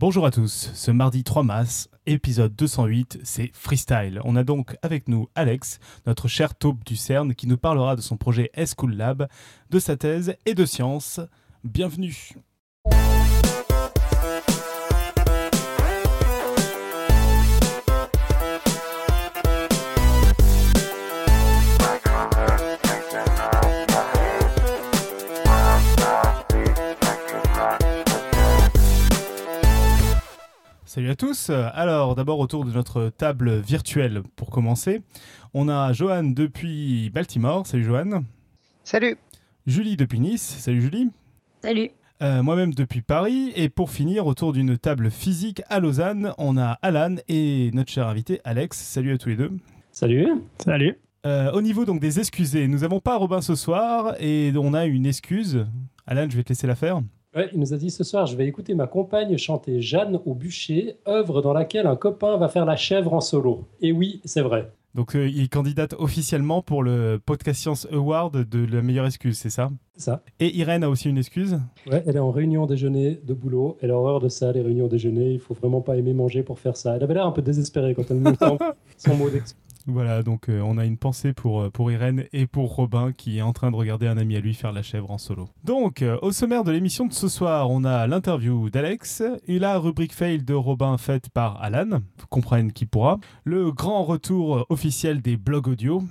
Bonjour à tous, ce mardi 3 mars, épisode 208, c'est Freestyle. On a donc avec nous Alex, notre cher taupe du CERN, qui nous parlera de son projet S-Cool Lab, de sa thèse et de science. Bienvenue Salut à tous. Alors, d'abord autour de notre table virtuelle pour commencer. On a Johan depuis Baltimore. Salut Johan. Salut. Julie depuis Nice. Salut Julie. Salut. Euh, moi-même depuis Paris. Et pour finir, autour d'une table physique à Lausanne, on a Alan et notre cher invité Alex. Salut à tous les deux. Salut. Salut. Euh, au niveau donc des excusés, nous n'avons pas Robin ce soir et on a une excuse. Alan, je vais te laisser la faire. Ouais, il nous a dit ce soir, je vais écouter ma compagne chanter Jeanne au bûcher, œuvre dans laquelle un copain va faire la chèvre en solo. Et oui, c'est vrai. Donc euh, il candidate officiellement pour le Podcast Science Award de la meilleure excuse, c'est ça? C'est ça. Et Irène a aussi une excuse? Ouais, elle est en réunion déjeuner de boulot. Elle a horreur de ça, les réunions déjeuner. Il faut vraiment pas aimer manger pour faire ça. Elle avait l'air un peu désespérée quand elle nous son mot d'excuse. Voilà, donc euh, on a une pensée pour, euh, pour Irène et pour Robin qui est en train de regarder un ami à lui faire la chèvre en solo. Donc, euh, au sommaire de l'émission de ce soir, on a l'interview d'Alex et la rubrique fail de Robin faite par Alan, comprenne qui pourra, le grand retour officiel des blogs audio,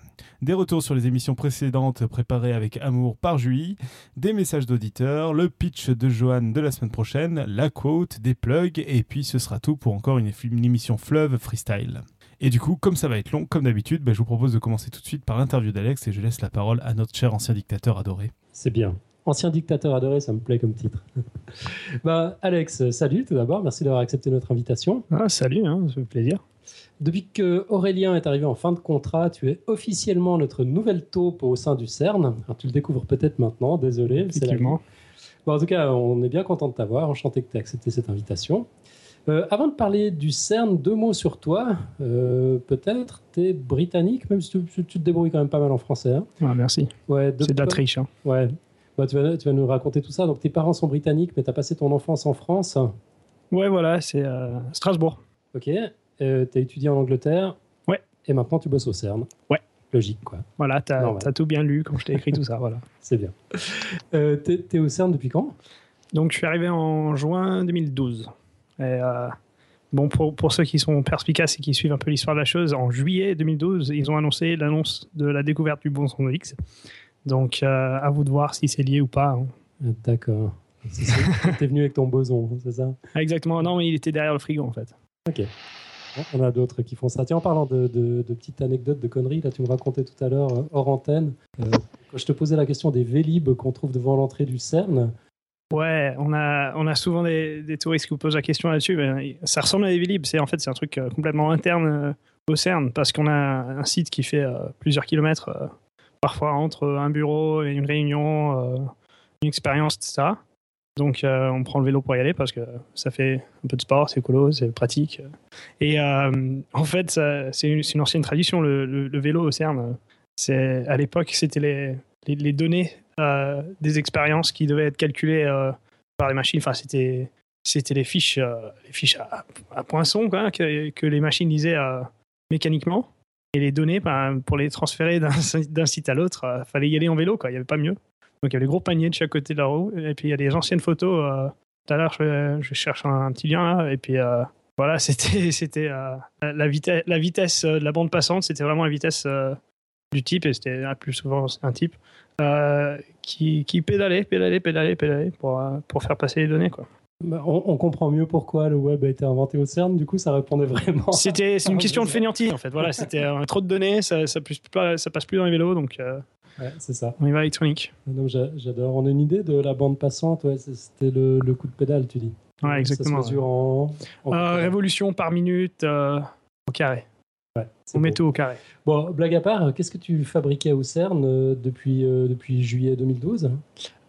des retours sur les émissions précédentes préparées avec amour par Julie, des messages d'auditeurs, le pitch de Johan de la semaine prochaine, la quote, des plugs, et puis ce sera tout pour encore une, une émission fleuve freestyle. Et du coup, comme ça va être long, comme d'habitude, bah, je vous propose de commencer tout de suite par l'interview d'Alex et je laisse la parole à notre cher ancien dictateur adoré. C'est bien. Ancien dictateur adoré, ça me plaît comme titre. bah, Alex, salut tout d'abord, merci d'avoir accepté notre invitation. Ah, salut, hein, ça fait plaisir. Depuis que Aurélien est arrivé en fin de contrat, tu es officiellement notre nouvelle taupe au sein du CERN. Alors, tu le découvres peut-être maintenant, désolé. Effectivement. Bon, en tout cas, on est bien content de t'avoir, enchanté que tu aies accepté cette invitation. Euh, avant de parler du CERN, deux mots sur toi. Euh, Peut-être, tu es britannique, même si tu, tu, te débrouilles quand même pas mal en français. Hein. Ah, merci. Ouais, C'est de la triche. Hein. Ouais. Bah, tu, vas, tu vas nous raconter tout ça. Donc, tes parents sont britanniques, mais tu as passé ton enfance en France. Ouais, voilà, c'est euh, Strasbourg. Ok. Euh, tu as étudié en Angleterre. Ouais. Et maintenant, tu bosses au CERN. Ouais. Logique, quoi. Voilà, tu as, tout bien lu quand je t'ai écrit tout ça. Voilà. C'est bien. Euh, tu es, au CERN depuis quand? Donc, je suis arrivé en juin 2012. Et, euh, bon, pour, pour, ceux qui sont perspicaces et qui suivent un peu l'histoire de la chose, en juillet 2012, ils ont annoncé l'annonce de la découverte du boson Higgs. Donc, euh, à vous de voir si c'est lié ou pas. Hein. D'accord. T'es venu avec ton boson, c'est ça? Exactement. Non, mais il était derrière le frigo, en fait. Ok. On a d'autres qui font ça. Tiens, en parlant de, de, de, petites anecdotes, de conneries, là, tu me racontais tout à l'heure, euh, hors antenne, euh, quand je te posais la question des Vélib qu'on trouve devant l'entrée du CERN, Ouais, on a, on a souvent des, des touristes qui vous posent la question là-dessus. Mais ça ressemble à des Vélib. C'est en fait c'est un truc euh, complètement interne au CERN parce qu'on a un site qui fait euh, plusieurs kilomètres, euh, parfois entre un bureau et une réunion, euh, une expérience, etc. Donc on prend le vélo pour y aller parce que ça fait un peu de sport, c'est écolo, c'est pratique. Et en fait, c'est une, ancienne tradition le, le, le vélo au CERN. À l'époque c'était les, les, les données euh, des expériences qui devaient être calculées euh, par les machines. Enfin, c'était c'était les fiches, euh, les fiches à, à poinçon que, que, les machines lisaient mécaniquement. Et les données, ben, pour les transférer d'un site à l'autre, fallait y aller en vélo. Quoi. Il n'y avait pas mieux. Donc il y avait des gros paniers de chaque côté de la roue. Et puis il y a des anciennes photos. Tout à l'heure, je, cherche un, petit lien. Et puis voilà, c'était c'était la, vitesse, la vitesse de la bande passante. C'était vraiment la vitesse du type, et c'était plus souvent un type, euh, qui, qui, pédalait, pédalait, pédalait, pédalait pour, euh, pour faire passer les données. Quoi. Bah, on, on, comprend mieux pourquoi le web a été inventé au CERN, du coup ça répondait vraiment. C'était c'est une question de fainéantise en fait. Voilà, c'était euh, trop de données, ça, ça, passe plus dans les vélos, donc euh, ouais, c'est ça. On y va électronique. J'adore. On a une idée de la bande passante, ouais, c'était le, le, coup de pédale, tu dis. Ouais, exactement. Ça se mesure en, en révolution par minute au carré. Ouais, on met tout au carré. Bon, blague à part, qu'est-ce que tu fabriquais au CERN euh, depuis, euh, depuis juillet 2012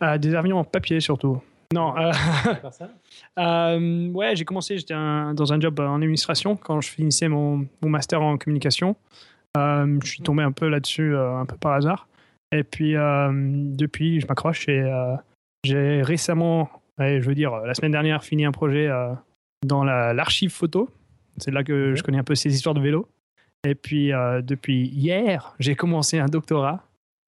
euh, Des avions en papier surtout. Non. Euh, euh, ouais, j'ai commencé, j'étais dans un job en administration quand je finissais mon, mon master en communication. Euh, je suis tombé un peu là-dessus, un peu par hasard. Et puis, depuis, je m'accroche et j'ai récemment, je veux dire, la semaine dernière, fini un projet dans la- l'archive photo. C'est là que je connais un peu ces histoires de vélo. Et puis, euh, depuis hier, j'ai commencé un doctorat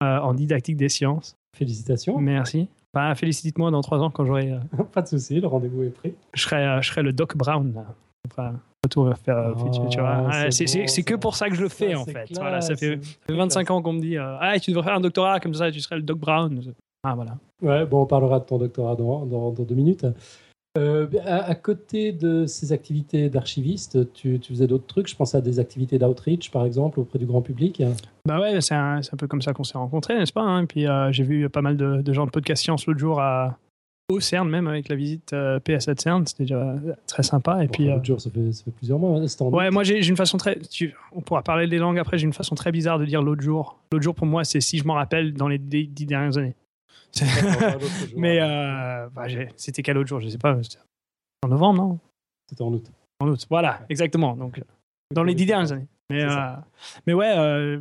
euh, en didactique des sciences. Félicitations. Merci. Bah, Félicite-moi dans trois ans quand j'aurai. euh, Pas de souci, le rendez-vous est pris. je, serai, je serai le Doc Brown. Là. Enfin, retour vers faire euh, Oh, c'est que pour ça que je le fais, Ça, en fait. classe, Voilà, ça fait, c'est ça fait 25 classe. ans qu'on me dit Ah, tu devrais faire un doctorat comme ça, tu serais le Doc Brown. Ah, voilà. Ouais, bon, on parlera de ton doctorat dans, dans- dans deux minutes. Euh, à, à côté de ces activités d'archiviste, tu, tu faisais d'autres trucs? Je pense à des activités d'outreach, par exemple, auprès du grand public. Bah ouais, c'est un, peu comme ça qu'on s'est rencontrés, n'est-ce pas hein? Et puis euh, j'ai vu pas mal de, de gens de podcast science l'autre jour à, au CERN, même avec la visite euh, PSA de CERN. C'était déjà très sympa. Et Bon, puis, enfin, euh, l'autre jour, ça fait, ça fait plusieurs mois. hein, en ouais, moi j'ai une façon très. tu- on pourra parler des langues après, j'ai une façon très bizarre de dire l'autre jour. L'autre jour pour moi, c'est si je m'en rappelle dans les dix dernières années. Mais euh, bah, c'était quel autre jour Je sais pas. c'était En novembre, non? C'était en août. En août. Voilà, exactement. Donc, euh, dans les dix dernières années. Mais, euh, mais ouais, euh,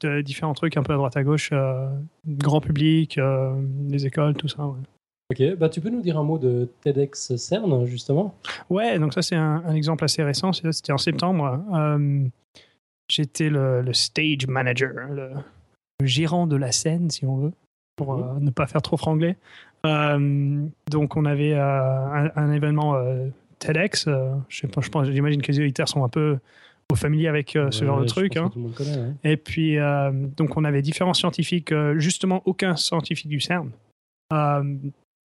de- différents trucs un peu à droite à gauche, grand public, les écoles, tout ça. Ouais, Ok, bah, tu peux nous dire un mot de TEDx CERN, justement? Ouais, donc ça, c'est un, un exemple assez récent. C'était en septembre. J'étais le, le stage manager, le, le gérant de la scène, si on veut, pour Mhm. euh, ne pas faire trop franglais. Euh, donc, on avait euh, un, un événement TEDx. je sais pas, je pense, j'imagine que les auditeurs sont un peu familier avec euh, ce Ouais, genre de truc. hein. connaît, ouais. Et puis, euh, donc, on avait différents scientifiques, euh, justement, aucun scientifique du CERN.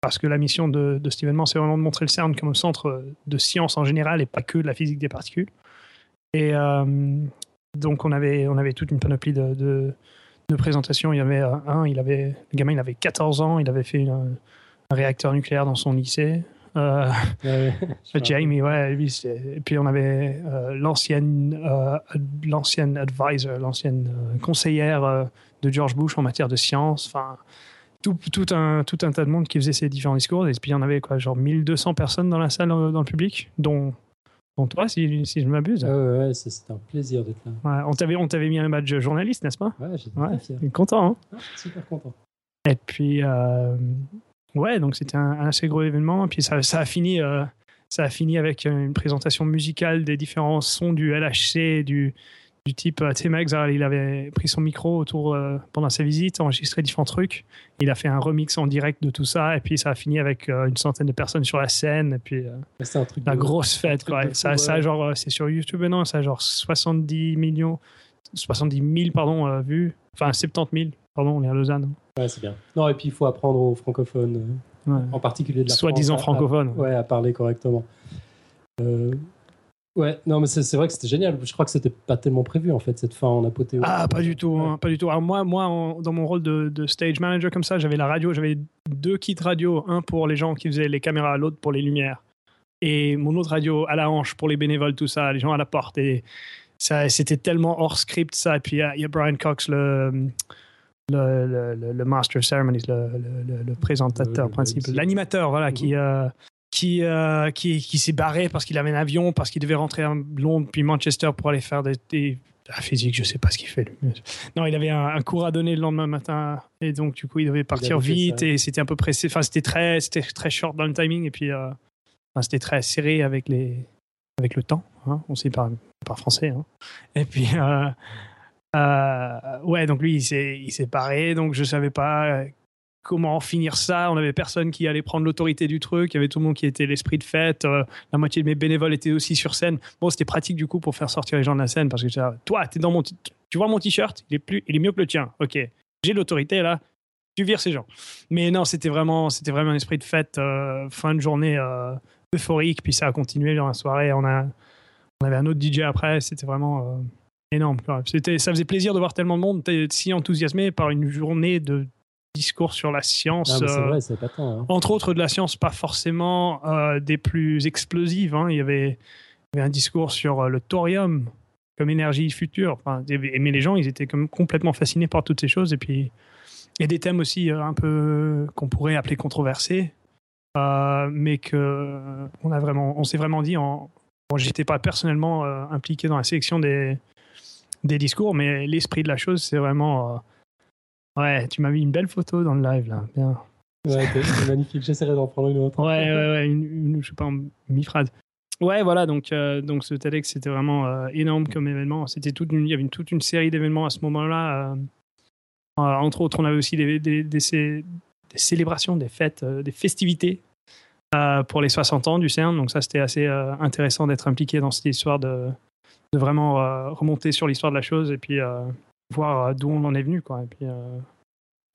Parce que la mission de, de cet événement, c'est vraiment de montrer le CERN comme un centre de science en général et pas que de la physique des particules. Et donc, on avait, on avait toute une panoplie de, de, de présentations. Il y avait euh, un, il avait, le gamin, il avait 14 ans, il avait fait une- un réacteur nucléaire dans son lycée. Euh, Ouais, Jamie, ouais, lui, c'est- et puis on avait euh, l'ancienne, euh, l'ancienne advisor, l'ancienne conseillère de George Bush en matière de science, enfin tout, tout un tout un tas de monde qui faisait ces différents discours. Et puis il y en avait quoi, genre 1200 personnes dans la salle, dans le public, dont, dont toi, si, si je m'abuse. Ouais, ouais, c'était un plaisir d'être là. Ouais, on t'avait on t'avait mis un badge journaliste, n'est-ce pas? Ouais, j'étais Ouais, fier. content. Hein? Ah, super content. Et puis, euh, ouais, donc c'était un, un assez gros événement. Et puis ça, ça a fini, euh, ça a fini avec une présentation musicale des différents sons du LHC, du, du type euh, Tim Exile. Il avait pris son micro autour euh, pendant sa visite, enregistré différents trucs. Il a fait un remix en direct de tout ça. Et puis ça a fini avec euh, une centaine de personnes sur la scène. Et puis euh, un truc la de- grosse fête, quoi. fou, ça, genre, c'est sur YouTube maintenant. Ça a genre 70 millions, 70 000 pardon vues. Enfin 70 000. Pardon, on est à Lausanne. Ouais, c'est bien. Non, et puis il faut apprendre aux francophones, Ouais. en particulier de la Soi-disant France, à- à- francophone. Ouais, à parler correctement. Euh, ouais, non, mais c'est vrai que c'était génial. Je crois que c'était pas tellement prévu en fait cette fin en apothéose. Ah, pas du tout, hein, pas du tout. Alors moi, moi en- dans mon rôle de, de stage manager comme ça, j'avais la radio, j'avais deux kits radio, un pour les gens qui faisaient les caméras, l'autre pour les lumières. Et mon autre radio à la hanche pour les bénévoles, tout ça, les gens à la porte. Et ça, c'était tellement hors script ça. Et puis il y a- il y, a Brian Cox, le, le, le, le- le master of ceremonies, le, présentateur principal, l'animateur, voilà, Mhm. qui, euh, qui, euh, qui, qui s'est barré parce qu'il avait un avion, parce qu'il devait rentrer à Londres puis Manchester pour aller faire des, des- la physique, je sais pas ce qu'il fait lui. Non, il avait un, un cours à donner le lendemain matin et donc du coup il devait partir vite ça. et c'était un peu pressé. Enfin c'était très, c'était très short dans le timing et puis euh, enfin, c'était très serré avec les, avec le temps. hein. On sait pas, pas français. hein. Et puis euh, euh, ouais, donc lui il s'est, il s'est barré, donc je savais pas comment finir ça. On avait personne qui allait prendre l'autorité du truc. Il y avait tout le monde qui était l'esprit de fête. Euh, la moitié de mes bénévoles étaient aussi sur scène. Bon, c'était pratique du coup pour faire sortir les gens de la scène parce que toi, es dans mon, tu vois mon t-shirt, il est plus, il est mieux que le tien. Ok, j'ai l'autorité là. Tu vires ces gens. Mais non, c'était vraiment, c'était vraiment un esprit de fête, euh, fin de journée euh, euphorique. Puis ça a continué dans la soirée. On a, on avait un autre DJ après. C'était vraiment énorme. C'était, ça faisait plaisir de voir tellement de monde t'es si enthousiasmé par une journée de discours sur la science. Ah, euh, vrai, c'est pas tant. hein. entre autres de la science pas forcément euh, des plus explosives. hein. Il, y avait, il y avait un discours sur euh, le thorium comme énergie future. Enfin, mais les gens, ils étaient comme complètement fascinés par toutes ces choses. Et puis, il y a des thèmes aussi un peu qu'on pourrait appeler controversés, euh, mais que on a vraiment, on s'est vraiment dit. En, bon, j'étais pas personnellement impliqué dans la sélection des des discours, mais l'esprit de la chose, c'est vraiment. Ouais, tu m'as mis une belle photo dans le live là. Bien. Ouais, c'est magnifique. J'essaierai d'en prendre une autre. Ouais, ouais, ouais, une, une- je sais pas, une mi-phrase. Ouais, voilà, donc, euh, donc ce TEDx, c'était vraiment euh, énorme comme événement. C'était toute une, il y avait une, toute une série d'événements à ce moment-là. euh, entre autres, on avait aussi des, des, des, des célébrations, des fêtes, des festivités pour les 60 ans du CERN. Donc ça, c'était assez intéressant d'être impliqué dans cette histoire, de, de vraiment remonter sur l'histoire de la chose et puis voir euh, d'où on en est venu. Quoi. Et puis, euh,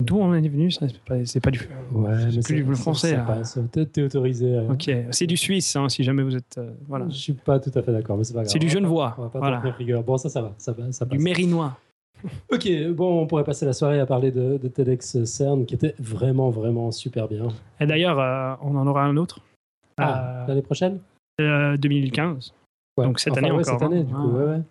d'où on en est venu, ça, c'est pas, du... Ouais, c'est plus du ça- français. hein. T'es t'es autorisé. à- Ok, c'est du suisse, hein, si jamais vous êtes... euh, voilà. Je suis pas tout à fait d'accord, mais c'est pas grave. C'est du genevois, pas- On va pas voilà. rigueur. Bon, ça, ça va. Ça, ça Du mérinois. Ok, bon, on pourrait passer la soirée à parler de, de TEDx CERN, qui était vraiment, vraiment super bien. Et d'ailleurs, euh, on en aura un autre. Ah, l'année prochaine? euh, 2015. Ouais. donc cette Enfin, année ouais, encore, Cette année, hein. du coup, Ouais. ouais, ouais.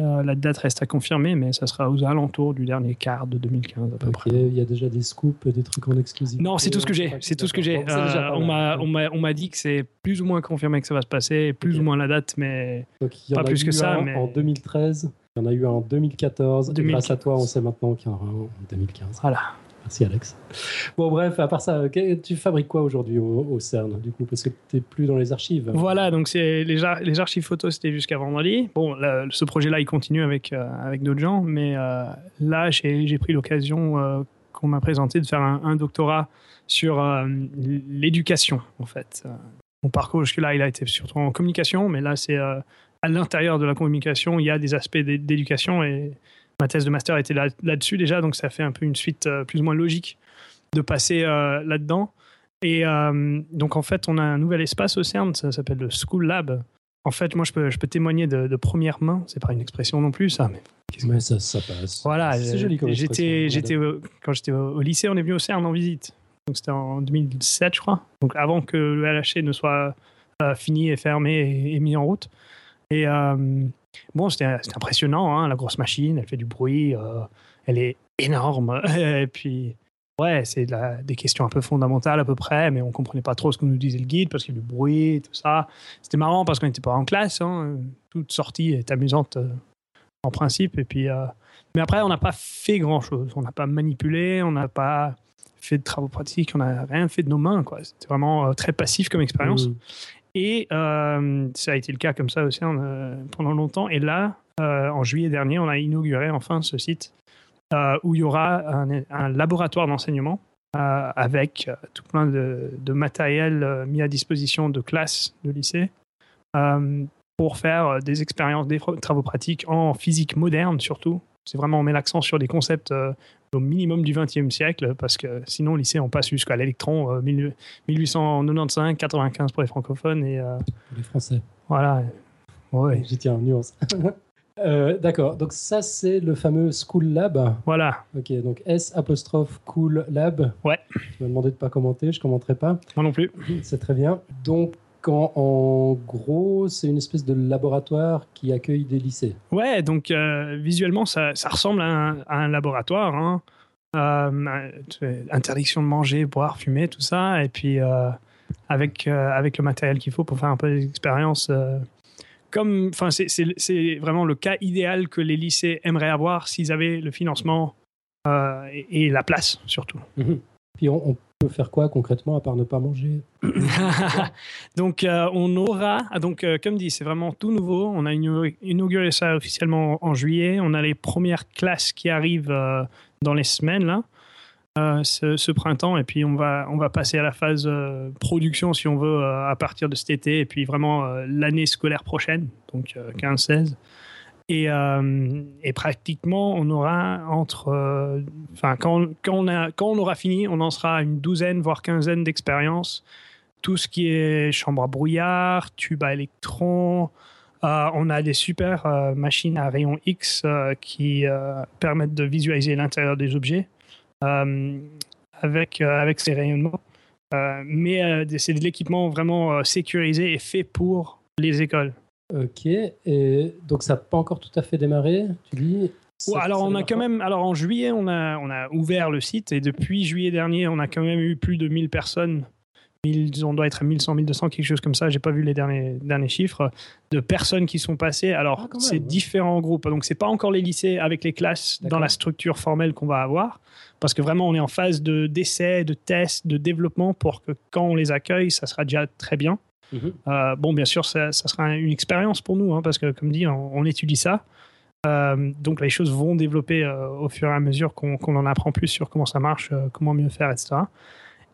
Euh, la date reste à confirmer, mais ça sera aux alentours du dernier quart de 2015 à peu près. il y a déjà des scoops, des trucs en exclusivité. Non, c'est tout ce que j'ai. C'est tout ce que j'ai. Euh, on m'a, on m'a, on m'a dit que c'est plus ou moins confirmé que ça va se passer, plus ou moins la date, mais Donc, il y en Pas a plus eu que ça, un mais- en 2013, il y en a eu un en 2014, et 2015. grâce à toi, on sait maintenant qu'il y en aura un en 2015. voilà. Merci Alex. Bon, bref, à part ça, tu fabriques quoi aujourd'hui au, CERN, du coup, parce que tu n'es plus dans les archives Voilà, donc c'est les, ar- les archives photos, c'était jusqu'à vendredi. Bon, ce projet-là, il continue avec, euh, avec d'autres gens, mais euh, là, j'ai pris l'occasion euh, qu'on m'a présenté de faire un, un doctorat sur l'éducation, en fait. Mon parcours jusque-là, il a été surtout en communication, mais là, c'est à l'intérieur de la communication, il y a des aspects d'é- d'éducation et ma thèse de master était là- là-dessus déjà, donc ça fait un peu une suite euh, plus ou moins logique de passer euh, là-dedans. Et euh, donc, en fait, on a un nouvel espace au CERN, ça s'appelle le School Lab. En fait, moi, je peux, je peux témoigner de, de première main, c'est pas une expression non plus, ça, mais Mais ça, ça passe. voilà, c'est joli comme j'étais, j'étais quand j'étais au, au lycée, on est venu au CERN en visite. Donc c'était en 2007, je crois. Donc avant que le LHC ne soit euh, fini et fermé et, et mis en route. Et euh, bon, c'était, impressionnant, hein, la grosse machine, elle fait du bruit, euh, elle est énorme. et puis, ouais, c'est des questions un peu fondamentales à peu près, mais on comprenait pas trop ce que nous disait le guide parce qu'il y a du bruit et tout ça. C'était marrant parce qu'on n'était pas en classe. hein. Toute sortie est amusante euh, en principe. Et puis, euh, mais après, on n'a pas fait grand-chose. On n'a pas manipulé, on n'a pas fait de travaux pratiques, on n'a rien fait de nos mains. C'était vraiment très passif comme expérience. Mm. Et euh, ça a été le cas comme ça aussi euh, pendant longtemps. Et là, euh, en juillet dernier, on a inauguré enfin ce site où il y aura un, laboratoire d'enseignement avec tout plein de, de matériel mis à disposition de classes de lycée pour faire des expériences, des travaux pratiques en physique moderne surtout. C'est vraiment, on met l'accent sur des concepts euh, au minimum du XXe siècle, parce que sinon, au lycée, on passe jusqu'à l'électron, euh, 1000 1895, 95 pour les francophones, et euh, Les Français. voilà. Ouais, J'y tiens, nuance. Euh, D'accord, donc ça c'est le fameux School Lab. voilà, Ok, donc S apostrophe Cool Lab. Ouais. Tu m'as demandé de pas commenter, je commenterai pas. moi non plus. C'est très bien. Donc en, en gros, c'est une espèce de laboratoire qui accueille des lycées. Ouais, donc euh, visuellement, ça, ça ressemble à un, à un laboratoire. hein. Euh, interdiction de manger, boire, fumer, tout ça. Et puis, euh, avec, avec le matériel qu'il faut pour faire un peu des expériences. comme, enfin, c'est- vraiment le cas idéal que les lycées aimeraient avoir s'ils avaient le financement et, et la place, surtout. Puis on, on peut faire quoi concrètement à part ne pas manger donc, euh, on aura, ah, donc, euh, comme dit, c'est vraiment tout nouveau. On a inauguré ça officiellement en, juillet. On a les premières classes qui arrivent euh, dans les semaines, là, ce, ce printemps. Et puis, on va, on va passer à la phase production, si on veut, à partir de cet été. Et puis, vraiment, l'année scolaire prochaine, donc euh, 15-16. Et, euh, et pratiquement, on aura entre. euh, Enfin, quand, quand, a, quand on aura fini, on en sera à une douzaine, voire quinzaine d'expériences. Tout ce qui est chambre à brouillard, tube à électrons. Euh, on a des super euh, machines à rayons X euh, qui euh, permettent de visualiser l'intérieur des objets euh, avec, euh, avec ces rayonnements. Euh, mais euh, c'est de l'équipement vraiment euh, sécurisé et fait pour les écoles. Ok, et donc ça n'a pas encore tout à fait démarré, tu dis Ça- alors on a quand même, alors en juillet on a on a ouvert le site et depuis juillet dernier on a quand même eu plus de 1000 personnes. 1000, on doit être à 1100, 1200, quelque chose comme ça. J'ai pas vu les derniers derniers chiffres de personnes qui sont passées. Alors Ah, c'est ouais. différents groupes. Donc c'est pas encore les lycées avec les classes dans la structure formelle qu'on va avoir parce que vraiment on est en phase de d'essais, de tests, de développement pour que quand on les accueille ça sera déjà très bien. Mhm. bon, bien sûr, ça, sera une expérience pour nous, hein, parce que, comme dit, on, étudie ça. donc les choses vont développer au fur et à mesure qu'on en apprend plus sur comment ça marche, comment mieux faire, etc.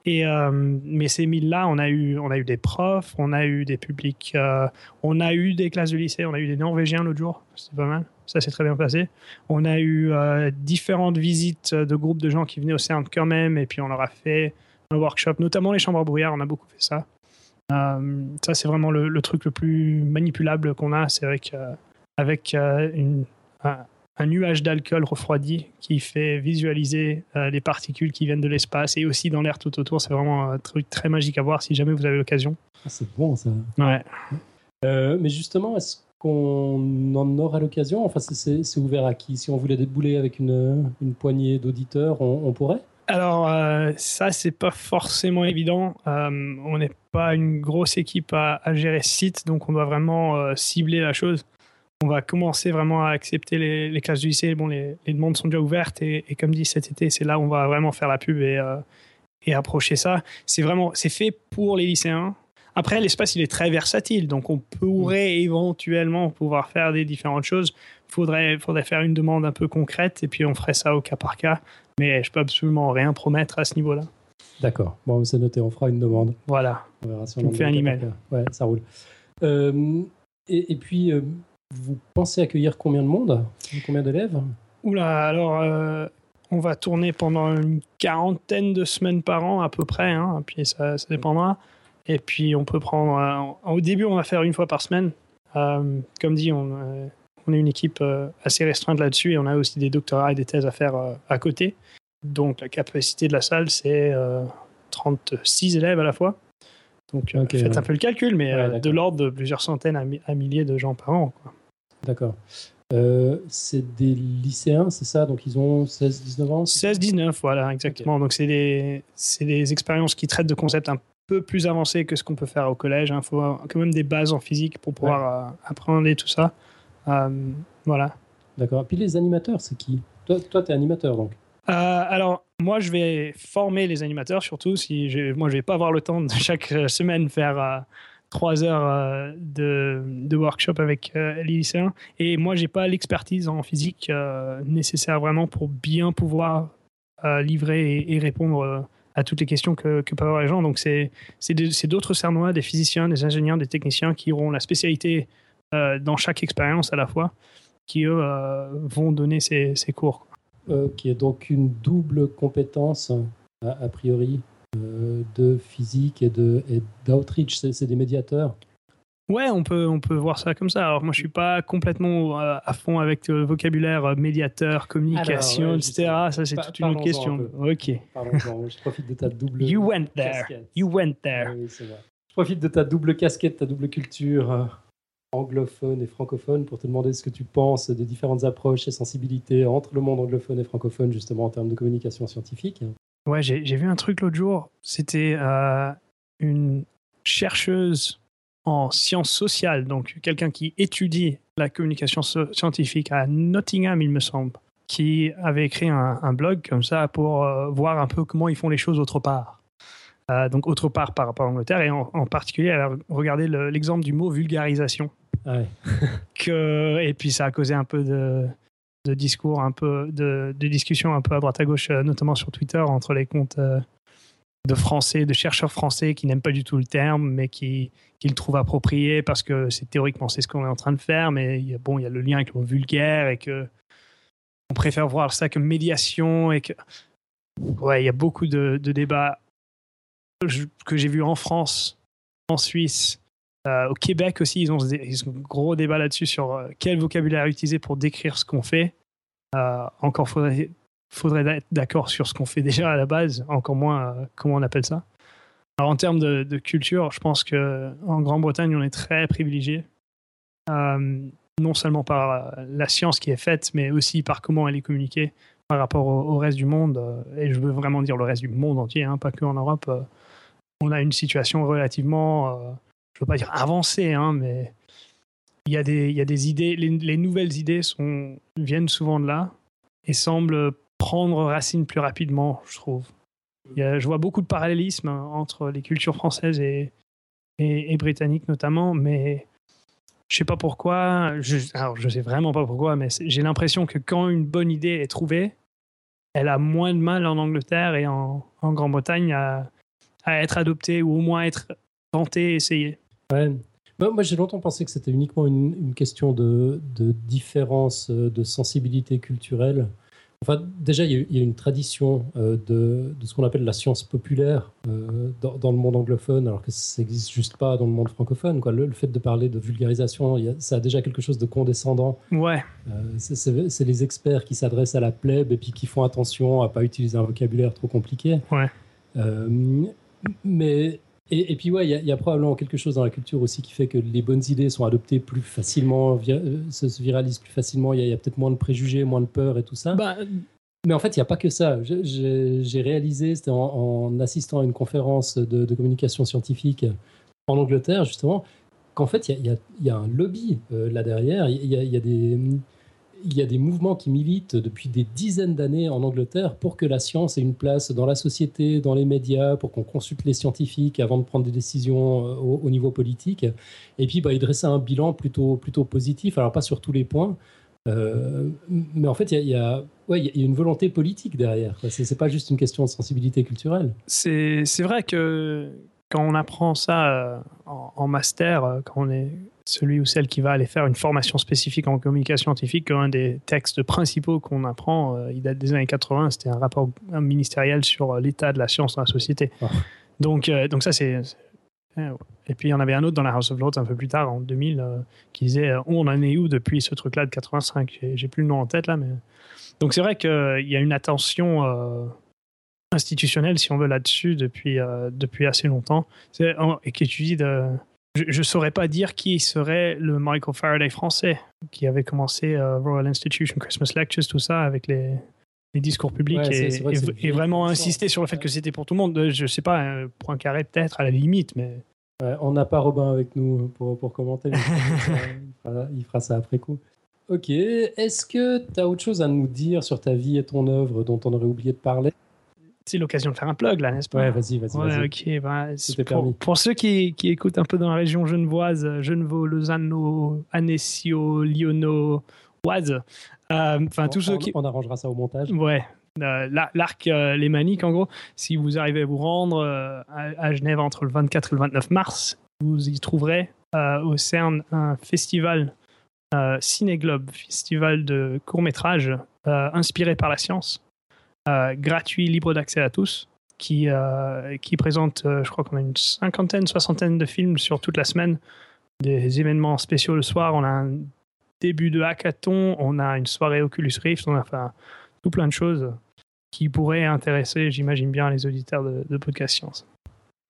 Et, euh, mais ces milles-là, on, a eu, on a eu des profs, on a eu des publics, euh, on a eu des classes de lycée, on a eu des Norvégiens l'autre jour, c'était pas mal, ça s'est très bien passé. On a eu euh, différentes visites de groupes de gens qui venaient au CERN quand même, et puis on leur a fait un workshop, notamment les chambres brouillard, on a beaucoup fait ça. Ça, c'est vraiment le, truc le plus manipulable qu'on a, c'est avec, avec une, un nuage d'alcool refroidi qui fait visualiser euh, les particules qui viennent de l'espace et aussi dans l'air tout autour. C'est vraiment un truc très magique à voir si jamais vous avez l'occasion. Ah, c'est bon ça. Ouais. Euh, mais justement, est-ce qu'on en aura l'occasion? Enfin, c'est ouvert à qui? Si on voulait débouler avec une, une poignée d'auditeurs, on, pourrait? Alors euh, ça c'est pas forcément évident. on n'est pas une grosse équipe à, à, gérer ce site, donc on doit vraiment cibler la chose on va commencer vraiment à accepter les, classes du lycée. Bon, les, demandes sont déjà ouvertes et, comme dit cet été, c'est là où on va vraiment faire la pub et, euh, approcher ça. C'est vraiment, c'est fait pour les lycéens. Après, l'espace, il est très versatile, donc on pourrait éventuellement pouvoir faire des différentes choses. Il faudrait, faudrait faire une demande un peu concrète et puis on ferait ça au cas par cas. Mais je peux absolument rien promettre à ce niveau-là. D'accord. Bon, c'est noté, on fera une demande. Voilà. On verra si on fait un email. Ouais, ça roule. Euh, et, puis, euh, vous pensez accueillir combien de monde? Combien d'élèves? Oula, alors euh, on va tourner pendant une quarantaine de semaines par an à peu près, hein, puis ça, dépendra. Et puis on peut prendre. Euh, au début, on va faire une fois par semaine. Euh, comme dit, on, on, est une équipe assez restreinte là-dessus et on a aussi des doctorats et des thèses à faire à côté. Donc la capacité de la salle, c'est 36 élèves à la fois. Donc faites un peu le calcul, mais de l'ordre de plusieurs centaines à, milliers de gens par an. D'accord. Euh, c'est des lycéens, c'est ça? Donc ils ont 16-19 ans? 16-19, voilà, exactement. Donc c'est des, des expériences qui traitent de concepts un peu plus avancés que ce qu'on peut faire au collège. Il hein. faut quand même des bases en physique pour pouvoir euh, apprendre tout ça. Euh, voilà. D'accord. Puis les animateurs, c'est qui? Toi, tu es animateur donc alors, moi, je vais former les animateurs, surtout si moi, je vais pas avoir le temps de chaque semaine faire trois heures euh, de, de, workshop avec euh, les lycéens. Et moi, j'ai pas l'expertise en physique euh, nécessaire vraiment pour bien pouvoir livrer et, répondre à toutes les questions que, que peuvent avoir les gens. Donc, c'est d'autres cernois, des physiciens, des ingénieurs, des techniciens qui auront la spécialité dans chaque expérience à la fois, qui eux vont donner ces, ces cours. Qui est donc une double compétence a priori euh, de physique et d'outreach, c'est des médiateurs? Ouais, on peut, on peut voir ça comme ça. Alors, moi, je suis pas complètement euh, à fond avec le vocabulaire euh, médiateur, communication, etc. Ça, c'est toute une autre question. Ok. Je profite de ta double You went there. You went there. Je profite de ta double casquette, ta double culture anglophone et francophone pour te demander ce que tu penses des différentes approches et sensibilités entre le monde anglophone et francophone, justement, en termes de communication scientifique. Ouais, j'ai vu un truc l'autre jour. C'était euh, une chercheuse en sciences sociales, donc quelqu'un qui étudie la communication scientifique à Nottingham, il me semble, qui avait écrit un, blog comme ça pour euh, voir un peu comment ils font les choses autre part. Euh, donc autre part par rapport à l'Angleterre, et en, particulier, elle a regardé l'exemple du mot vulgarisation. Que, et puis ça a causé un peu de, de discours un peu, de, discussions un peu à droite à gauche, euh, notamment sur Twitter, entre les comptes euh, de Français, de chercheurs français qui n'aiment pas du tout le terme, mais qui, le trouvent approprié parce que c'est théoriquement c'est ce qu'on est en train de faire, mais il y a, bon, il y a le lien avec le vulgaire et que on préfère voir ça comme médiation ouais, il y a beaucoup de débats que j'ai vus en France, en Suisse, euh, au Québec aussi, ils ont, un gros débat là-dessus sur euh, quel vocabulaire utiliser pour décrire ce qu'on fait. Euh, encore faudrait, faudrait être d'accord sur ce qu'on fait déjà à la base, encore moins comment on appelle ça. Alors en termes de, culture, je pense que en Grande-Bretagne, on est très privilégié, non seulement par la science qui est faite, mais aussi par comment elle est communiquée par rapport au, reste du monde. et je veux vraiment dire le reste du monde entier, hein, pas que en Europe. on a une situation relativement je veux pas dire avancé, hein, mais il y, a des, idées, les, nouvelles idées viennent souvent de là et semblent prendre racine plus rapidement, je trouve. je vois beaucoup de parallélismes entre les cultures françaises et, britanniques notamment, mais je sais pas pourquoi. Alors, je sais vraiment pas pourquoi, mais j'ai l'impression que quand une bonne idée est trouvée, elle a moins de mal en Angleterre et en, en Grande-Bretagne à, à, être adoptée ou au moins être tentée, essayée. Ouais. moi, j'ai longtemps pensé que c'était uniquement une, une question de, de, différence euh, de sensibilité culturelle Enfin, déjà, il y, a, une tradition euh, de, ce qu'on appelle la science populaire euh, dans, le monde anglophone, alors que ça n'existe juste pas dans le monde francophone. Quoi. Le, fait de parler de vulgarisation, ça a déjà quelque chose de condescendant. Ouais. Euh, c'est les experts qui s'adressent à la plèbe et puis qui font attention à pas utiliser un vocabulaire trop compliqué. Ouais. mais et, puis, ouais, il y, a probablement quelque chose dans la culture aussi qui fait que les bonnes idées sont adoptées plus facilement, euh, se, viralisent plus facilement. Il y a, peut-être moins de préjugés, moins de peur et tout ça. Bah, mais en fait, il n'y a pas que ça. J'ai réalisé, c'était en, assistant à une conférence de, communication scientifique en Angleterre, justement, qu'en fait, il y, y, a un lobby euh, là derrière. Il y, a des il y a des mouvements qui militent depuis des dizaines d'années en Angleterre pour que la science ait une place dans la société, dans les médias, pour qu'on consulte les scientifiques avant de prendre des décisions euh, au, niveau politique. Et puis, bah, il dressait un bilan plutôt, plutôt positif, alors pas sur tous les points. Euh, mais en fait, il y, a, ouais, y a une volonté politique derrière. Ce n'est pas juste une question de sensibilité culturelle. C'est vrai que quand on apprend ça euh, en, master, quand on est celui ou celle qui va aller faire une formation spécifique en communication scientifique, un des textes principaux qu'on apprend, euh, il date des années 80, c'était un rapport ministériel sur euh, l'état de la science dans la société. Ah. Donc, euh, donc ça, c'est... Et puis, il y en avait un autre dans la House of Lords un peu plus tard, en 2000, qui disait On en est où depuis ce truc-là de 85 J'ai plus le nom en tête là, mais. Donc, c'est vrai qu'il y a une attention institutionnelle, si on veut, là-dessus depuis, depuis assez longtemps. Et qui étudie de je ne saurais pas dire qui serait le Michael Faraday français qui avait commencé euh, Royal Institution Christmas Lectures, tout ça, avec les, les discours publics et, vraiment insister sur le fait que c'était pour tout le monde. Je ne sais pas, un point carré peut-être à la limite, mais. on n'a pas Robin avec nous pour, pour commenter, il, fera, ça après coup. Ok, est-ce que tu as autre chose à nous dire sur ta vie et ton œuvre dont on aurait oublié de parler? C'est l'occasion de faire un plug là, n'est-ce pas? Ouais, vas-y, vas-y. Ouais, ok. Bah, pour, pour, ceux qui, qui, écoutent un peu dans la région genevoise, Genevo, Lausanne, Annecy, Lyonneau, Oise, euh, enfin tous ceux qui. On arrangera ça au montage. Ouais. Euh, l'arc euh, Les Maniques, en gros, si vous arrivez à vous rendre à, Genève entre le 24 et le 29 mars, vous y trouverez au CERN un festival Ciné-Globe, festival de court-métrage inspiré par la science euh, gratuit, libre d'accès à tous, qui, euh, présente, euh, je crois qu'on a une cinquantaine, soixantaine de films sur toute la semaine, des événements spéciaux le soir. On a un début de hackathon, on a une soirée Oculus Rift, on a enfin, tout plein de choses qui pourraient intéresser, j'imagine bien, les auditeurs de, de Podcast Science.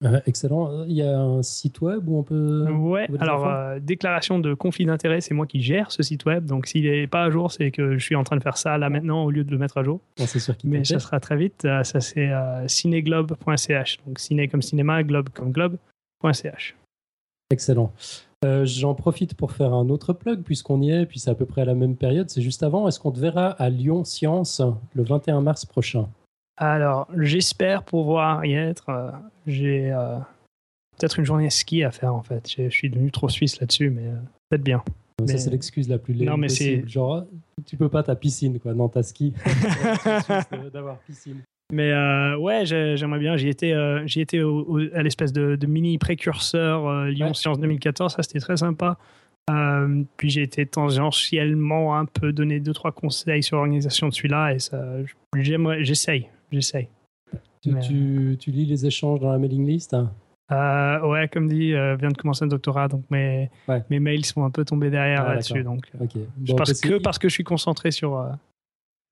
Euh, excellent. Il y a un site web où on peut. Ouais, alors, euh, déclaration de conflit d'intérêt, c'est moi qui gère ce site web. Donc, s'il n'est pas à jour, c'est que je suis en train de faire ça là maintenant au lieu de le mettre à jour. c'est sûr Mais ça sera très vite. Euh, ça, c'est cinéglobe.ch. Donc, ciné comme cinéma, globe comme globe.ch. Excellent. J'en profite pour faire un autre plug, puisqu'on y est, puis c'est à peu près à la même période, c'est juste avant. Est-ce qu'on te verra à Lyon Science le 21 mars prochain? Alors, j'espère pouvoir y être. Euh, j'ai euh, peut-être une journée ski à faire en fait. Je suis devenu trop suisse là-dessus, mais euh, peut-être bien. Ça, c'est l'excuse la plus non, mais possible. Genre, tu peux pas ta piscine, quoi. Non, ta ski. d'avoir piscine. Mais ouais, j'aimerais bien. J'y étais, j'y étais à l'espèce de, mini précurseur Lyon Science 2014. Ça, c'était très sympa. puis j'ai été tangentiellement un peu donné deux trois conseils sur l'organisation de celui-là et ça, j'aimerais, j'essaye j'essaye. Tu, tu, lis les échanges dans la mailing list hein? Euh, Ouais, comme dit, euh, vient de commencer un doctorat, donc mes, mes mails sont un peu tombés derrière ah, là-dessus. Donc, euh, parce, que, parce que je suis concentré sur. Euh,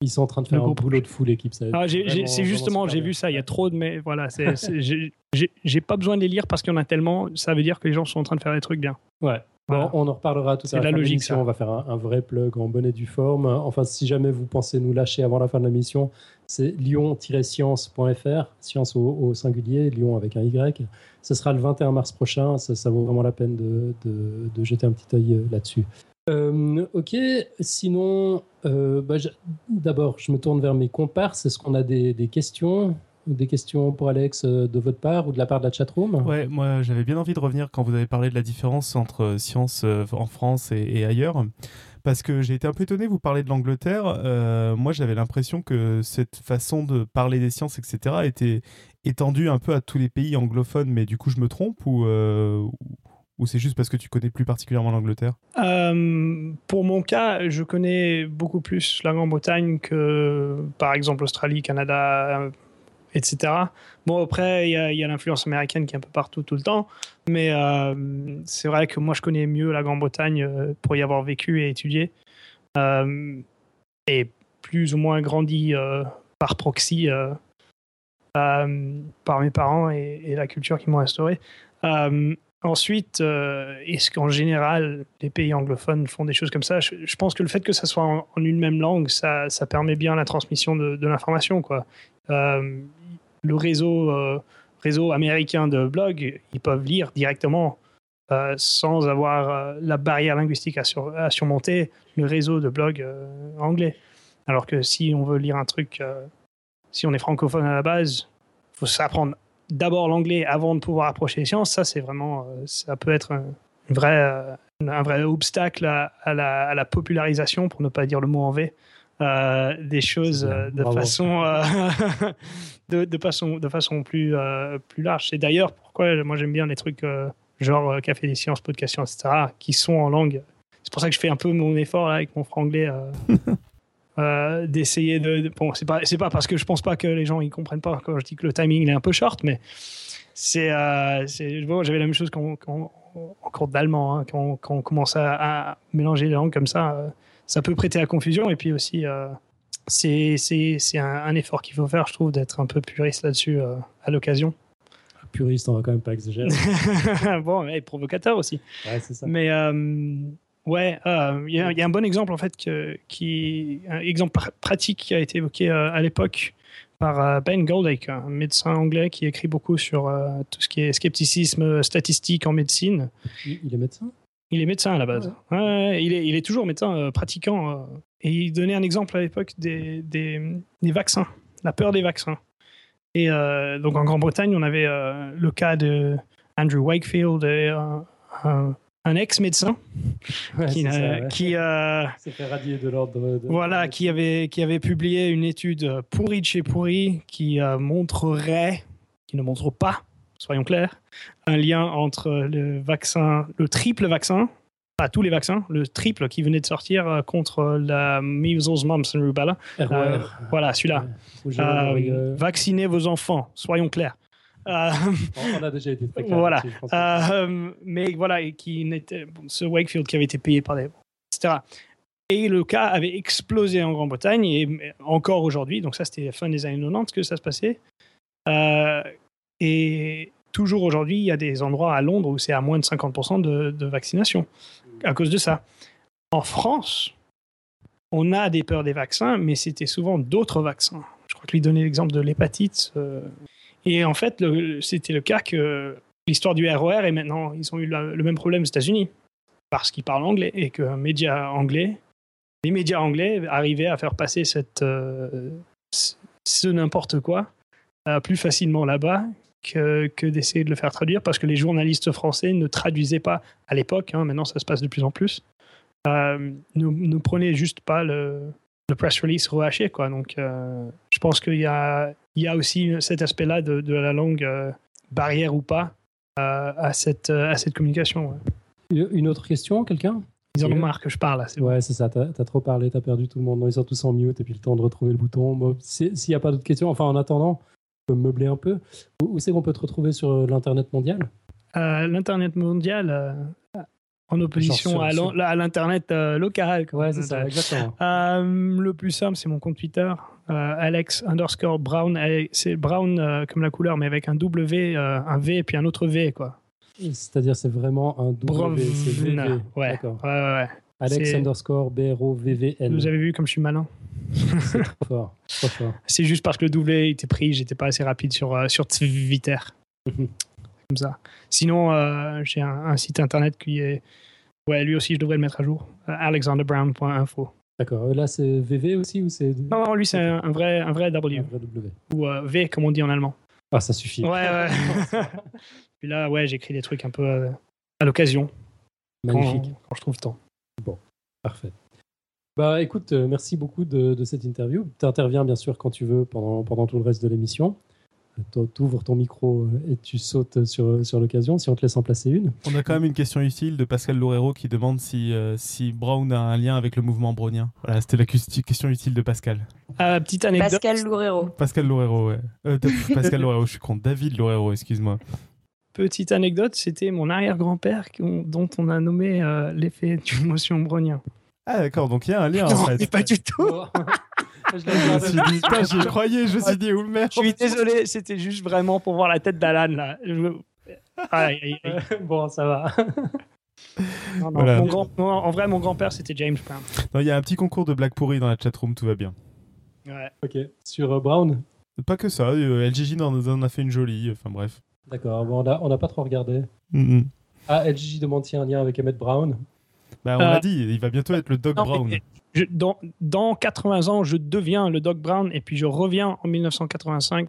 ils sont en train de faire un boulot de fou, l'équipe. Ah, c'est justement, j'ai vu ça, il y a trop de. Mais voilà, j'ai pas besoin de les lire parce qu'il y en a tellement. Ça veut dire que les gens sont en train de faire des trucs bien. Ouais. Bon, on en reparlera tout à l'heure. C'est la logique. On va faire un, vrai plug en bonne et due forme. Enfin, si jamais vous pensez nous lâcher avant la fin de la mission, c'est lyon-science.fr, science au, singulier, Lyon avec un Y. Ce sera le 21 mars prochain, ça, vaut vraiment la peine de, jeter un petit œil euh, là-dessus. Euh, ok, sinon, euh, bah, d'abord, je me tourne vers mes comparses. Est-ce qu'on a des, questions des questions pour Alex de votre part ou de la part de la chatroom? Ouais, moi j'avais bien envie de revenir quand vous avez parlé de la différence entre sciences euh, en France et, ailleurs. Parce que j'ai été un peu étonné, vous parlez de l'Angleterre. moi j'avais l'impression que cette façon de parler des sciences, etc., était étendue un peu à tous les pays anglophones, mais du coup je me trompe ou, ou c'est juste parce que tu connais plus particulièrement l'Angleterre? Pour mon cas, je connais beaucoup plus la Grande-Bretagne que par exemple Australie, Canada, etc. Bon, après, il y a, l'influence américaine qui est un peu partout tout le temps, mais euh, c'est vrai que moi, je connais mieux la Grande-Bretagne euh, pour y avoir vécu et étudié, euh, et plus ou moins grandi par proxy par mes parents et, la culture qui m'ont restauré. Ensuite, est-ce qu'en général, les pays anglophones font des choses comme ça? Je, pense que le fait que ça soit en, une même langue, ça, ça, permet bien la transmission de l'information. Quoi le réseau, euh, réseau américain de blogs, ils peuvent lire directement euh, sans avoir euh, la barrière linguistique à, surmonter le réseau de blogs anglais. Alors que si on veut lire un truc, si on est francophone à la base, il faut s'apprendre d'abord l'anglais avant de pouvoir approcher les sciences. Ça, c'est vraiment, ça peut être un, vrai, un vrai obstacle à, la, à, la, popularisation, pour ne pas dire le mot en V, euh, des choses euh, de façon, euh, de, façon, de façon plus, plus large. C'est d'ailleurs pourquoi moi j'aime bien les trucs genre Café des sciences, podcast etc., qui sont en langue. C'est pour ça que je fais un peu mon effort avec mon franglais. d'essayer de, bon c'est pas c'est pas parce que je pense pas que les gens ils comprennent pas quand je dis que le timing est un peu short mais c'est bon, j'avais la même chose quand, en cours d'allemand hein, quand, quand, on commence à, à, mélanger les langues comme ça ça peut prêter à confusion. Et puis aussi, euh, c'est un, un, effort qu'il faut faire, je trouve, d'être un peu puriste là-dessus euh, à l'occasion. Puriste, on va quand même pas exagérer. bon, mais provocateur aussi. Ouais, c'est ça. Mais euh, ouais, il y, y, a un bon exemple en fait, que, qui, un exemple pratique qui a été évoqué à l'époque par Ben Goldacre, un médecin anglais qui écrit beaucoup sur tout ce qui est scepticisme statistique en médecine. Il est médecin? Il est médecin à la base. Ouais. il, est, il, est, toujours médecin euh, pratiquant. Euh, et il donnait un exemple à l'époque des, des, des, vaccins, la peur des vaccins. Et euh, donc en Grande-Bretagne, on avait le cas de Andrew Wakefield, un, un ex-médecin qui, qui s'est fait radier de l'ordre. De, voilà, qui avait, qui avait publié une étude pourrie de chez pourrie qui montrerait, qui ne montre pas soyons clairs, un lien entre le vaccin, le triple vaccin, pas tous les vaccins, le triple qui venait de sortir euh, contre la measles, mumps and rubella. Euh, voilà, celui-là. Euh, vaccinez vos enfants, soyons clairs. on a déjà été très clair. Voilà. mais voilà, qui n'était, ce Wakefield qui avait été payé par des. etc. Et le cas avait explosé en Grande-Bretagne et encore aujourd'hui, donc ça c'était fin des années 90 que ça se passait. Et toujours aujourd'hui, il y a des endroits à Londres où c'est à moins de 50% de, vaccination à cause de ça. En France, on a des peurs des vaccins, mais c'était souvent d'autres vaccins. Je crois que lui donner l'exemple de l'hépatite. Euh, et en fait, c'était le cas que l'histoire du ROR, et maintenant, ils ont eu le même problème aux États-Unis, parce qu'ils parlent anglais, et qu'un média anglais, les médias anglais arrivaient à faire passer euh, ce n'importe quoi euh, plus facilement là-bas que, d'essayer de le faire traduire parce que les journalistes français ne traduisaient pas à l'époque, hein, maintenant ça se passe de plus en plus, euh, ne, ne, prenaient juste pas le, le, press release rehaché. Quoi. Donc euh, je pense qu'il y a, il y a aussi cet aspect-là de, de, la langue, euh, barrière ou pas, à, cette, à cette communication. Une autre question, quelqu'un? Ils en ont marre que je parle. ouais, c'est ça. T'as as trop parlé, t'as perdu tout le monde. ils sont tous en mute et puis le temps de retrouver le bouton. S'il n'y a pas d'autres questions, enfin en attendant, meubler un peu. Où, c'est qu'on peut te retrouver sur euh, l'Internet mondial? Euh, L'Internet mondial, euh, en opposition à l'Internet local. Ouais, c'est ça, exactement. le plus simple, c'est mon compte Twitter, Alex underscore Brown. C'est Brown comme la couleur, mais avec un W, un V et puis un autre V, quoi. C'est-à-dire, c'est vraiment un W, c'est VV. Ouais, D'accord. Ouais, ouais, ouais. Alex underscore B-R-O-V-V-N. Vous avez vu comme je suis malin C'est trop fort. C'est juste parce que le doublé était pris, j'étais pas assez rapide sur, euh, sur Twitter. Mhm. Comme ça. Sinon, euh, j'ai un, site internet qui est. Ouais, lui aussi, je devrais le mettre à jour. alexanderbrown.info. D'accord. Là, c'est VV aussi ou c'est. Non, non, lui, c'est un, un vrai, un vrai W. Un vrai W. Ou euh, V, comme on dit en allemand. Ah, ça suffit. Ouais, ouais. Puis là, ouais, j'écris des trucs un peu euh, à l'occasion. Magnifique. Quand, je trouve temps. Parfait. Bah écoute, euh, merci beaucoup de, de cette interview. Tu interviens bien sûr quand tu veux pendant, pendant tout le reste de l'émission. Tu ouvres ton micro euh, et tu sautes sur, sur l'occasion si on te laisse en placer une. On a quand même une question utile de Pascal Loureiro qui demande si, euh, si Brown a un lien avec le mouvement brownien. Voilà, c'était la question utile de Pascal. Euh, petite anecdote. Pascal Loureiro. Pascal Loureiro, ouais. Euh, Pascal Loureiro, je suis con. David Loureiro, excuse-moi. Petite anecdote, c'était mon arrière-grand-père dont on a nommé euh, l'effet du motion brownien. Ah d'accord, donc il y a un lien en non, fait. mais pas du tout. Je Je me suis dit, putain, j'y croyais, je me suis dit, où merde Je suis désolé, c'était juste vraiment pour voir la tête d'Alan là. Je- Aïe, aïe, aïe. bon, ça va. Non, non, Voilà. mon grand- non, en vrai, mon grand-père, c'était James Brown. Non, il y a un petit concours de blagues pourries dans la chatroom, tout va bien. Ouais. ok. Sur euh, Brown? Pas que ça, euh, LGJ en, en a fait une jolie, enfin bref. D'accord. Bon, on n'a on n'a pas trop regardé. Ah, LGJ demande s'il y a un lien avec Emmett Brown. Bah, on Euh, l'a dit, il va bientôt être le Doc Non, Brown. je- dans, dans 80 ans, je deviens le Doc Brown et puis je reviens en 1985,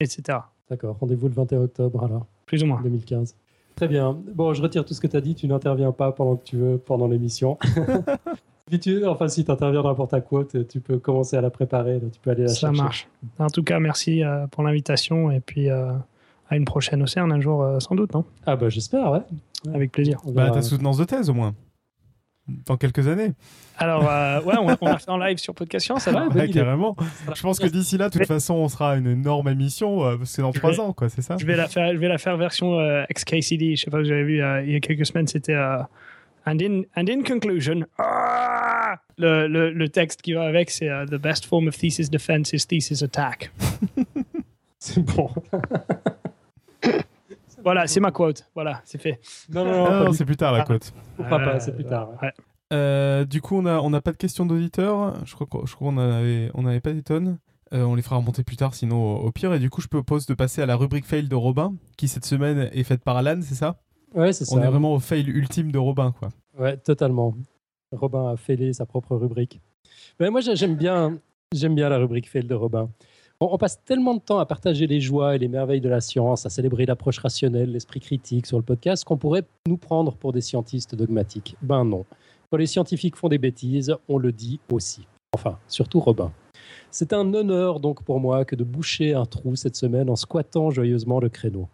etc. D'accord. Rendez-vous le 21 octobre alors. Plus ou moins. 2015. Très bien. Bon, je retire tout ce que tu as dit. Tu n'interviens pas pendant que tu veux pendant l'émission. Puis tu- enfin, si tu interviens n'importe à quoi, tu peux commencer à la préparer. là, tu peux aller la Ça chercher. marche. En tout cas, merci euh, pour l'invitation et puis euh, à une prochaine au CERN un jour, euh, sans doute, non? Ah, bah, j'espère, ouais. Avec plaisir. Bah, ta soutenance de thèse au moins. Dans quelques années. Alors, euh, ouais, on, on a fait en live sur Podcast Science, ça va Ouais, carrément. Je pense que d'ici là, de toute façon, on sera une énorme émission, euh, parce que c'est dans trois ans, quoi, c'est ça Je vais la faire, je vais la faire version euh, XKCD. Je sais pas si vous avez vu euh, il y a quelques semaines, c'était and in and in conclusion, ah le, le, le texte qui va avec, c'est the best form of thesis defense is thesis attack. C'est bon. Voilà, c'est ma quote. Voilà, c'est fait. Non, non, non, Ah, c'est plus tard la côte. tout. Pas, pas, c'est plus tard. ouais. Euh, du coup, on n'a on a pas de questions d'auditeurs. Je crois qu'on je crois qu'on avait, on avait pas des tonnes. Euh, on les fera remonter plus tard, sinon au, au pire. Et du coup, je propose de passer à la rubrique fail de Robin, qui cette semaine est faite par Alan, c'est ça? Ouais, c'est ça. On est vraiment au fail ultime de Robin, quoi. Ouais, totalement. Robin a fêlé sa propre rubrique. Mais moi, j'ai- j'aime bien, j'aime bien la rubrique fail de Robin. On, passe tellement de temps à partager les joies et les merveilles de la science, à célébrer l'approche rationnelle, l'esprit critique sur le podcast, qu'on pourrait nous prendre pour des scientistes dogmatiques. Ben non. Quand les scientifiques font des bêtises, on le dit aussi. Enfin, surtout Robin. C'est un honneur donc pour moi que de boucher un trou cette semaine en squattant joyeusement le créneau.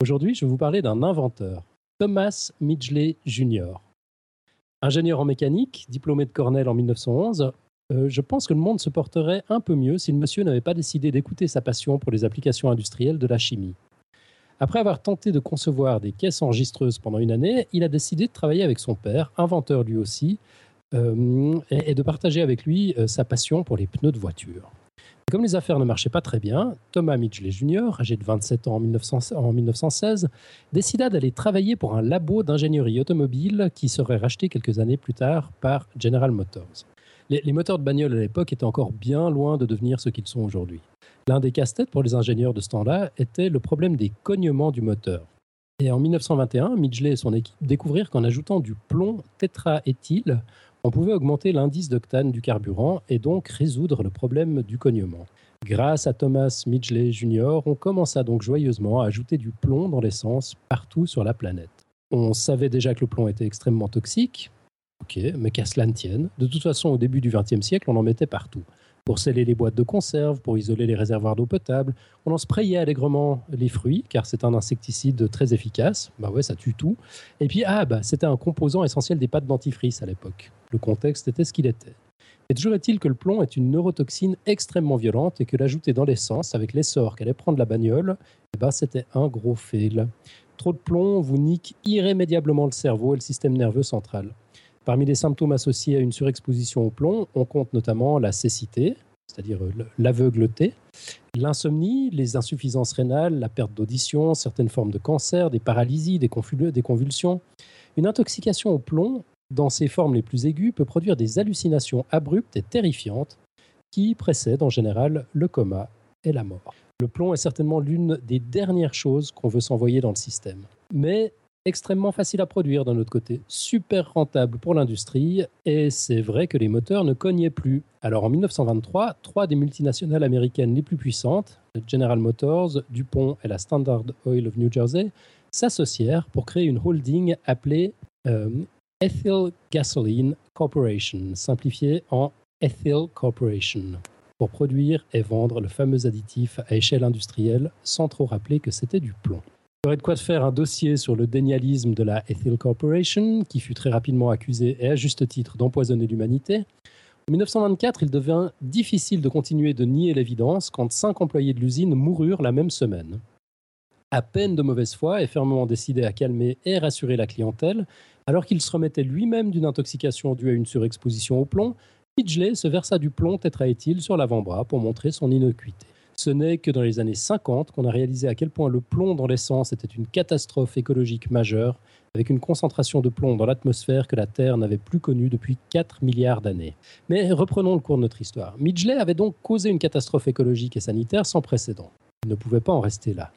Aujourd'hui, je vais vous parler d'un inventeur, Thomas Midgley Jr. Ingénieur en mécanique, diplômé de Cornell en 1911, euh, je pense que le monde se porterait un peu mieux si le monsieur n'avait pas décidé d'écouter sa passion pour les applications industrielles de la chimie. Après avoir tenté de concevoir des caisses enregistreuses pendant une année, il a décidé de travailler avec son père, inventeur lui aussi, euh, et, de partager avec lui euh, sa passion pour les pneus de voiture. Comme les affaires ne marchaient pas très bien, Thomas Midgley Jr., âgé de 27 ans en, 1900 en 1916, décida d'aller travailler pour un labo d'ingénierie automobile qui serait racheté quelques années plus tard par General Motors. Les, moteurs de bagnole à l'époque étaient encore bien loin de devenir ce qu'ils sont aujourd'hui. L'un des casse-têtes pour les ingénieurs de ce temps-là était le problème des cognements du moteur. Et en 1921, Midgley et son équipe découvrirent qu'en ajoutant du plomb tétraéthyle, on pouvait augmenter l'indice d'octane du carburant et donc résoudre le problème du cognement. Grâce à Thomas Midgley Jr., on commença donc joyeusement à ajouter du plomb dans l'essence partout sur la planète. On savait déjà que le plomb était extrêmement toxique, ok, mais qu'à cela ne tienne. De toute façon, au début du XXe siècle, on en mettait partout. Pour sceller les boîtes de conserve, pour isoler les réservoirs d'eau potable, on en sprayait allègrement les fruits, car c'est un insecticide très efficace. Bah ouais, ça tue tout. Et puis, ah, bah, c'était un composant essentiel des pâtes dentifrice à l'époque. Le contexte était ce qu'il était. Et toujours est-il que le plomb est une neurotoxine extrêmement violente et que l'ajouter dans l'essence avec l'essor qu'allait prendre la bagnole, eh ben, c'était un gros fail. Trop de plomb vous nique irrémédiablement le cerveau et le système nerveux central. Parmi les symptômes associés à une surexposition au plomb, on compte notamment la cécité, c'est-à-dire le- l'aveugleté, l'insomnie, les insuffisances rénales, la perte d'audition, certaines formes de cancer, des paralysies, des convulsions. Une intoxication au plomb, dans ses formes les plus aiguës, peut produire des hallucinations abruptes et terrifiantes qui précèdent en général le coma et la mort. Le plomb est certainement l'une des dernières choses qu'on veut s'envoyer dans le système. Mais extrêmement facile à produire d'un autre côté, super rentable pour l'industrie, et c'est vrai que les moteurs ne cognaient plus. Alors en 1923, trois des multinationales américaines les plus puissantes, General Motors, DuPont et la Standard Oil of New Jersey, s'associèrent pour créer une holding appelée euh, Ethyl Gasoline Corporation, simplifiée en Ethyl Corporation, pour produire et vendre le fameux additif à échelle industrielle sans trop rappeler que c'était du plomb. Il aurait de quoi faire un dossier sur le dénialisme de la Ethyl Corporation, qui fut très rapidement accusée, et à juste titre, d'empoisonner l'humanité. En 1924, il devint difficile de continuer de nier l'évidence quand cinq employés de l'usine moururent la même semaine. À peine de mauvaise foi et fermement décidé à calmer et rassurer la clientèle, alors qu'il se remettait lui-même d'une intoxication due à une surexposition au plomb, Pidgley se versa du plomb tétraéthyle sur l'avant-bras pour montrer son innocuité. Ce n'est que dans les années 50 qu'on a réalisé à quel point le plomb dans l'essence était une catastrophe écologique majeure, avec une concentration de plomb dans l'atmosphère que la Terre n'avait plus connue depuis 4 milliards d'années. Mais reprenons le cours de notre histoire. Midgley avait donc causé une catastrophe écologique et sanitaire sans précédent. Il ne pouvait pas en rester là.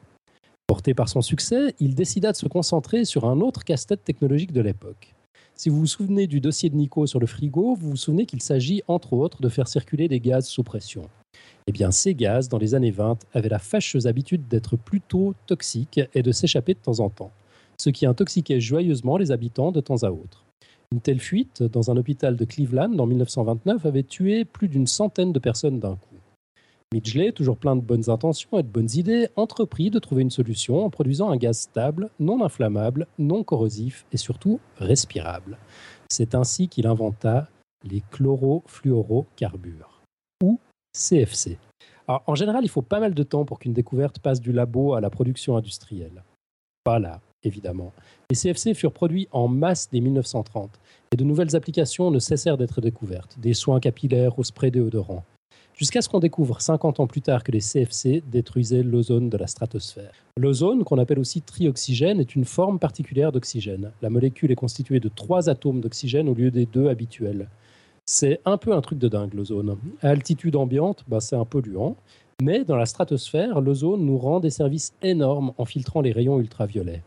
Porté par son succès, il décida de se concentrer sur un autre casse-tête technologique de l'époque. Si vous vous souvenez du dossier de Nico sur le frigo, vous vous souvenez qu'il s'agit entre autres de faire circuler des gaz sous pression. Eh bien, ces gaz, dans les années 20, avaient la fâcheuse habitude d'être plutôt toxiques et de s'échapper de temps en temps, ce qui intoxiquait joyeusement les habitants de temps à autre. Une telle fuite, dans un hôpital de Cleveland en 1929, avait tué plus d'une centaine de personnes d'un coup. Midgley, toujours plein de bonnes intentions et de bonnes idées, entreprit de trouver une solution en produisant un gaz stable, non inflammable, non corrosif et surtout respirable. C'est ainsi qu'il inventa les chlorofluorocarbures, CFC. en général, il faut pas mal de temps pour qu'une découverte passe du labo à la production industrielle. Pas là, évidemment. Les CFC furent produits en masse dès 1930 et de nouvelles applications ne cessèrent d'être découvertes, des soins capillaires au spray déodorant. Jusqu'à ce qu'on découvre 50 ans plus tard que les CFC détruisaient l'ozone de la stratosphère. L'ozone, qu'on appelle aussi trioxygène, est une forme particulière d'oxygène. La molécule est constituée de trois atomes d'oxygène au lieu des deux habituels. C'est un peu un truc de dingue, l'ozone. À altitude ambiante, bah, c'est un polluant. Mais dans la stratosphère, l'ozone nous rend des services énormes en filtrant les rayons ultraviolets.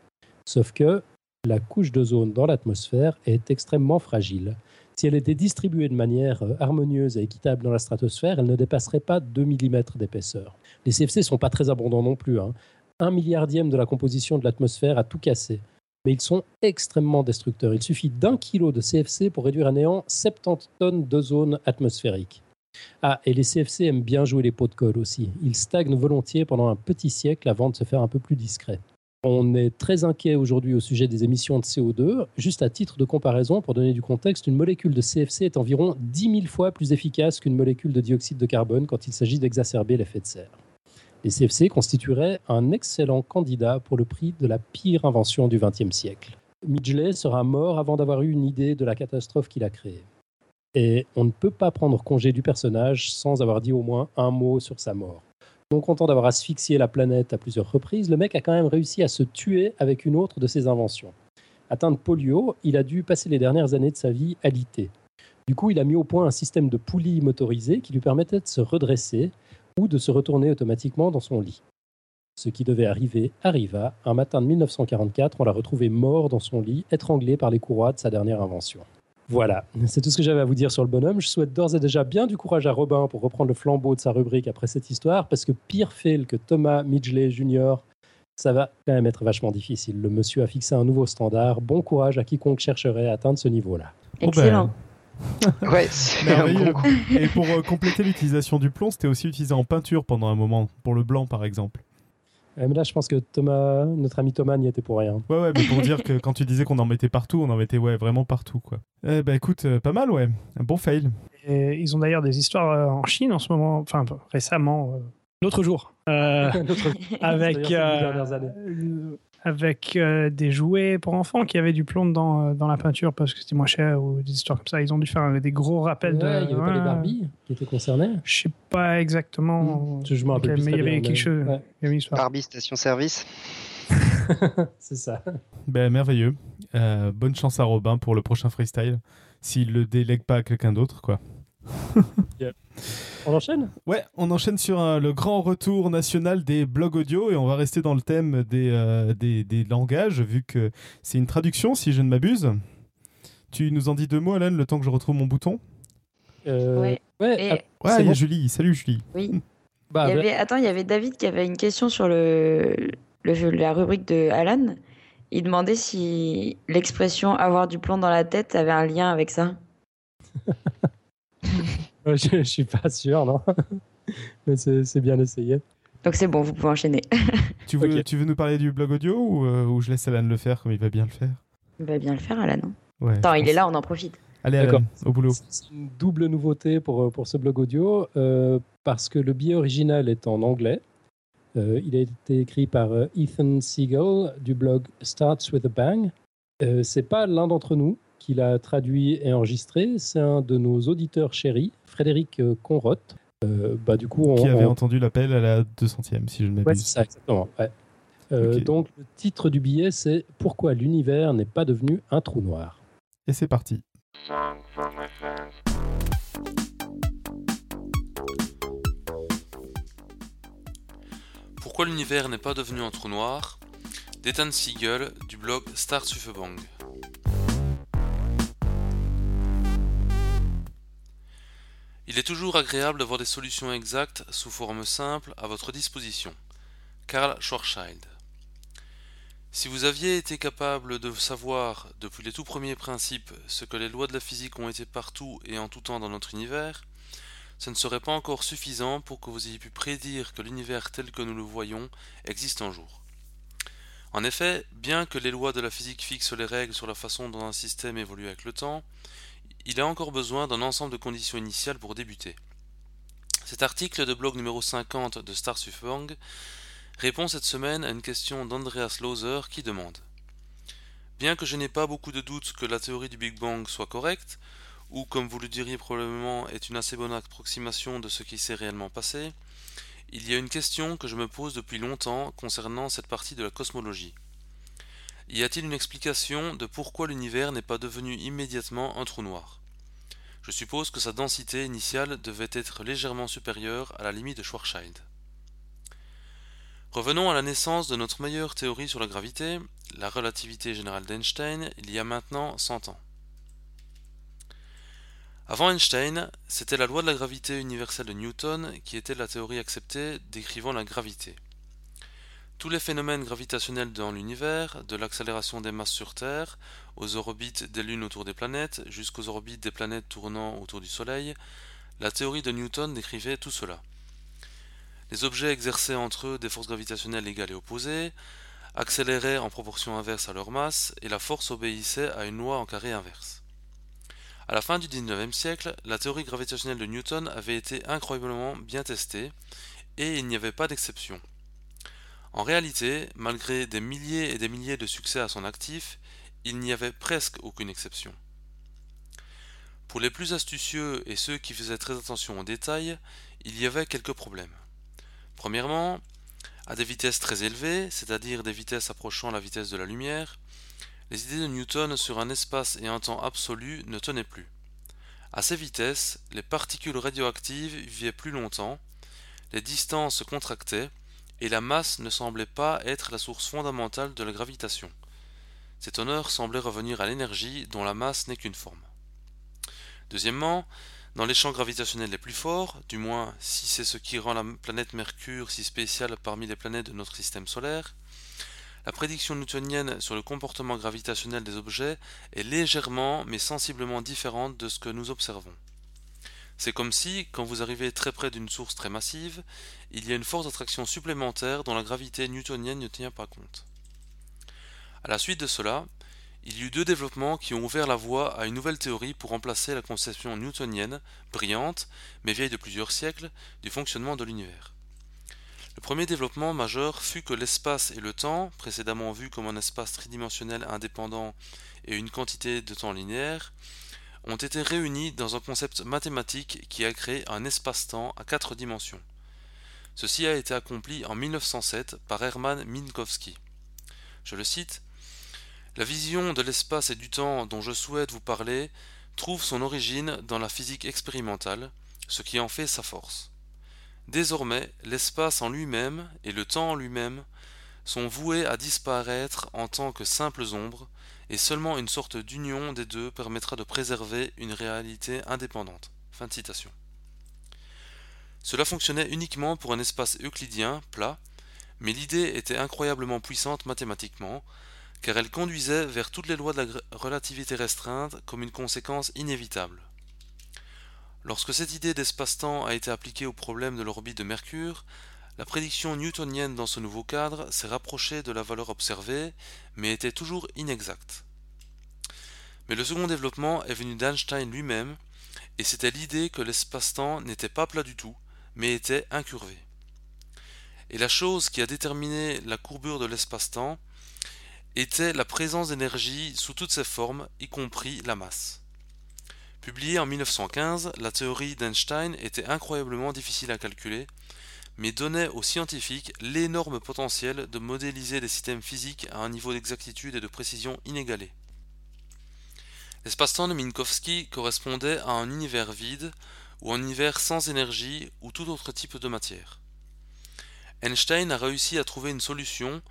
Sauf que la couche d'ozone dans l'atmosphère est extrêmement fragile. Si elle était distribuée de manière euh, harmonieuse et équitable dans la stratosphère, elle ne dépasserait pas 2 mm d'épaisseur. Les CFC ne sont pas très abondants non plus. Hein. Un milliardième de la composition de l'atmosphère a tout cassé mais ils sont extrêmement destructeurs. Il suffit d'un kilo de CFC pour réduire à néant 70 tonnes d'ozone atmosphérique. Ah, et les CFC aiment bien jouer les pots de colle aussi. Ils stagnent volontiers pendant un petit siècle avant de se faire un peu plus discret. On est très inquiet aujourd'hui au sujet des émissions de CO2. Juste à titre de comparaison, pour donner du contexte, une molécule de CFC est environ 10 000 fois plus efficace qu'une molécule de dioxyde de carbone quand il s'agit d'exacerber l'effet de serre les CFC constitueraient un excellent candidat pour le prix de la pire invention du XXe siècle. Midgley sera mort avant d'avoir eu une idée de la catastrophe qu'il a créée. Et on ne peut pas prendre congé du personnage sans avoir dit au moins un mot sur sa mort. Non content d'avoir asphyxié la planète à plusieurs reprises, le mec a quand même réussi à se tuer avec une autre de ses inventions. Atteint de polio, il a dû passer les dernières années de sa vie alité. Du coup, il a mis au point un système de poulies motorisées qui lui permettait de se redresser ou de se retourner automatiquement dans son lit. Ce qui devait arriver arriva. Un matin de 1944, on l'a retrouvé mort dans son lit, étranglé par les courroies de sa dernière invention. Voilà, c'est tout ce que j'avais à vous dire sur le bonhomme. Je souhaite d'ores et déjà bien du courage à Robin pour reprendre le flambeau de sa rubrique après cette histoire, parce que pire fail que Thomas Midgley Jr., ça va quand même être vachement difficile. Le monsieur a fixé un nouveau standard. Bon courage à quiconque chercherait à atteindre ce niveau-là. Excellent. ouais, Et pour euh, compléter l'utilisation du plomb, c'était aussi utilisé en peinture pendant un moment, pour le blanc par exemple. mais là, je pense que Thomas, notre ami Thomas n'y était pour rien. Ouais, ouais, mais pour dire que quand tu disais qu'on en mettait partout, on en mettait ouais, vraiment partout. quoi. Eh ben écoute, euh, pas mal, ouais. Un bon fail. Et ils ont d'ailleurs des histoires euh, en Chine en ce moment, enfin récemment, l'autre jour, avec avec euh, des jouets pour enfants qui avaient du plomb dans, euh, dans la peinture parce que c'était moins cher ou des histoires comme ça. Ils ont dû faire des gros rappels de. Il n'y avait pas les Barbie qui étaient concernés Je sais pas exactement. Hmm. Je me rappelle mais il y avait quelque chose. Barbie Station Service. C'est ça. Ben, merveilleux. Euh, bonne chance à Robin pour le prochain freestyle. S'il le délègue pas à quelqu'un d'autre, quoi. On enchaîne Ouais, on enchaîne sur le grand retour national des blogs audio et on va rester dans le thème des, des, des langages vu que c'est une traduction si je ne m'abuse. Tu nous en dis deux mots, Alan, le temps que je retrouve mon bouton euh, Ouais. Ouais, ah, il y a Julie. Salut, Julie. Oui. Bah, il y bah. avait, attends, il y avait David qui avait une question sur le, le la rubrique de Alan. Il demandait si l'expression avoir du plomb dans la tête avait un lien avec ça. je, ne suis pas sûr, non. Mais c'est bien essayé. Donc c'est bon, vous pouvez enchaîner. tu, veux, tu veux nous parler du blog audio ou, euh, ou je laisse Alan le faire comme il va bien le faire? Il va bien le faire, Alan. Attends, il est là, on en profite. Allez, Alan, au boulot. C'est une double nouveauté pour, euh, pour ce blog audio euh, parce que le billet original est en anglais. Euh, il a été écrit par Ethan Siegel du blog Starts with a Bang. c'est pas l'un d'entre nous qui l'a traduit et enregistré, c'est un de nos auditeurs chéris, Frédéric Conroth. bah, du coup, qui avait entendu l'appel à la 200e, si je ne m'abuse. Ouais, c'est ça, exactement. Donc, le titre du billet, c'est Pourquoi l'univers n'est pas devenu un trou noir? Et c'est parti. Pourquoi l'univers n'est pas devenu un trou noir? d'Ethan Siegel du blog Start Bang. Il est toujours agréable d'avoir des solutions exactes sous forme simple à votre disposition. Karl Schwarzschild si vous aviez été capable de savoir, depuis les tout premiers principes, ce que les lois de la physique ont été partout et en tout temps dans notre univers, ce ne serait pas encore suffisant pour que vous ayez pu prédire que l'univers tel que nous le voyons existe un jour. En effet, bien que les lois de la physique fixent les règles sur la façon dont un système évolue avec le temps, il a encore besoin d'un ensemble de conditions initiales pour débuter. Cet article de blog numéro 50 de Star Bang répond cette semaine à une question d'Andreas Loser qui demande Bien que je n'ai pas beaucoup de doutes que la théorie du Big Bang soit correcte, ou comme vous le diriez probablement est une assez bonne approximation de ce qui s'est réellement passé, il y a une question que je me pose depuis longtemps concernant cette partie de la cosmologie. Y a-t-il une explication de pourquoi l'univers n'est pas devenu immédiatement un trou noir? Je suppose que sa densité initiale devait être légèrement supérieure à la limite de Schwarzschild. Revenons à la naissance de notre meilleure théorie sur la gravité, la relativité générale d'Einstein, il y a maintenant 100 ans. Avant Einstein, c'était la loi de la gravité universelle de Newton qui était la théorie acceptée décrivant la gravité. Tous les phénomènes gravitationnels dans l'univers, de l'accélération des masses sur Terre, aux orbites des lunes autour des planètes, jusqu'aux orbites des planètes tournant autour du Soleil, la théorie de Newton décrivait tout cela. Les objets exerçaient entre eux des forces gravitationnelles égales et opposées, accéléraient en proportion inverse à leur masse, et la force obéissait à une loi en carré inverse. À la fin du XIXe siècle, la théorie gravitationnelle de Newton avait été incroyablement bien testée, et il n'y avait pas d'exception. En réalité, malgré des milliers et des milliers de succès à son actif, il n'y avait presque aucune exception. Pour les plus astucieux et ceux qui faisaient très attention aux détails, il y avait quelques problèmes. Premièrement, à des vitesses très élevées, c'est-à-dire des vitesses approchant la vitesse de la lumière, les idées de Newton sur un espace et un temps absolu ne tenaient plus. À ces vitesses, les particules radioactives vivaient plus longtemps, les distances se contractaient, et la masse ne semblait pas être la source fondamentale de la gravitation. Cet honneur semblait revenir à l'énergie dont la masse n'est qu'une forme. Deuxièmement, dans les champs gravitationnels les plus forts, du moins si c'est ce qui rend la planète Mercure si spéciale parmi les planètes de notre système solaire, la prédiction newtonienne sur le comportement gravitationnel des objets est légèrement mais sensiblement différente de ce que nous observons. C'est comme si, quand vous arrivez très près d'une source très massive, il y a une force d'attraction supplémentaire dont la gravité newtonienne ne tient pas compte. À la suite de cela, il y eut deux développements qui ont ouvert la voie à une nouvelle théorie pour remplacer la conception newtonienne, brillante, mais vieille de plusieurs siècles, du fonctionnement de l'univers. Le premier développement majeur fut que l'espace et le temps, précédemment vus comme un espace tridimensionnel indépendant et une quantité de temps linéaire, ont été réunis dans un concept mathématique qui a créé un espace-temps à quatre dimensions. Ceci a été accompli en 1907 par Hermann Minkowski. Je le cite la vision de l'espace et du temps dont je souhaite vous parler trouve son origine dans la physique expérimentale, ce qui en fait sa force. Désormais, l'espace en lui-même et le temps en lui-même sont voués à disparaître en tant que simples ombres, et seulement une sorte d'union des deux permettra de préserver une réalité indépendante. Cela fonctionnait uniquement pour un espace euclidien plat, mais l'idée était incroyablement puissante mathématiquement, car elle conduisait vers toutes les lois de la relativité restreinte comme une conséquence inévitable. Lorsque cette idée d'espace-temps a été appliquée au problème de l'orbite de Mercure, la prédiction newtonienne dans ce nouveau cadre s'est rapprochée de la valeur observée, mais était toujours inexacte. Mais le second développement est venu d'Einstein lui-même, et c'était l'idée que l'espace-temps n'était pas plat du tout, mais était incurvé. Et la chose qui a déterminé la courbure de l'espace-temps était la présence d'énergie sous toutes ses formes, y compris la masse. Publiée en 1915, la théorie d'Einstein était incroyablement difficile à calculer, mais donnait aux scientifiques l'énorme potentiel de modéliser des systèmes physiques à un niveau d'exactitude et de précision inégalé. L'espace-temps de Minkowski correspondait à un univers vide ou un univers sans énergie ou tout autre type de matière. Einstein a réussi à trouver une solution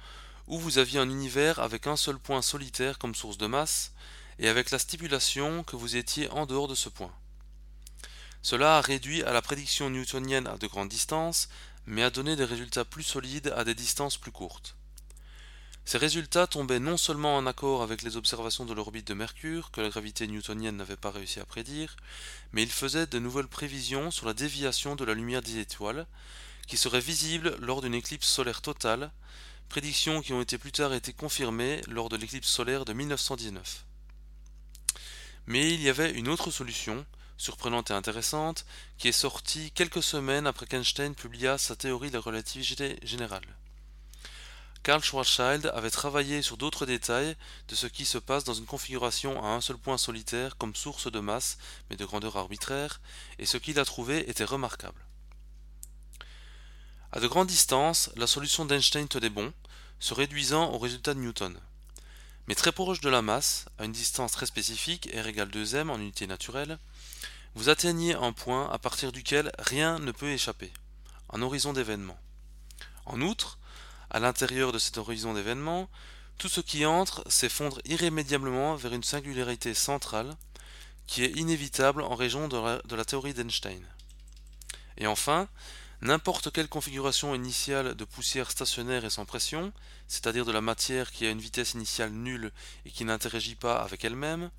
où vous aviez un univers avec un seul point solitaire comme source de masse et avec la stipulation que vous étiez en dehors de ce point. Cela a réduit à la prédiction newtonienne à de grandes distances, mais a donné des résultats plus solides à des distances plus courtes. Ces résultats tombaient non seulement en accord avec les observations de l'orbite de Mercure, que la gravité newtonienne n'avait pas réussi à prédire, mais ils faisaient de nouvelles prévisions sur la déviation de la lumière des étoiles, qui serait visible lors d'une éclipse solaire totale, prédictions qui ont été plus tard été confirmées lors de l'éclipse solaire de 1919. Mais il y avait une autre solution, surprenante et intéressante, qui est sortie quelques semaines après qu'Einstein publia sa théorie de la relativité générale. Karl Schwarzschild avait travaillé sur d'autres détails de ce qui se passe dans une configuration à un seul point solitaire comme source de masse, mais de grandeur arbitraire, et ce qu'il a trouvé était remarquable. À de grandes distances, la solution d'Einstein tenait bon, se réduisant au résultat de Newton. Mais très proche de la masse, à une distance très spécifique, r égale 2m en unité naturelle, vous atteignez un point à partir duquel rien ne peut échapper, un horizon d'événements. En outre, à l'intérieur de cet horizon d'événements, tout ce qui entre s'effondre irrémédiablement vers une singularité centrale qui est inévitable en raison de la, de la théorie d'Einstein. Et enfin, n'importe quelle configuration initiale de poussière stationnaire et sans pression, c'est-à-dire de la matière qui a une vitesse initiale nulle et qui n'interagit pas avec elle-même,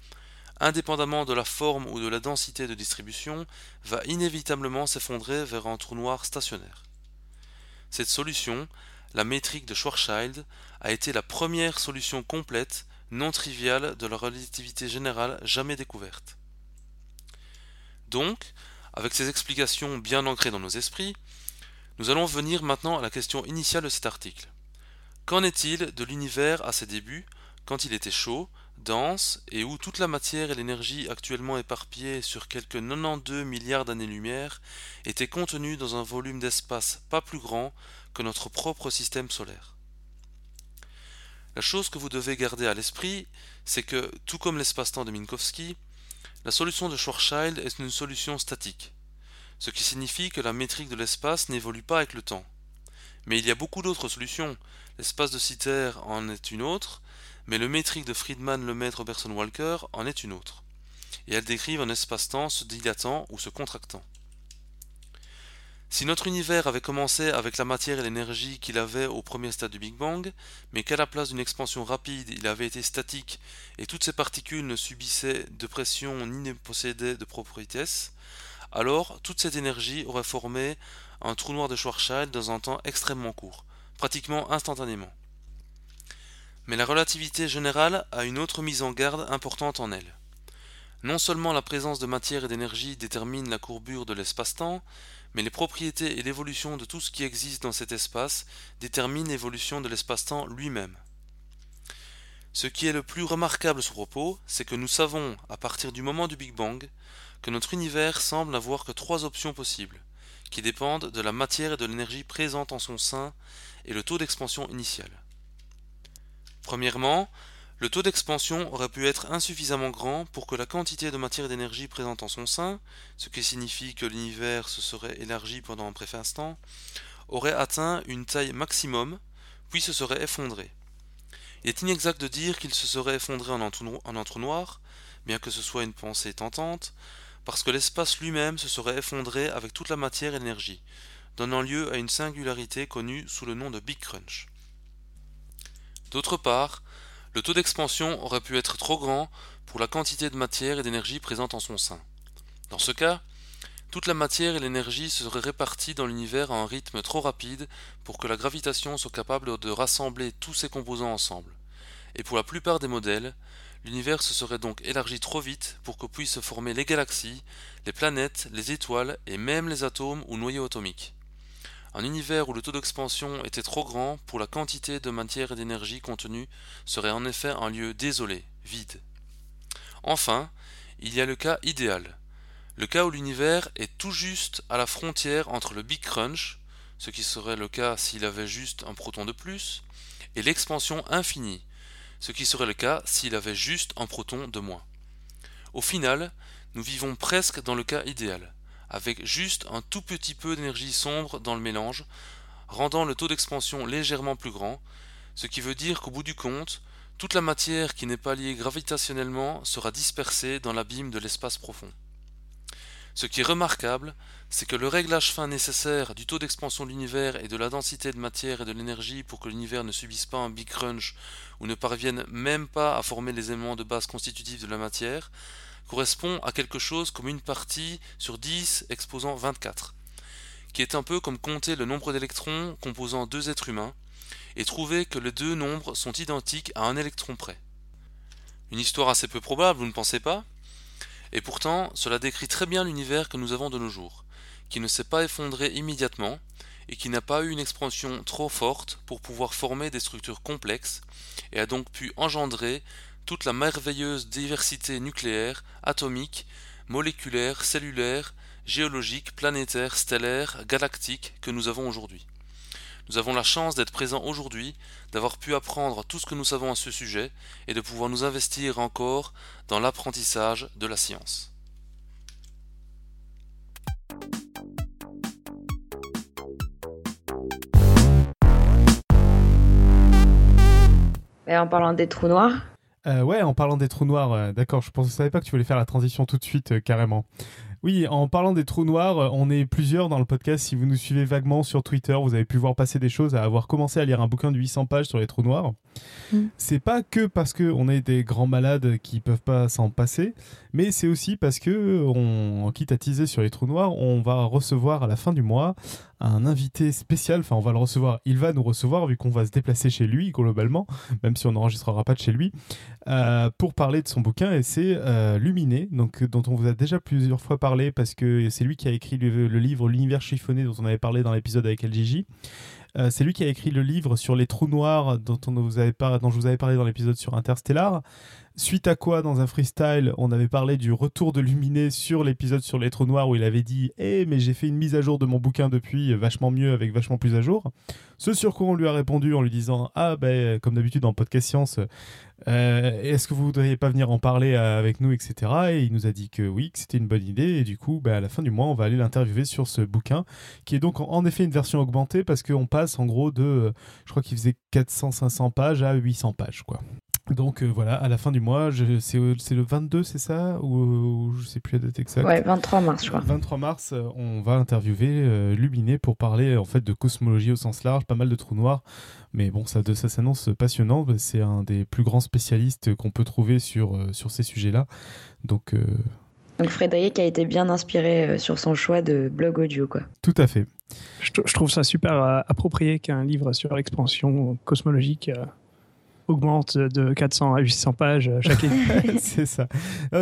indépendamment de la forme ou de la densité de distribution, va inévitablement s'effondrer vers un trou noir stationnaire. Cette solution la métrique de Schwarzschild a été la première solution complète, non triviale de la relativité générale jamais découverte. Donc, avec ces explications bien ancrées dans nos esprits, nous allons venir maintenant à la question initiale de cet article. Qu'en est-il de l'univers à ses débuts, quand il était chaud, dense, et où toute la matière et l'énergie actuellement éparpillées sur quelques 92 milliards d'années-lumière étaient contenues dans un volume d'espace pas plus grand notre propre système solaire. La chose que vous devez garder à l'esprit, c'est que, tout comme l'espace-temps de Minkowski, la solution de Schwarzschild est une solution statique, ce qui signifie que la métrique de l'espace n'évolue pas avec le temps. Mais il y a beaucoup d'autres solutions, l'espace de Sitter en est une autre, mais le métrique de Friedman, Lemaitre, Robertson, Walker en est une autre, et elles décrivent un espace-temps se dilatant ou se contractant. Si notre univers avait commencé avec la matière et l'énergie qu'il avait au premier stade du Big Bang, mais qu'à la place d'une expansion rapide il avait été statique et toutes ces particules ne subissaient de pression ni ne possédaient de propriétés, alors toute cette énergie aurait formé un trou noir de Schwarzschild dans un temps extrêmement court, pratiquement instantanément. Mais la relativité générale a une autre mise en garde importante en elle. Non seulement la présence de matière et d'énergie détermine la courbure de l'espace-temps, mais les propriétés et l'évolution de tout ce qui existe dans cet espace déterminent l'évolution de l'espace-temps lui-même. Ce qui est le plus remarquable à ce propos, c'est que nous savons, à partir du moment du Big Bang, que notre univers semble n'avoir que trois options possibles, qui dépendent de la matière et de l'énergie présente en son sein et le taux d'expansion initial. Premièrement, Le taux d'expansion aurait pu être insuffisamment grand pour que la quantité de matière et d'énergie présente en son sein, ce qui signifie que l'univers se serait élargi pendant un bref instant, aurait atteint une taille maximum, puis se serait effondré. Il est inexact de dire qu'il se serait effondré en entonnoir, bien que ce soit une pensée tentante, parce que l'espace lui-même se serait effondré avec toute la matière et l'énergie, donnant lieu à une singularité connue sous le nom de Big Crunch. D'autre part, le taux d'expansion aurait pu être trop grand pour la quantité de matière et d'énergie présente en son sein. Dans ce cas, toute la matière et l'énergie seraient réparties dans l'univers à un rythme trop rapide pour que la gravitation soit capable de rassembler tous ses composants ensemble. Et pour la plupart des modèles, l'univers se serait donc élargi trop vite pour que puissent se former les galaxies, les planètes, les étoiles et même les atomes ou noyaux atomiques. Un univers où le taux d'expansion était trop grand pour la quantité de matière et d'énergie contenue serait en effet un lieu désolé, vide. Enfin, il y a le cas idéal. Le cas où l'univers est tout juste à la frontière entre le Big Crunch, ce qui serait le cas s'il avait juste un proton de plus, et l'expansion infinie, ce qui serait le cas s'il avait juste un proton de moins. Au final, nous vivons presque dans le cas idéal avec juste un tout petit peu d'énergie sombre dans le mélange, rendant le taux d'expansion légèrement plus grand, ce qui veut dire qu'au bout du compte, toute la matière qui n'est pas liée gravitationnellement sera dispersée dans l'abîme de l'espace profond. Ce qui est remarquable, c'est que le réglage fin nécessaire du taux d'expansion de l'univers et de la densité de matière et de l'énergie pour que l'univers ne subisse pas un big crunch ou ne parvienne même pas à former les éléments de base constitutifs de la matière correspond à quelque chose comme une partie sur 10 exposant 24, qui est un peu comme compter le nombre d'électrons composant deux êtres humains, et trouver que les deux nombres sont identiques à un électron près. Une histoire assez peu probable, vous ne pensez pas? Et pourtant, cela décrit très bien l'univers que nous avons de nos jours, qui ne s'est pas effondré immédiatement, et qui n'a pas eu une expansion trop forte pour pouvoir former des structures complexes, et a donc pu engendrer toute la merveilleuse diversité nucléaire, atomique, moléculaire, cellulaire, géologique, planétaire, stellaire, galactique que nous avons aujourd'hui. Nous avons la chance d'être présents aujourd'hui, d'avoir pu apprendre tout ce que nous savons à ce sujet et de pouvoir nous investir encore dans l'apprentissage de la science. Et en parlant des trous noirs, euh, ouais, en parlant des trous noirs, euh, d'accord, je ne savais pas que tu voulais faire la transition tout de suite, euh, carrément. Oui, en parlant des trous noirs, on est plusieurs dans le podcast. Si vous nous suivez vaguement sur Twitter, vous avez pu voir passer des choses à avoir commencé à lire un bouquin de 800 pages sur les trous noirs. Mm. C'est pas que parce qu'on est des grands malades qui peuvent pas s'en passer, mais c'est aussi parce que, on, quitte à teaser sur les trous noirs, on va recevoir à la fin du mois un invité spécial. Enfin, on va le recevoir, il va nous recevoir vu qu'on va se déplacer chez lui globalement, même si on n'enregistrera pas de chez lui, euh, pour parler de son bouquin. Et c'est euh, Luminé, donc dont on vous a déjà plusieurs fois parlé parce que c'est lui qui a écrit le, livre L'univers chiffonné dont on avait parlé dans l'épisode avec LGJ. Euh, c'est lui qui a écrit le livre sur les trous noirs dont, on vous avait dont je vous avais parlé dans l'épisode sur Interstellar. Suite à quoi, dans un freestyle, on avait parlé du retour de Luminé sur l'épisode sur les trous noirs où il avait dit Eh, mais j'ai fait une mise à jour de mon bouquin depuis, vachement mieux, avec vachement plus à jour. Ce sur quoi on lui a répondu en lui disant Ah, ben, comme d'habitude dans Podcast Science, euh, est-ce que vous ne voudriez pas venir en parler euh, avec nous, etc. Et il nous a dit que oui, que c'était une bonne idée. Et du coup, ben, à la fin du mois, on va aller l'interviewer sur ce bouquin, qui est donc en effet une version augmentée parce qu'on passe en gros de, je crois qu'il faisait 400-500 pages à 800 pages, quoi. Donc euh, voilà, à la fin du mois, c'est le 22, c'est ça? Ou, je sais plus la date exacte Ouais, 23 mars, je crois. 23 mars, euh, on va interviewer euh, Luminé pour parler en fait de cosmologie au sens large, pas mal de trous noirs. Mais bon, ça, ça s'annonce passionnant. C'est un des plus grands spécialistes qu'on peut trouver sur, sur ces sujets-là. Donc, Donc Frédéric a été bien inspiré sur son choix de blog audio, quoi. Tout à fait. Je, je trouve ça super approprié qu'un livre sur l'expansion cosmologique augmente de 400 à 800 pages chaque année. c'est ça.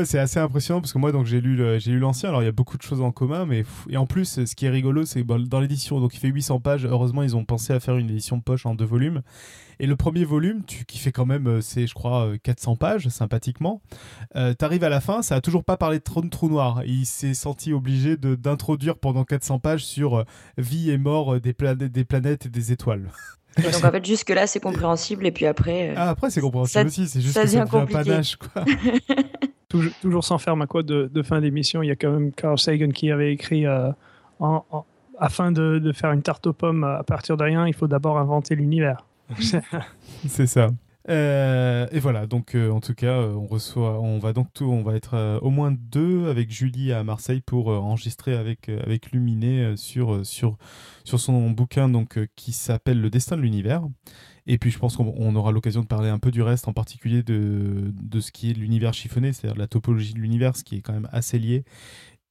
C'est assez impressionnant parce que moi, donc j'ai lu j'ai lu l'ancien. Alors il y a beaucoup de choses en commun, mais et en plus, ce qui est rigolo, c'est dans l'édition, donc il fait 800 pages. Heureusement, ils ont pensé à faire une édition poche en deux volumes. Et le premier volume, tu, qui fait quand même, euh, c'est je crois 400 euh, pages, sympathiquement. Euh, T'arrives à la fin, ça a toujours pas parlé de trou, de trou noir. Il s'est senti obligé d'introduire pendant 400 pages sur vie et mort des, planètes, des planètes et des étoiles. Donc en fait, jusque-là, c'est compréhensible, et puis après. Ah, après, c'est compréhensible aussi, c'est juste ça que ça devient panache, quoi. toujours, sans faire ma quote de, fin d'émission, il y a quand même Carl Sagan qui avait écrit en, afin de, de, faire une tarte aux pommes à partir de rien, il faut d'abord inventer l'univers. c'est ça. Euh, et voilà, donc euh, en tout cas, euh, on reçoit, on va donc tout, on va être au moins deux avec Julie à Marseille pour enregistrer avec avec Luminé sur sur sur son bouquin donc qui s'appelle Le destin de l'univers. Et puis je pense qu'on aura l'occasion de parler un peu du reste, en particulier de, de ce qui est l'univers chiffonné, c'est-à-dire la topologie de l'univers, qui est quand même assez lié,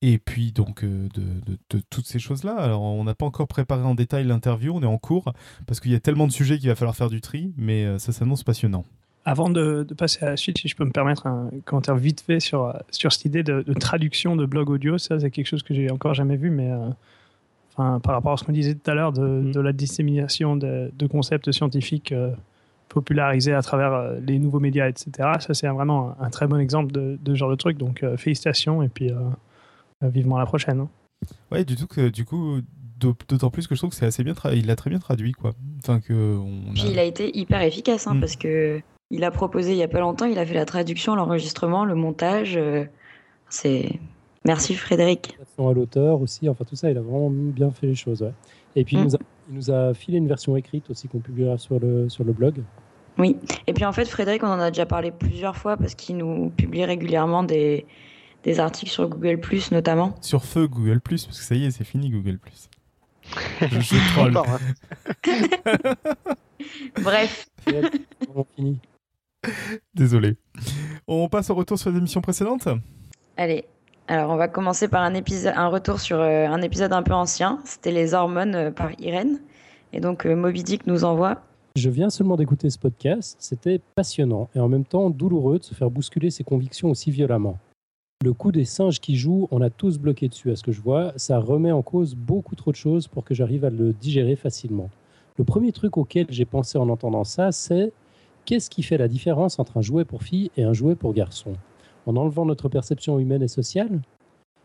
et puis donc euh, de, toutes ces choses-là. Alors on n'a pas encore préparé en détail l'interview, on est en cours, parce qu'il y a tellement de sujets qu'il va falloir faire du tri, mais euh, ça s'annonce passionnant. Avant de, passer à la suite, si je peux me permettre un commentaire vite fait sur, sur cette idée de, traduction de blog audio, ça c'est quelque chose que j'ai encore jamais vu, mais euh, enfin, par rapport à ce qu'on disait tout à l'heure de, mm. la dissémination de, concepts scientifiques popularisés à travers les nouveaux médias, etc., ça c'est vraiment un, très bon exemple de, ce genre de truc, donc félicitations et puis euh, vivement la prochaine. Hein. Ouais, du, tout que, du coup, d'autant plus que je trouve que c'est assez bien il l'a très bien traduit quoi enfin que Puis il a été hyper efficace hein, mm. parce que il a proposé il y a pas longtemps il a fait la traduction l'enregistrement le montage euh, c'est merci Frédéric à l'auteur aussi enfin tout ça il a vraiment bien fait les choses et puis il, mm. nous a, il, nous a, filé une version écrite aussi qu'on publiera sur le sur le blog oui et puis en fait Frédéric on en a déjà parlé plusieurs fois parce qu'il nous publie régulièrement des des articles sur Google Plus notamment. Sur feu Google Plus, parce que ça y est, c'est fini Google Plus. Je troll. Hein. Bref. Désolé. On passe au retour sur les émissions précédentes? Allez. Alors, on va commencer par un, épisode, un retour sur euh, un épisode un peu ancien. C'était Les hormones euh, par Irène. Et donc, euh, Moby Dick nous envoie. Je viens seulement d'écouter ce podcast. C'était passionnant et en même temps douloureux de se faire bousculer ses convictions aussi violemment le coup des singes qui jouent, on a tous bloqué dessus à ce que je vois, ça remet en cause beaucoup trop de choses pour que j'arrive à le digérer facilement. Le premier truc auquel j'ai pensé en entendant ça, c'est qu'est-ce qui fait la différence entre un jouet pour fille et un jouet pour garçon? En enlevant notre perception humaine et sociale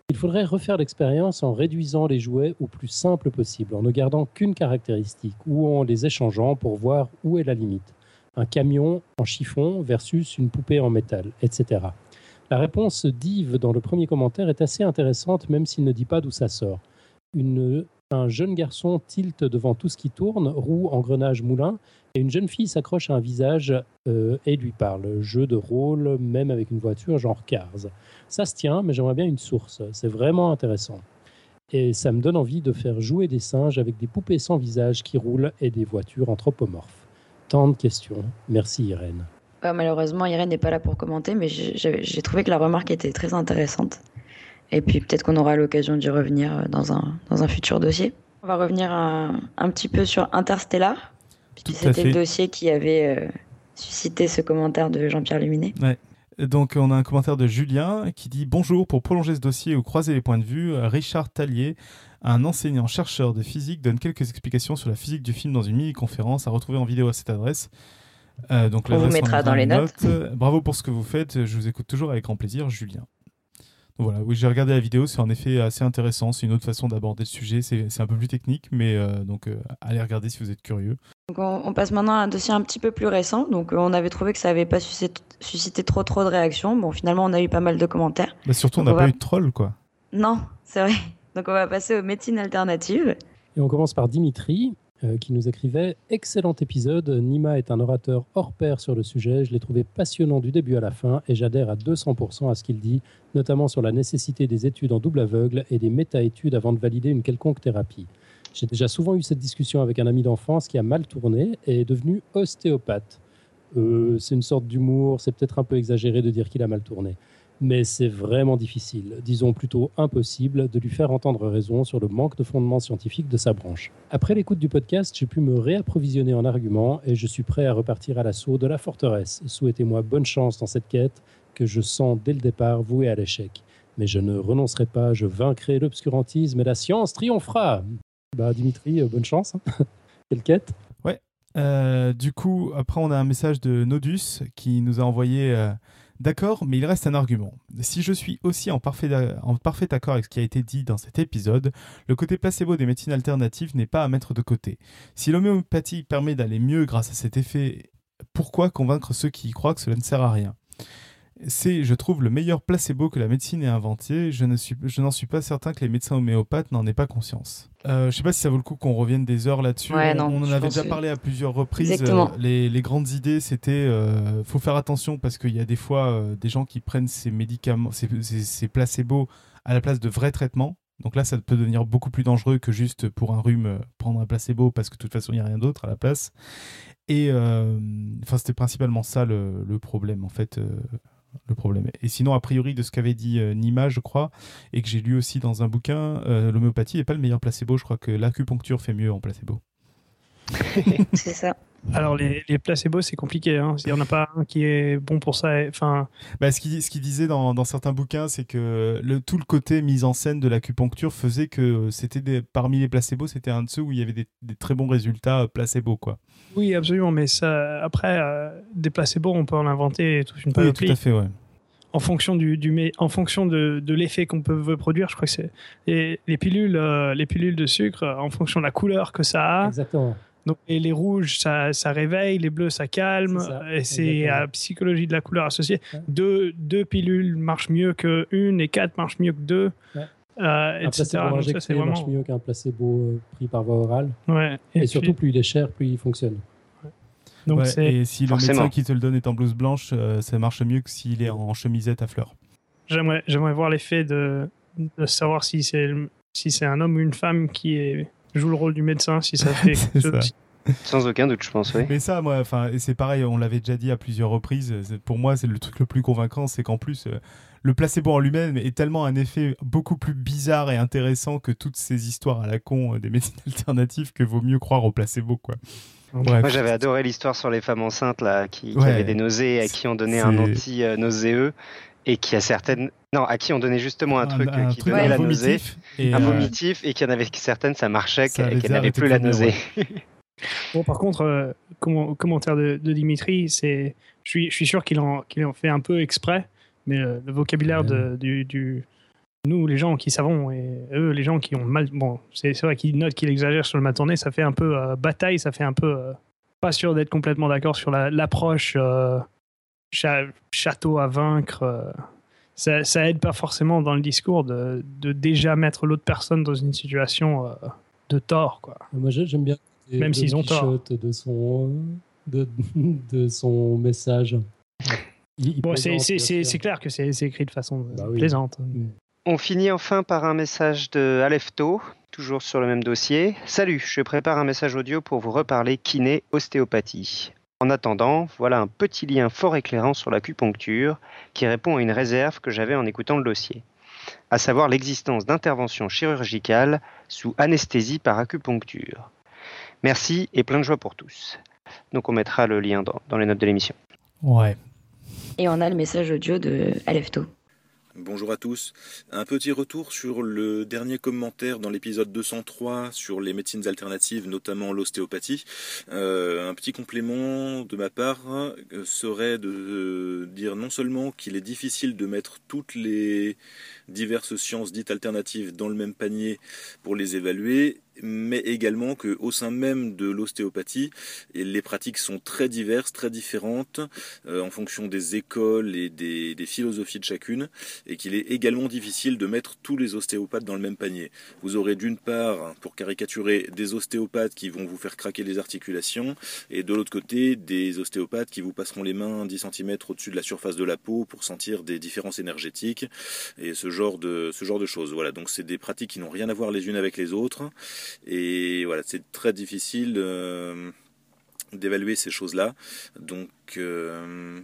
Il faudrait refaire l'expérience en réduisant les jouets au plus simple possible, en ne gardant qu'une caractéristique ou en les échangeant pour voir où est la limite. Un camion en chiffon versus une poupée en métal, etc. La réponse d'Yves dans le premier commentaire est assez intéressante, même s'il ne dit pas d'où ça sort. un jeune garçon tilte devant tout ce qui tourne, roue, engrenage, moulin, et une jeune fille s'accroche à un visage euh, et lui parle. Jeu de rôle, même avec une voiture, genre Cars. Ça se tient, mais j'aimerais bien une source. C'est vraiment intéressant. Et ça me donne envie de faire jouer des singes avec des poupées sans visage qui roulent et des voitures anthropomorphes. Tant de questions. Merci Irène malheureusement, Irène n'est pas là pour commenter, mais j'ai trouvé que la remarque était très intéressante. Et puis peut-être qu'on aura l'occasion d'y revenir euh, dans un, dans un futur dossier. On va revenir un, un petit peu sur Interstellar, c'était le dossier qui avait euh, suscité ce commentaire de Jean-Pierre Luminet. Ouais. Donc on a un commentaire de Julien qui dit Bonjour, pour prolonger ce dossier ou croiser les points de vue, Richard Tallier, un enseignant-chercheur de physique, donne quelques explications sur la physique du film dans une mini-conférence à retrouver en vidéo à cette adresse. Euh, donc on vous mettra dans les notes. Bravo pour ce que vous faites. Je vous écoute toujours avec grand plaisir, Julien. voilà, oui, j'ai regardé la vidéo, c'est en effet assez intéressant. C'est une autre façon d'aborder le sujet. C'est un peu plus technique, mais euh, donc euh, allez regarder si vous êtes curieux. on, passe maintenant à un dossier un petit peu plus récent. Donc on avait trouvé que ça n'avait pas suscité, trop trop de réactions. Bon, finalement, on a eu pas mal de commentaires. Bah, surtout, on n'a pas eu de troll, quoi. Non, c'est vrai. Donc on va passer aux médecines alternatives. Et on commence par Dimitri. Euh, qui nous écrivait Excellent épisode. Nima est un orateur hors pair sur le sujet. Je l'ai trouvé passionnant du début à la fin et j'adhère à 200% à ce qu'il dit, notamment sur la nécessité des études en double aveugle et des méta-études avant de valider une quelconque thérapie. J'ai déjà souvent eu cette discussion avec un ami d'enfance qui a mal tourné et est devenu ostéopathe. Euh, c'est une sorte d'humour, c'est peut-être un peu exagéré de dire qu'il a mal tourné mais c'est vraiment difficile, disons plutôt impossible, de lui faire entendre raison sur le manque de fondement scientifique de sa branche. Après l'écoute du podcast, j'ai pu me réapprovisionner en arguments et je suis prêt à repartir à l'assaut de la forteresse. Souhaitez-moi bonne chance dans cette quête que je sens dès le départ vouée à l'échec. Mais je ne renoncerai pas, je vaincrai l'obscurantisme et la science triomphera. Bah Dimitri, euh, bonne chance. Hein. Quelle quête? Ouais. Euh, du coup, après on a un message de Nodus qui nous a envoyé... Euh, D'accord, mais il reste un argument. Si je suis aussi en parfait, accord avec ce qui a été dit dans cet épisode, le côté placebo des médecines alternatives n'est pas à mettre de côté. Si l'homéopathie permet d'aller mieux grâce à cet effet, pourquoi convaincre ceux qui y croient que cela ne sert à rien? C'est, je trouve, le meilleur placebo que la médecine ait inventé. Je, ne suis, je n'en suis pas certain que les médecins homéopathes n'en aient pas conscience. Euh, je sais pas si ça vaut le coup qu'on revienne des heures là-dessus. on, en avait déjà parlé à plusieurs reprises. Euh, les, les, grandes idées, c'était euh, faut faire attention parce qu'il y a des fois euh, des gens qui prennent ces médicaments, ces, ces, placebos à la place de vrais traitements. Donc là, ça peut devenir beaucoup plus dangereux que juste pour un rhume prendre un placebo parce que de toute façon, il n'y a rien d'autre à la place. Et enfin, c'était principalement ça le, le problème en fait le problème. Et sinon, a priori, de ce qu'avait dit euh, Nima, je crois, et que j'ai lu aussi dans un bouquin, euh, l'homéopathie n'est pas le meilleur placebo. Je crois que l'acupuncture fait mieux en placebo. c'est ça. Alors, les, les placebos, c'est compliqué. Hein. Il n'y en a pas un qui est bon pour ça. Enfin... Bah, ce qu'il ce qui disait dans, dans, certains bouquins, c'est que le, tout le côté mise en scène de l'acupuncture faisait que c'était parmi les placebos, c'était un de ceux où il y avait des, des très bons résultats euh, placebo. Quoi. Oui, absolument. Mais ça, après, euh, des placebos, on peut en inventer toute une panoplie. Oui, tout à fait, ouais en fonction du, du en fonction de, de l'effet qu'on peut produire. Je crois que c'est les, les, pilules, euh, les pilules de sucre en fonction de la couleur que ça a. Exactement. Donc, et les rouges, ça, ça, réveille, les bleus, ça calme. et c'est la psychologie de la couleur associée. Deux, deux, pilules marchent mieux qu'une et quatre marchent mieux que deux. Ouais. Euh, un placebo injecté vraiment... marche mieux qu'un placebo euh, pris par voie orale. Ouais. Et, surtout, plus il est cher, plus il fonctionne. Donc et si le médecin qui te le donne est en blouse blanche, euh, ça marche mieux que s'il est en chemisette à fleurs. J'aimerais, j'aimerais voir l'effet de, de savoir si c'est, si c'est un homme ou une femme qui est joue le rôle du médecin si ça fait Sans aucun doute, je pense, oui. Mais ça, moi, enfin, c'est pareil, on l'avait déjà dit à plusieurs reprises. Pour moi, c'est le truc le plus convaincant, c'est qu'en plus, euh, le placebo en lui-même est tellement un effet beaucoup plus bizarre et intéressant que toutes ces histoires à la con euh, des médecines alternatives que vaut mieux croire au placebo, quoi. Moi, j'avais adoré l'histoire sur les femmes enceintes là, qui, avaient des nausées, et à qui on donnait un anti-nauséeux et qui a certaines non à qui on donnait justement un, truc qui donnait la nausée. un euh, vomitif et qui en avait certaines ça marchait qu'elle n'avait plus la nausée. bon par contre euh, commentaire de, Dimitri c'est je suis, je suis sûr qu'il en, qu'il en fait un peu exprès mais le, vocabulaire de, du, du, nous les gens qui savons et eux les gens qui ont mal bon c'est vrai qu'ils notent qu'il exagère sur le matonné ça fait un peu euh, bataille ça fait un peu pas sûr d'être complètement d'accord sur l'approche château à vaincre, euh, ça, ça, aide pas forcément dans le discours de, de déjà mettre l'autre personne dans une situation euh, de tort. Quoi. Moi, j'aime bien même s'ils ont tort de son de, de son message. bon, c'est clair que c'est écrit de façon bah plaisante. Mm. On finit enfin par un message de Alefto, toujours sur le même dossier. Salut, je prépare un message audio pour vous reparler kiné ostéopathie. En attendant, voilà un petit lien fort éclairant sur l'acupuncture qui répond à une réserve que j'avais en écoutant le dossier, à savoir l'existence d'interventions chirurgicales sous anesthésie par acupuncture. Merci et plein de joie pour tous. Donc on mettra le lien dans, les notes de l'émission. Ouais. Et on a le message audio de Alefto. Bonjour à tous. Un petit retour sur le dernier commentaire dans l'épisode 203 sur les médecines alternatives, notamment l'ostéopathie. Euh, un petit complément de ma part euh, serait de dire non seulement qu'il est difficile de mettre toutes les diverses sciences dites alternatives dans le même panier pour les évaluer, mais également qu'au sein même de l'ostéopathie, les pratiques sont très diverses, très différentes euh, en fonction des écoles et des, philosophies de chacune, et qu'il est également difficile de mettre tous les ostéopathes dans le même panier. Vous aurez d'une part, pour caricaturer, des ostéopathes qui vont vous faire craquer les articulations, et de l'autre côté, des ostéopathes qui vous passeront les mains 10 cm au-dessus de la surface de la peau pour sentir des différences énergétiques, et ce genre de, ce genre de choses. Voilà, donc c'est des pratiques qui n'ont rien à voir les unes avec les autres. Et voilà, c'est très difficile euh, d'évaluer ces choses-là. Donc, euh,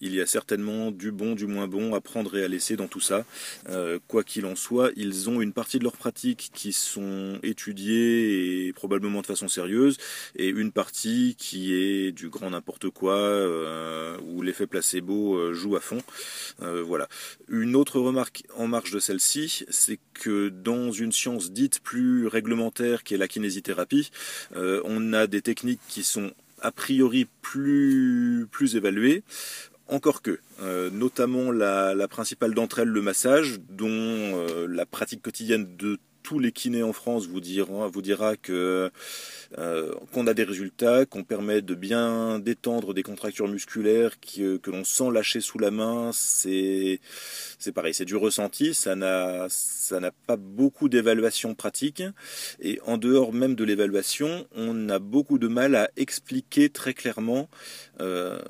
il y a certainement du bon, du moins bon à prendre et à laisser dans tout ça. Euh, quoi qu'il en soit, ils ont une partie de leurs pratiques qui sont étudiées et probablement de façon sérieuse, et une partie qui est du grand n'importe quoi, euh, où l'effet placebo euh, joue à fond. voilà. Une autre remarque en marge de celle-ci, c'est que dans une science dite plus réglementaire qui est la kinésithérapie, on a des techniques qui sont a priori plus, plus évaluées encore que, notamment la, principale d'entre elles, le massage, dont la pratique quotidienne de tous les kinés en France vous dira que euh, qu'on a des résultats, qu'on permet de bien détendre des contractures musculaires que, l'on sent lâcher sous la main, c'est pareil, c'est du ressenti, ça n'a ça n'a pas beaucoup d'évaluation pratique et en dehors même de l'évaluation, on a beaucoup de mal à expliquer très clairement euh,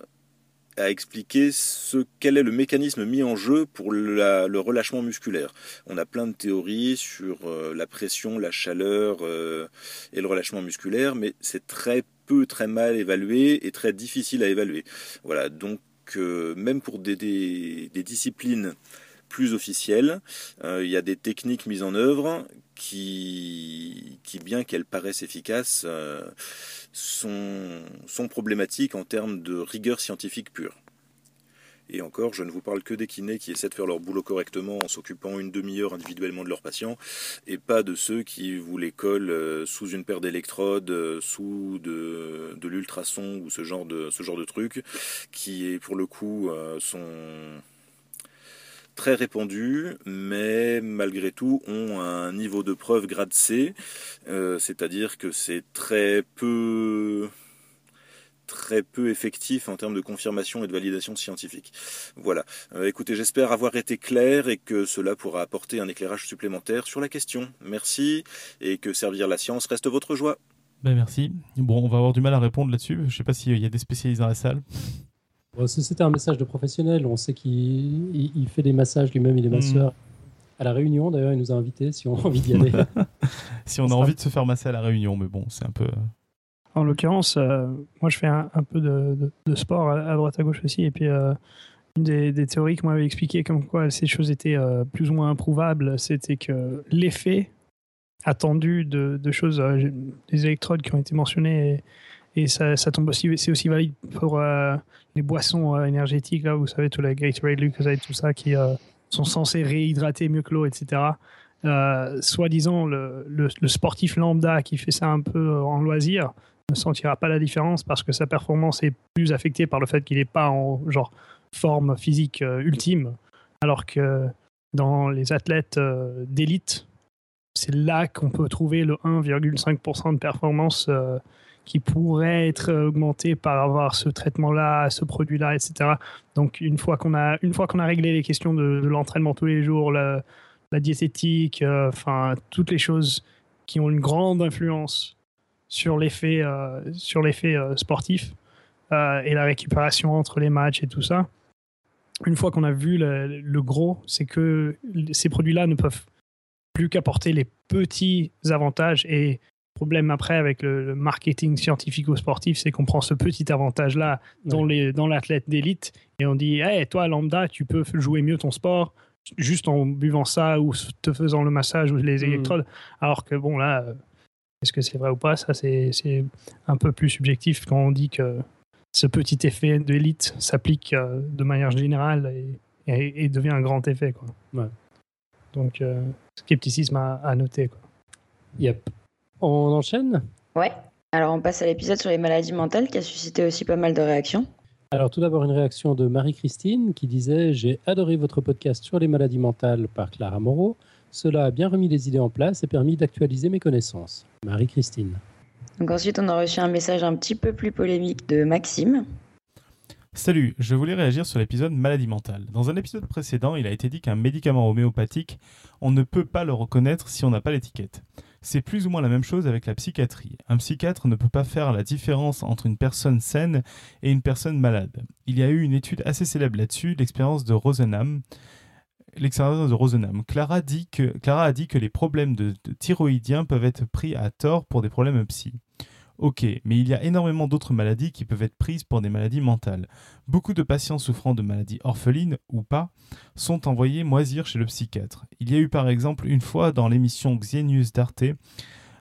à expliquer ce, quel est le mécanisme mis en jeu pour le relâchement musculaire. On a plein de théories sur euh, la pression, la chaleur euh, et le relâchement musculaire, mais c'est très peu, très mal évalué et très difficile à évaluer. Voilà, donc euh, même pour des, disciplines plus officielles, il y a des techniques mises en œuvre qui, bien qu'elles paraissent efficaces, sont, sont problématiques en termes de rigueur scientifique pure. Et encore, je ne vous parle que des kinés qui essaient de faire leur boulot correctement en s'occupant une demi-heure individuellement de leurs patients, et pas de ceux qui vous les collent euh, sous une paire d'électrodes, euh, sous de, l'ultrason ou ce genre de, ce genre de trucs, qui pour le coup euh, sont très répandus, mais malgré tout ont un niveau de preuve grade C, euh, c'est-à-dire que c'est très peu très peu effectif en termes de confirmation et de validation scientifique. Voilà. Euh, écoutez, j'espère avoir été clair et que cela pourra apporter un éclairage supplémentaire sur la question. Merci et que servir la science reste votre joie. Ben merci. Bon, on va avoir du mal à répondre là-dessus. Je ne sais pas s'il y a des spécialistes dans la salle. C'était un message de professionnel. On sait qu'il fait des massages lui-même, il est masseur. À la réunion, d'ailleurs, il nous a invités si on a envie d'y aller. si on a envie de se faire masser à la réunion, mais bon, c'est un peu. En l'occurrence, euh, moi, je fais un, peu de, sport à, droite à gauche aussi. Et puis, euh, une des, théories que m'avait expliqué comme quoi ces choses étaient euh, plus ou moins improuvables, c'était que l'effet attendu de, choses, des électrodes qui ont été mentionnées, et ça, ça tombe aussi, c'est aussi valide pour euh, les boissons euh, énergétiques, là, vous savez, tout la Gatorade, Lucozade, tout ça, qui euh, sont censés réhydrater mieux que l'eau, etc. Soi-disant, le, le, sportif lambda qui fait ça un peu en loisir ne sentira pas la différence parce que sa performance est plus affectée par le fait qu'il n'est pas en genre forme physique ultime, alors que dans les athlètes d'élite, c'est là qu'on peut trouver le 1,5% de performance qui pourrait être augmenté par avoir ce traitement-là, ce produit-là, etc. Donc une fois qu'on a une fois qu'on a réglé les questions de, l'entraînement tous les jours, la, diététique, euh, enfin toutes les choses qui ont une grande influence sur l'effet euh, sur l'effet euh, sportif et la récupération entre les matchs et tout ça. Une fois qu'on a vu le, le gros, c'est que ces produits-là ne peuvent plus qu'apporter les petits avantages et problème après avec le, marketing scientifico-sportif, c'est qu'on prend ce petit avantage-là dans, les, dans l'athlète d'élite et on dit hey, toi, lambda, tu peux jouer mieux ton sport juste en buvant ça ou te faisant le massage ou les hmm. électrodes. Alors que bon, là, euh, est-ce que c'est vrai ou pas? Ça, c'est, un peu plus subjectif quand on dit que ce petit effet d'élite s'applique euh, de manière générale et, devient un grand effet. Quoi. Donc, euh, scepticisme à, à noter. Quoi. Yep. On enchaîne Ouais. Alors on passe à l'épisode sur les maladies mentales qui a suscité aussi pas mal de réactions. Alors tout d'abord une réaction de Marie-Christine qui disait J'ai adoré votre podcast sur les maladies mentales par Clara Moreau. Cela a bien remis les idées en place et permis d'actualiser mes connaissances. Marie-Christine. Donc ensuite on a reçu un message un petit peu plus polémique de Maxime. Salut, je voulais réagir sur l'épisode maladie mentale. Dans un épisode précédent, il a été dit qu'un médicament homéopathique, on ne peut pas le reconnaître si on n'a pas l'étiquette. C'est plus ou moins la même chose avec la psychiatrie. Un psychiatre ne peut pas faire la différence entre une personne saine et une personne malade. Il y a eu une étude assez célèbre là-dessus, l'expérience de Rosenham. Clara a dit que les problèmes de, de thyroïdiens peuvent être pris à tort pour des problèmes psy. Ok, mais il y a énormément d'autres maladies qui peuvent être prises pour des maladies mentales. Beaucoup de patients souffrant de maladies orphelines ou pas sont envoyés moisir chez le psychiatre. Il y a eu par exemple une fois dans l'émission Xenius d'Arte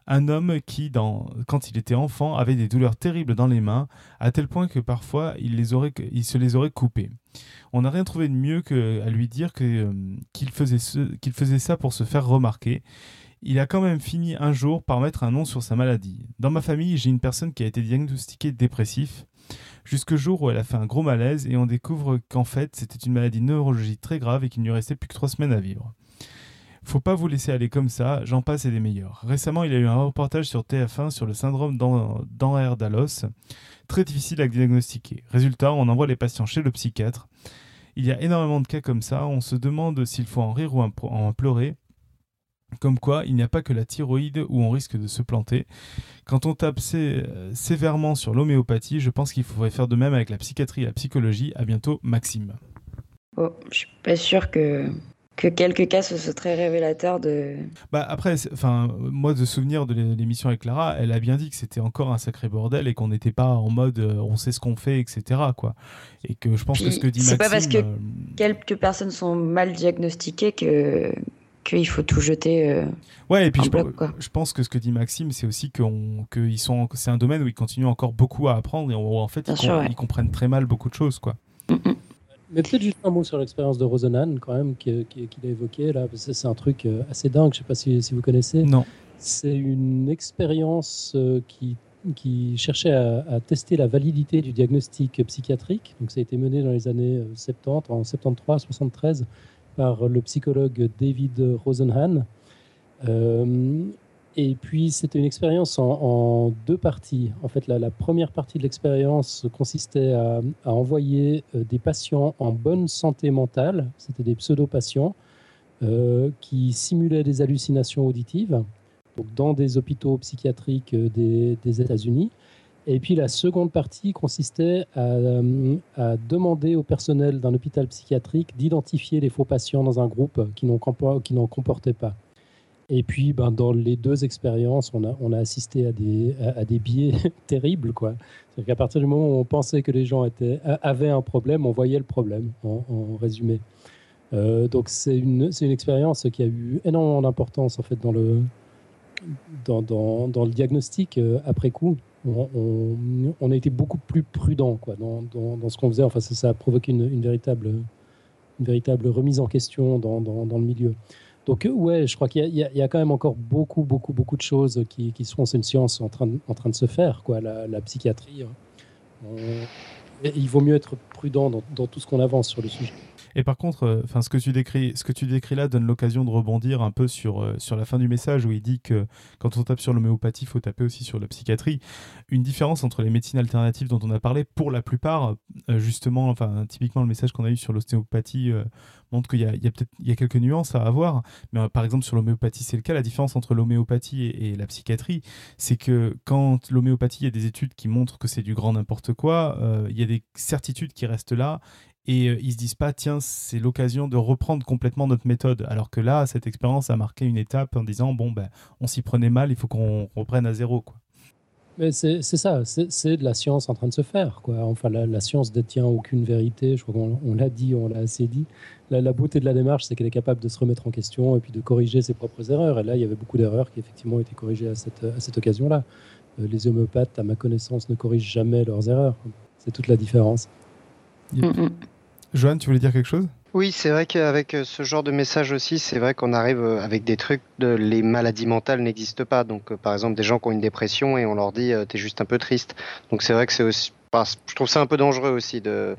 un homme qui, quand il était enfant, avait des douleurs terribles dans les mains, à tel point que parfois il, se les aurait coupées. On n'a rien trouvé de mieux que à lui dire euh, qu'il faisait ça pour se faire remarquer il a quand même fini un jour par mettre un nom sur sa maladie. Dans ma famille, j'ai une personne qui a été diagnostiquée dépressif. Jusqu'au jour où elle a fait un gros malaise et on découvre qu'en fait c'était une maladie neurologique très grave et qu'il ne lui restait plus que trois semaines à vivre. Faut pas vous laisser aller comme ça, j'en passe et des meilleurs. Récemment, il y a eu un reportage sur TF1 sur le syndrome d'Anher-Dallos, très difficile à diagnostiquer. Résultat, on envoie les patients chez le psychiatre. Il y a énormément de cas comme ça, on se demande s'il faut en rire ou en pleurer. Comme quoi, il n'y a pas que la thyroïde où on risque de se planter. Quand on tape sévèrement sur l'homéopathie, je pense qu'il faudrait faire de même avec la psychiatrie et la psychologie. À bientôt, Maxime. Oh, je suis pas sûr que que quelques cas ce soit très révélateur de. Bah après, enfin moi de souvenir de l'émission avec Clara, elle a bien dit que c'était encore un sacré bordel et qu'on n'était pas en mode euh, on sait ce qu'on fait, etc. Quoi. Et que je pense que ce que dit Maxime. C'est pas parce que euh, quelques personnes sont mal diagnostiquées que qu'il faut tout jeter. Euh, ouais, et puis je, je, pense que ce que dit Maxime, c'est aussi que sont, c'est un domaine où ils continuent encore beaucoup à apprendre et où, en fait ils, comprennent très mal beaucoup de choses, quoi. Mm, mm. Mais peut-être juste un mot sur l'expérience de Rosenan, quand même, qu'il a évoqué là, parce que c'est un truc euh, assez dingue, je ne sais pas si, si, vous connaissez. Non. C'est une expérience euh, qui, qui cherchait à, tester la validité du diagnostic psychiatrique. Donc ça a été mené dans les années 70, en 73, 73, par le psychologue David Rosenhan. Euh, et puis, c'était une expérience en, deux parties. En fait, la, première partie de l'expérience consistait à, envoyer euh, des patients en bonne santé mentale, c'était des pseudo-patients, euh, qui simulaient des hallucinations auditives, donc dans des hôpitaux psychiatriques des, États-Unis. Et puis, la seconde partie consistait à, à demander au personnel d'un hôpital psychiatrique d'identifier les faux patients dans un groupe qui n'en comportait pas. Et puis, ben, dans les deux expériences, on a, on a assisté à des, à, des biais terribles. C'est-à-dire qu'à partir du moment où on pensait que les gens étaient, avaient un problème, on voyait le problème, en, résumé. Euh, donc, c'est une, une expérience qui a eu énormément d'importance en fait, dans, le, dans, dans, dans le diagnostic euh, après coup. On, a été beaucoup plus prudent quoi, dans, dans, ce qu'on faisait. Enfin, ça, a provoqué une, une, véritable, une véritable remise en question dans, le milieu. Donc, euh, ouais, je crois qu'il y, y, a quand même encore beaucoup, beaucoup, beaucoup de choses qui, qui sont, c'est une science en train, de, en train de se faire, quoi, la, psychiatrie. Hein. il vaut mieux être prudent dans, dans tout ce qu'on avance sur le sujet. Et par contre, euh, enfin, ce que tu décris, ce que tu décris là donne l'occasion de rebondir un peu sur euh, sur la fin du message où il dit que quand on tape sur l'homéopathie, il faut taper aussi sur la psychiatrie. Une différence entre les médecines alternatives dont on a parlé, pour la plupart, justement, enfin, typiquement le message qu'on a eu sur l'ostéopathie montre qu'il y a, peut-être il y a quelques nuances à avoir. Mais euh, par exemple, sur l'homéopathie, c'est le cas. La différence entre l'homéopathie et, la psychiatrie, c'est que quand l'homéopathie, il y a des études qui montrent que c'est du grand n'importe quoi, euh, il y a des certitudes qui restent là. Et euh, ils se disent pas, tiens, c'est l'occasion de reprendre complètement notre méthode. Alors que là, cette expérience a marqué une étape en disant, bon, ben, on s'y prenait mal, il faut qu'on reprenne à zéro. Quoi. Mais c'est ça, c'est de la science en train de se faire. Quoi. Enfin, la, science détient aucune vérité, je crois qu'on l'a dit, on l'a assez dit. La, beauté de la démarche, c'est qu'elle est capable de se remettre en question et puis de corriger ses propres erreurs. Et là, il y avait beaucoup d'erreurs qui effectivement ont été corrigées à cette, à cette occasion-là. Euh, les homéopathes, à ma connaissance, ne corrigent jamais leurs erreurs. C'est toute la différence. Joanne, tu voulais dire quelque chose? Oui, c'est vrai qu'avec euh, ce genre de message aussi, c'est vrai qu'on arrive euh, avec des trucs de les maladies mentales n'existent pas. Donc, euh, par exemple, des gens qui ont une dépression et on leur dit t'es juste un peu triste. Donc, c'est vrai que c'est aussi, je trouve ça un peu dangereux aussi de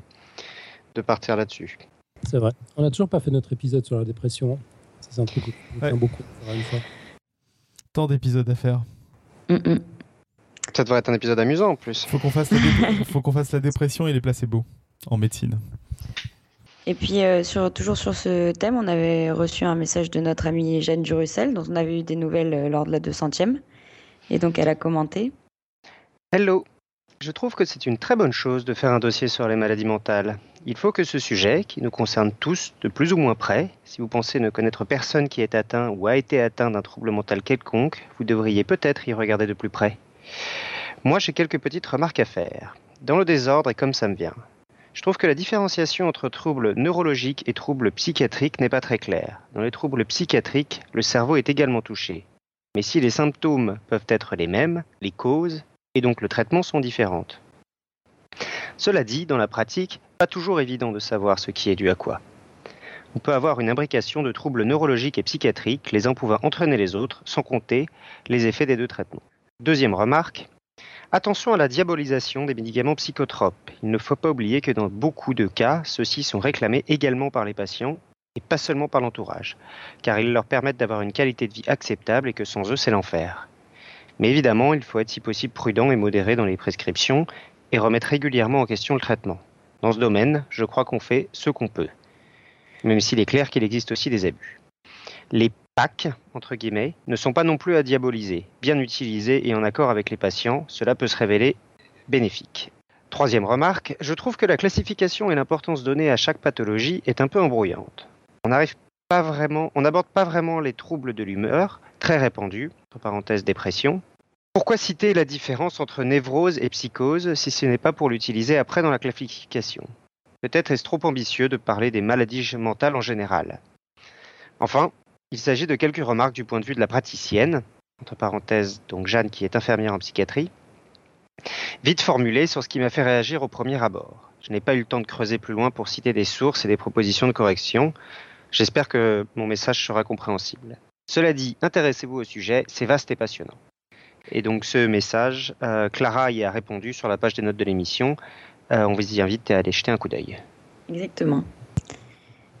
de partir là-dessus. C'est vrai. On n'a toujours pas fait notre épisode sur la dépression. C'est un truc qu'on beaucoup. Une fois. Tant d'épisodes à faire. Ça devrait être un épisode amusant en plus. Faut qu'on fasse, faut qu'on fasse la dépression et les placebos en médecine. Et puis, euh, toujours sur ce thème, on avait reçu un message de notre amie Jeanne Durussel, dont on avait eu des nouvelles euh, lors de la 200e. Et donc, elle a commenté. Hello. Je trouve que c'est une très bonne chose de faire un dossier sur les maladies mentales. Il faut que ce sujet, qui nous concerne tous de plus ou moins près, si vous pensez ne connaître personne qui est atteint ou a été atteint d'un trouble mental quelconque, vous devriez peut-être y regarder de plus près. Moi, j'ai quelques petites remarques à faire. Dans le désordre et comme ça me vient. Je trouve que la différenciation entre troubles neurologiques et troubles psychiatriques n'est pas très claire. Dans les troubles psychiatriques, le cerveau est également touché. Mais si les symptômes peuvent être les mêmes, les causes et donc le traitement sont différentes. Cela dit, dans la pratique, pas toujours évident de savoir ce qui est dû à quoi. On peut avoir une imbrication de troubles neurologiques et psychiatriques, les uns pouvant entraîner les autres, sans compter les effets des deux traitements. Deuxième remarque, Attention à la diabolisation des médicaments psychotropes. Il ne faut pas oublier que dans beaucoup de cas, ceux-ci sont réclamés également par les patients et pas seulement par l'entourage, car ils leur permettent d'avoir une qualité de vie acceptable et que sans eux, c'est l'enfer. Mais évidemment, il faut être si possible prudent et modéré dans les prescriptions et remettre régulièrement en question le traitement. Dans ce domaine, je crois qu'on fait ce qu'on peut, même s'il est clair qu'il existe aussi des abus. PAC, entre guillemets, ne sont pas non plus à diaboliser. Bien utilisés et en accord avec les patients, cela peut se révéler bénéfique. Troisième remarque, je trouve que la classification et l'importance donnée à chaque pathologie est un peu embrouillante. On n'aborde pas vraiment les troubles de l'humeur, très répandus, entre parenthèses dépression. Pourquoi citer la différence entre névrose et psychose si ce n'est pas pour l'utiliser après dans la classification? Peut-être est-ce trop ambitieux de parler des maladies mentales en général. Enfin, il s'agit de quelques remarques du point de vue de la praticienne, entre parenthèses donc Jeanne qui est infirmière en psychiatrie, vite formulées sur ce qui m'a fait réagir au premier abord. Je n'ai pas eu le temps de creuser plus loin pour citer des sources et des propositions de correction. J'espère que mon message sera compréhensible. Cela dit, intéressez-vous au sujet, c'est vaste et passionnant. Et donc ce message, euh, Clara y a répondu sur la page des notes de l'émission. Euh, on vous y invite à aller jeter un coup d'œil. Exactement.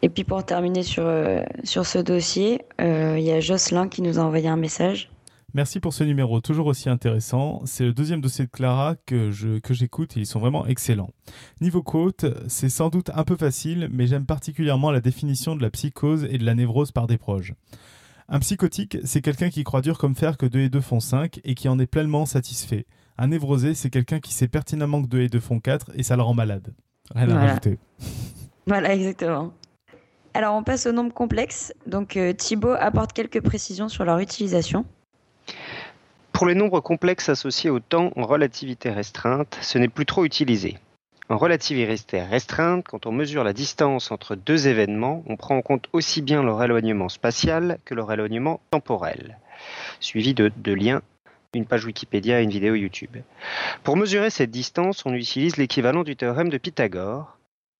Et puis pour terminer sur, euh, sur ce dossier, euh, il y a Jocelyn qui nous a envoyé un message. Merci pour ce numéro toujours aussi intéressant. C'est le deuxième dossier de Clara que, je, que j'écoute et ils sont vraiment excellents. Niveau quote, c'est sans doute un peu facile, mais j'aime particulièrement la définition de la psychose et de la névrose par des proches. Un psychotique, c'est quelqu'un qui croit dur comme fer que 2 et 2 font 5 et qui en est pleinement satisfait. Un névrosé, c'est quelqu'un qui sait pertinemment que 2 et 2 font 4 et ça le rend malade. Rien à Voilà. rajouter. Voilà, exactement. Alors on passe aux nombres complexes. Donc euh, Thibaut apporte quelques précisions sur leur utilisation. Pour les nombres complexes associés au temps en relativité restreinte, ce n'est plus trop utilisé. En relativité restreinte, quand on mesure la distance entre deux événements, on prend en compte aussi bien leur éloignement spatial que leur éloignement temporel, suivi de, de liens, une page Wikipédia et une vidéo YouTube. Pour mesurer cette distance, on utilise l'équivalent du théorème de Pythagore,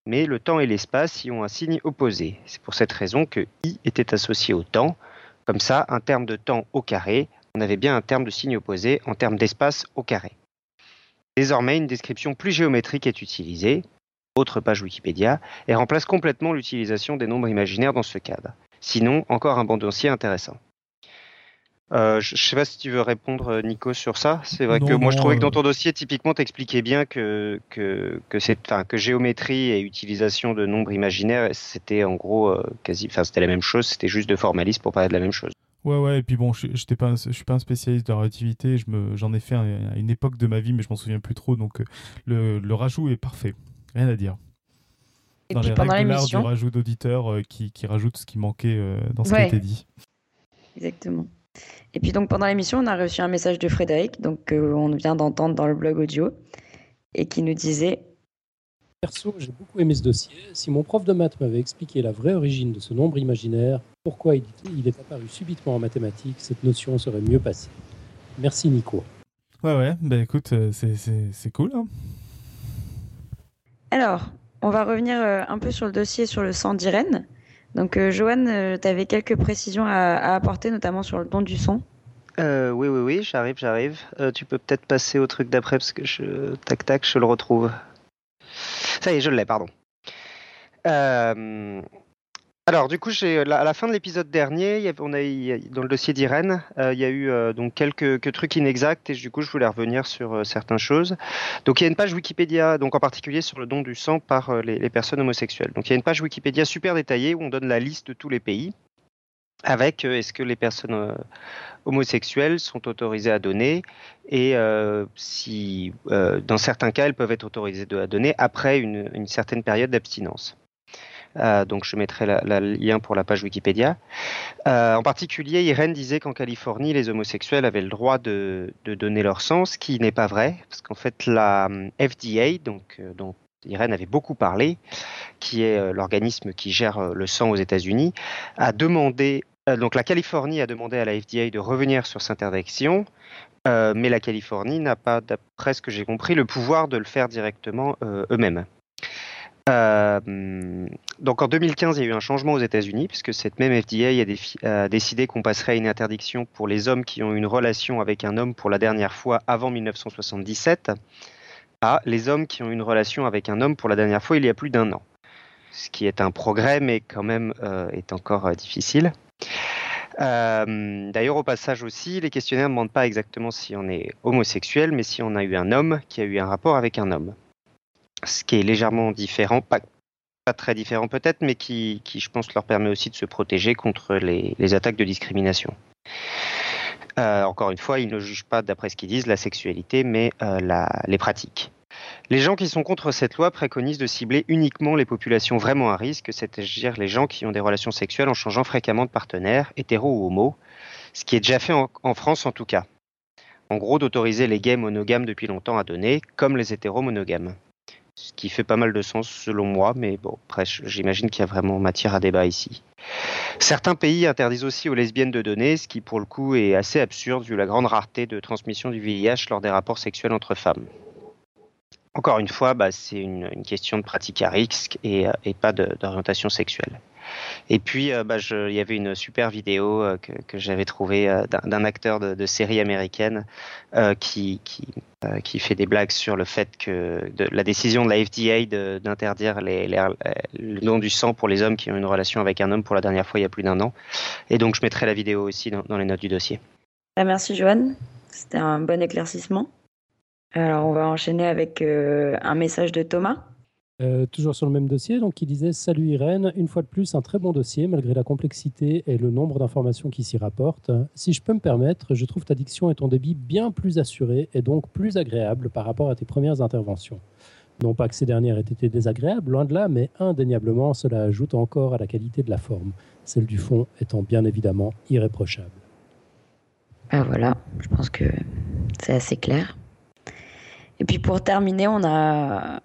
mais le temps et l'espace y ont un signe opposé. C'est pour cette raison que i était associé au temps. Comme ça, un terme de temps au carré, on avait bien un terme de signe opposé en termes d'espace au carré. Désormais, une description plus géométrique est utilisée, autre page Wikipédia, et remplace complètement l'utilisation des nombres imaginaires dans ce cadre. Sinon, encore un bon dossier intéressant. Euh, je ne sais pas si tu veux répondre, euh, Nico, sur ça. C'est vrai Non, que moi, je trouvais que euh, dans ton dossier, typiquement, t'expliquais bien que, que, que, c'est- enfin, que géométrie et utilisation de nombres imaginaires, c'était en gros euh, quasi, enfin, c'était la même chose, c'était juste de formalisme pour parler de la même chose. Ouais, ouais, et puis bon, je j'étais pas, je suis pas un spécialiste de la relativité, je me, j'en ai fait un- à une époque de ma vie, mais je m'en souviens plus trop, donc le, le rajout est parfait, rien à dire. Et dans puis les pendant l'art du l'émission, rajout d'auditeurs euh, qui, qui rajoute ce qui manquait euh, dans ce qui a Ouais. été dit. exactement. Et puis donc pendant l'émission, on a reçu un message de Frédéric, donc euh, on vient d'entendre dans le blog audio, et qui nous disait Perso, j'ai beaucoup aimé ce dossier. Si mon prof de maths m'avait expliqué la vraie origine de ce nombre imaginaire, pourquoi il, il est apparu subitement en mathématiques, cette notion serait mieux passée. Merci Nico. Ouais, ouais, bah écoute, euh, c'est- c'est c'est cool. Hein Alors, on va revenir euh, un peu sur le dossier sur le sang d'Irène. Donc, euh, Joanne, tu avais quelques précisions à, apporter, notamment sur le don du son? Euh, oui, oui, oui, j'arrive, j'arrive. Euh, tu peux peut-être passer au truc d'après parce que je. Tac, tac, je le retrouve. Ça y est, je l'ai, pardon. Euh, Alors, du coup, à la fin de l'épisode dernier, on a, dans le dossier d'Irène, euh, il y a eu euh, donc quelques, trucs inexacts et du coup, je voulais revenir sur euh, certaines choses. Donc, il y a une page Wikipédia, donc en particulier sur le don du sang par les, personnes homosexuelles. Donc, il y a une page Wikipédia super détaillée où on donne la liste de tous les pays avec est-ce que les personnes homosexuelles sont autorisées à donner et si dans certains cas elles peuvent être autorisées à donner après une certaine période d'abstinence. Euh, donc je mettrai le lien pour la page Wikipédia. Euh, en particulier, Irène disait qu'en Californie, les homosexuels avaient le droit de, donner leur sang, ce qui n'est pas vrai, parce qu'en fait la hum, FDA, donc euh, dont Irène avait beaucoup parlé, qui est euh, l'organisme qui gère euh, le sang aux États-Unis, a demandé, euh, donc la Californie a demandé à la FDA de revenir sur cette interdiction, euh, mais la Californie n'a pas, d'après ce que j'ai compris, le pouvoir de le faire directement euh, eux-mêmes. Euh, donc en 2015, il y a eu un changement aux États-Unis, puisque cette même FDA a, décidé qu'on passerait à une interdiction pour les hommes qui ont une relation avec un homme pour la dernière fois avant 1977 à les hommes qui ont une relation avec un homme pour la dernière fois il y a plus d'un an. Ce qui est un progrès, mais quand même euh, est encore euh, difficile. D'ailleurs, au passage aussi, les questionnaires ne demandent pas exactement si on est homosexuel, mais si on a eu un homme qui a eu un rapport avec un homme. Ce qui est légèrement différent, pas, très différent peut-être, mais qui, je pense, leur permet aussi de se protéger contre les, attaques de discrimination. encore une fois, ils ne jugent pas, d'après ce qu'ils disent, la sexualité, mais les pratiques. Les gens qui sont contre cette loi préconisent de cibler uniquement les populations vraiment à risque, c'est-à-dire les gens qui ont des relations sexuelles en changeant fréquemment de partenaire, hétéro ou homo, ce qui est déjà fait en, France en tout cas. En gros, d'autoriser les gays monogames depuis longtemps à donner, comme les hétéros monogames. Ce qui fait pas mal de sens selon moi, mais bon, après, j'imagine qu'il y a vraiment matière à débat ici. Certains pays interdisent aussi aux lesbiennes de donner, ce qui pour le coup est assez absurde vu la grande rareté de transmission du VIH lors des rapports sexuels entre femmes. Encore une fois, bah, c'est une, question de pratique à risque et, euh, pas d'orientation sexuelle. Et puis, euh, bah, il y avait une super vidéo euh, que, j'avais trouvée d'un acteur de, série américaine qui, qui, fait des blagues sur le fait que la décision de la FDA d'interdire le don du sang pour les hommes qui ont une relation avec un homme pour la dernière fois il y a plus d'un an. Et donc, je mettrai la vidéo aussi dans, les notes du dossier. Ah, merci, Joanne. C'était un bon éclaircissement. Alors, on va enchaîner avec euh, un message de Thomas. Euh, toujours sur le même dossier, donc il disait Salut Irène, une fois de plus, un très bon dossier malgré la complexité et le nombre d'informations qui s'y rapportent. Si je peux me permettre, je trouve ta diction et ton débit bien plus assurés et donc plus agréables par rapport à tes premières interventions. Non pas que ces dernières aient été désagréables, loin de là, mais indéniablement, cela ajoute encore à la qualité de la forme, celle du fond étant bien évidemment irréprochable. Ah voilà, je pense que c'est assez clair. Et puis pour terminer, on a,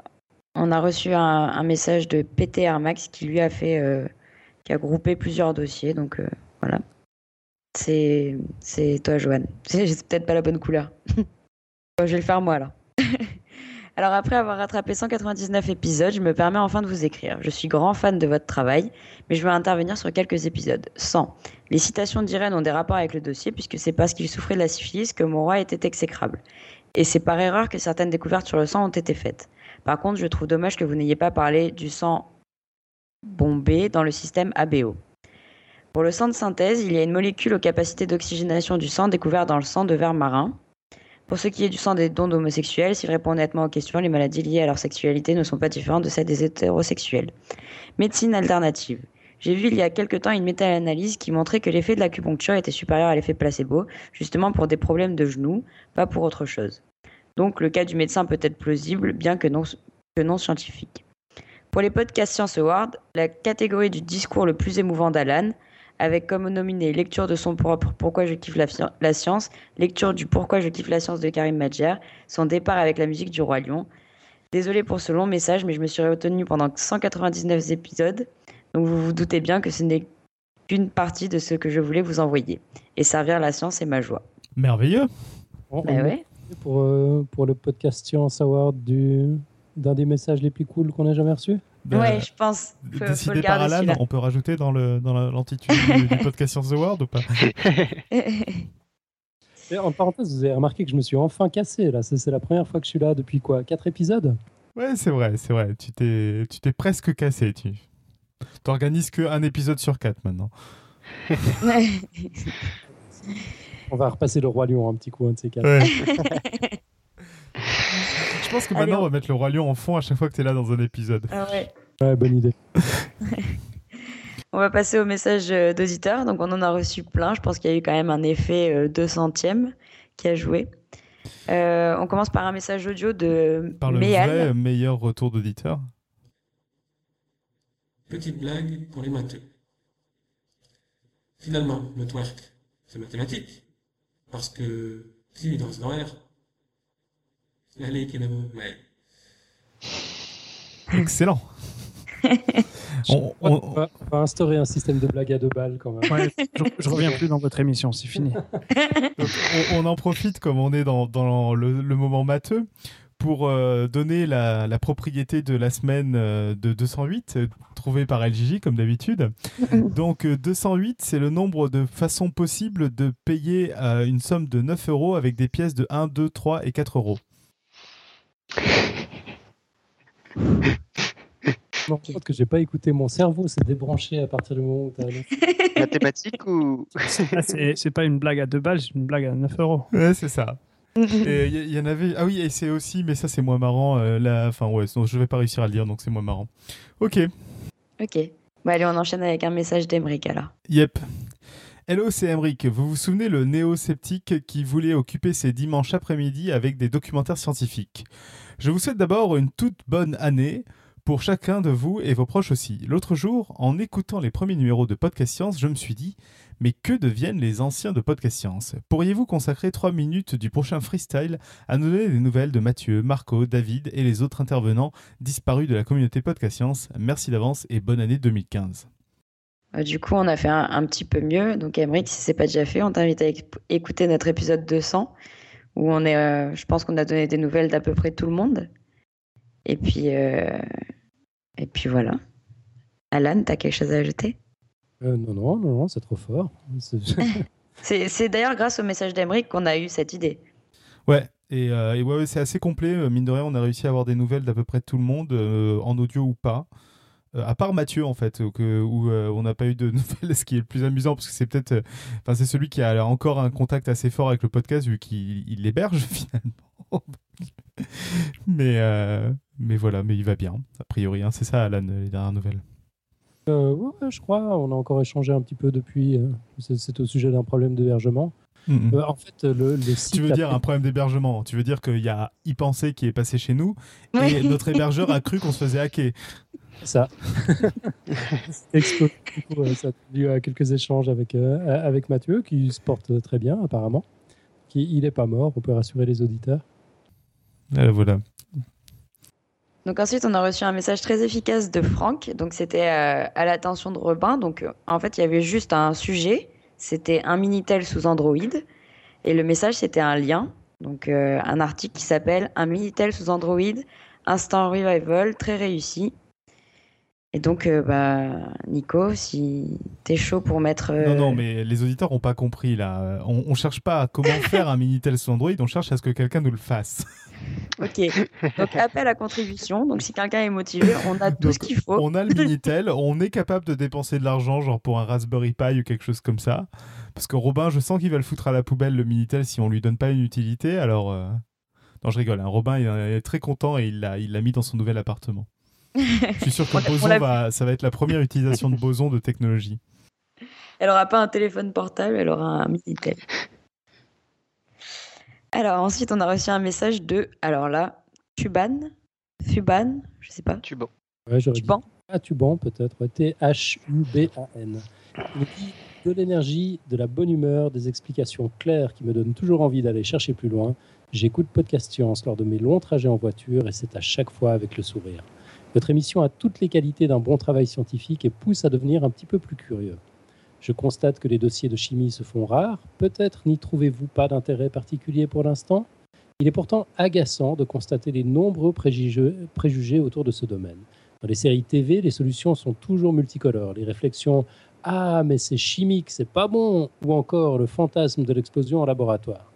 on a reçu un, message de PTR Max qui lui a fait, euh, qui a groupé plusieurs dossiers. Donc euh, voilà. C'est, toi, Joanne. C'est, peut-être pas la bonne couleur. je vais le faire moi là. Alors après avoir rattrapé 199 épisodes, je me permets enfin de vous écrire. Je suis grand fan de votre travail, mais je veux intervenir sur quelques épisodes. 100. Les citations d'Irène ont des rapports avec le dossier puisque c'est parce qu'il souffrait de la syphilis que mon roi était exécrable et c'est par erreur que certaines découvertes sur le sang ont été faites. Par contre, je trouve dommage que vous n'ayez pas parlé du sang bombé dans le système ABO. Pour le sang de synthèse, il y a une molécule aux capacités d'oxygénation du sang découverte dans le sang de vers marin. Pour ce qui est du sang des dons d'homosexuels, s'il répond honnêtement aux questions, les maladies liées à leur sexualité ne sont pas différentes de celles des hétérosexuels. Médecine alternative. J'ai vu il y a quelque temps une méta-analyse qui montrait que l'effet de l'acupuncture était supérieur à l'effet placebo, justement pour des problèmes de genoux, pas pour autre chose. Donc le cas du médecin peut être plausible, bien que non, que non scientifique. Pour les podcasts Science Award, la catégorie du discours le plus émouvant d'Alan, avec comme nominé lecture de son propre Pourquoi je kiffe la, science, lecture du Pourquoi je kiffe la science de Karim Madjer, son départ avec la musique du Roi Lion. Désolé pour ce long message, mais je me suis retenu pendant 199 épisodes donc vous vous doutez bien que ce n'est qu'une partie de ce que je voulais vous envoyer. Et servir la science est ma joie. Merveilleux. Bah pour, euh, pour le podcast Science Award du, d'un des messages les plus cool qu'on ait jamais reçus ben, ouais, je pense. décidé par Alan, on peut rajouter dans, le, dans l'intitulé du, podcast Science Award ou pas? En parenthèse, vous avez remarqué que je me suis enfin cassé là. C'est, la première fois que je suis là depuis quoi Quatre épisodes? Ouais, c'est vrai, c'est vrai. Tu t'es, tu t'es presque cassé. Tu t'organises qu'un épisode sur quatre maintenant. On va repasser le Roi Lion un petit coup, un de ces quatre. Je pense que maintenant, on... va mettre le Roi Lion en fond à chaque fois que tu es là dans un épisode. Ah ouais. ouais, bonne idée. on va passer au message euh, d'auditeurs. Donc, on en a reçu plein. Je pense qu'il y a eu quand même un effet 200e euh, qui a joué. Euh, on commence par un message audio de Par le vrai meilleur retour d'auditeur. Petite blague pour les matheux. Finalement, le twerk, c'est mathématique. Parce que danse dans l'air, allez, qui ouais. Excellent. on, va, instaurer un système de blague à deux balles quand même. je, reviens plus dans votre émission, c'est fini. on, en profite comme on est dans, le, moment matheux pour euh, donner la, la propriété de la semaine euh, de 208, euh, trouvée par LGJ comme d'habitude. Donc euh, 208, c'est le nombre de façons possibles de payer euh, une somme de 9 euros avec des pièces de 1, 2, 3 et 4 euros. Je me que j'ai pas écouté mon cerveau s'est débranché à partir du moment où tu as Mathématiques ou Ah, c'est c'est pas une blague à deux balles, c'est une blague à 9 euros. Ouais, c'est ça. Il y, y en avait. Ah oui, et c'est aussi, mais ça c'est moins marrant. euh, là, enfin ouais, sinon, je vais pas réussir à le dire, donc c'est moins marrant. Ok. Ok. Bon, allez, on enchaîne avec un message d'Emeric alors. Yep. Hello, c'est Emric. Vous vous souvenez le néo-sceptique qui voulait occuper ses dimanches après-midi avec des documentaires scientifiques? Je vous souhaite d'abord une toute bonne année pour chacun de vous et vos proches aussi. L'autre jour, en écoutant les premiers numéros de Podcast Science, je me suis dit mais que deviennent les anciens de Podcast Science? Pourriez-vous consacrer 3 minutes du prochain freestyle à nous donner des nouvelles de Mathieu, Marco, David et les autres intervenants disparus de la communauté Podcast Science? Merci d'avance et bonne année 2015. Euh, Du coup, on a fait un, petit peu mieux. Donc, Emeric, si c'est pas déjà fait, on t'invite à éc- écouter notre épisode 200, où on est, euh, je pense qu'on a donné des nouvelles d'à peu près tout le monde. Et puis, euh, et puis voilà. Alan, t'as quelque chose à ajouter? Euh, non, non, non, non, c'est trop fort. C'est- d'ailleurs grâce au message d'Emeric qu'on a eu cette idée. Ouais, et, euh, et ouais, ouais, c'est assez complet. Euh, Mine de rien, on a réussi à avoir des nouvelles d'à peu près tout le monde, euh, en audio ou pas. Euh, à part Mathieu, en fait, où, que- où, euh, on n'a pas eu de nouvelles, ce qui est le plus amusant, parce que c'est peut-être. euh, Enfin, c'est celui qui a encore un contact assez fort avec le podcast, vu qu'il il l'héberge, finalement. mais, euh, mais voilà, mais il va bien, a priori. hein. C'est ça, Alan, les dernières nouvelles. Euh, ouais, je crois. On a encore échangé un petit peu depuis. euh, c'est- au sujet d'un problème d'hébergement. Mhm. Euh, en fait, le, le site. Tu veux dire a- un problème d'hébergement Tu veux dire qu'il y a y penser qui est passé chez nous et Oui. notre hébergeur a cru qu'on se faisait hacker. Ça. Coup, euh, ça a dû à quelques échanges avec, euh, avec Mathieu, qui se porte très bien, apparemment. Qui, il n'est pas mort, on peut rassurer les auditeurs. Euh, voilà. Donc ensuite, on a reçu un message très efficace de Franck. Donc c'était euh, à l'attention de Robin. Donc euh, en fait, il y avait juste un sujet. C'était un Minitel sous Android. Et le message, c'était un lien. Donc euh, un article qui s'appelle Un Minitel sous Android, Instant Revival, très réussi. Et donc, euh, bah, Nico, si t'es chaud pour mettre... euh, Non, non, mais les auditeurs n'ont pas compris là. On, on cherche pas à comment faire un Minitel sous Android, on cherche à ce que quelqu'un nous le fasse. Ok. Donc appel à contribution. Donc si quelqu'un est motivé, on a tout Donc, ce qu'il faut. On a le Minitel, on est capable de dépenser de l'argent, genre pour un Raspberry Pi ou quelque chose comme ça. Parce que Robin, je sens qu'il va le foutre à la poubelle le Minitel si on lui donne pas une utilité. Alors, euh, non, je rigole. hein. Robin il est très content et il l'a mis dans son nouvel appartement. Je suis sûr que Boson va, ça va être la première utilisation de Boson de technologie. Elle aura pas un téléphone portable, elle aura un Minitel. Alors ensuite, on a reçu un message de, alors là, Tuban, Fuban, je sais pas, Tu bon. Ouais, Tuban. Ah, Tuban, peut-être. ouais. T-H-U-B-A-N. Il dit de l'énergie, de la bonne humeur, des explications claires qui me donnent toujours envie d'aller chercher plus loin. J'écoute Podcast Science lors de mes longs trajets en voiture et c'est à chaque fois avec le sourire. Votre émission a toutes les qualités d'un bon travail scientifique et pousse à devenir un petit peu plus curieux. Je constate que les dossiers de chimie se font rares. Peut-être n'y trouvez-vous pas d'intérêt particulier pour l'instant? Il est pourtant agaçant de constater les nombreux préjugés, autour de ce domaine. Dans les séries TV, les solutions sont toujours multicolores. Les réflexions Ah, mais c'est chimique, c'est pas bon ou encore le fantasme de l'explosion en laboratoire.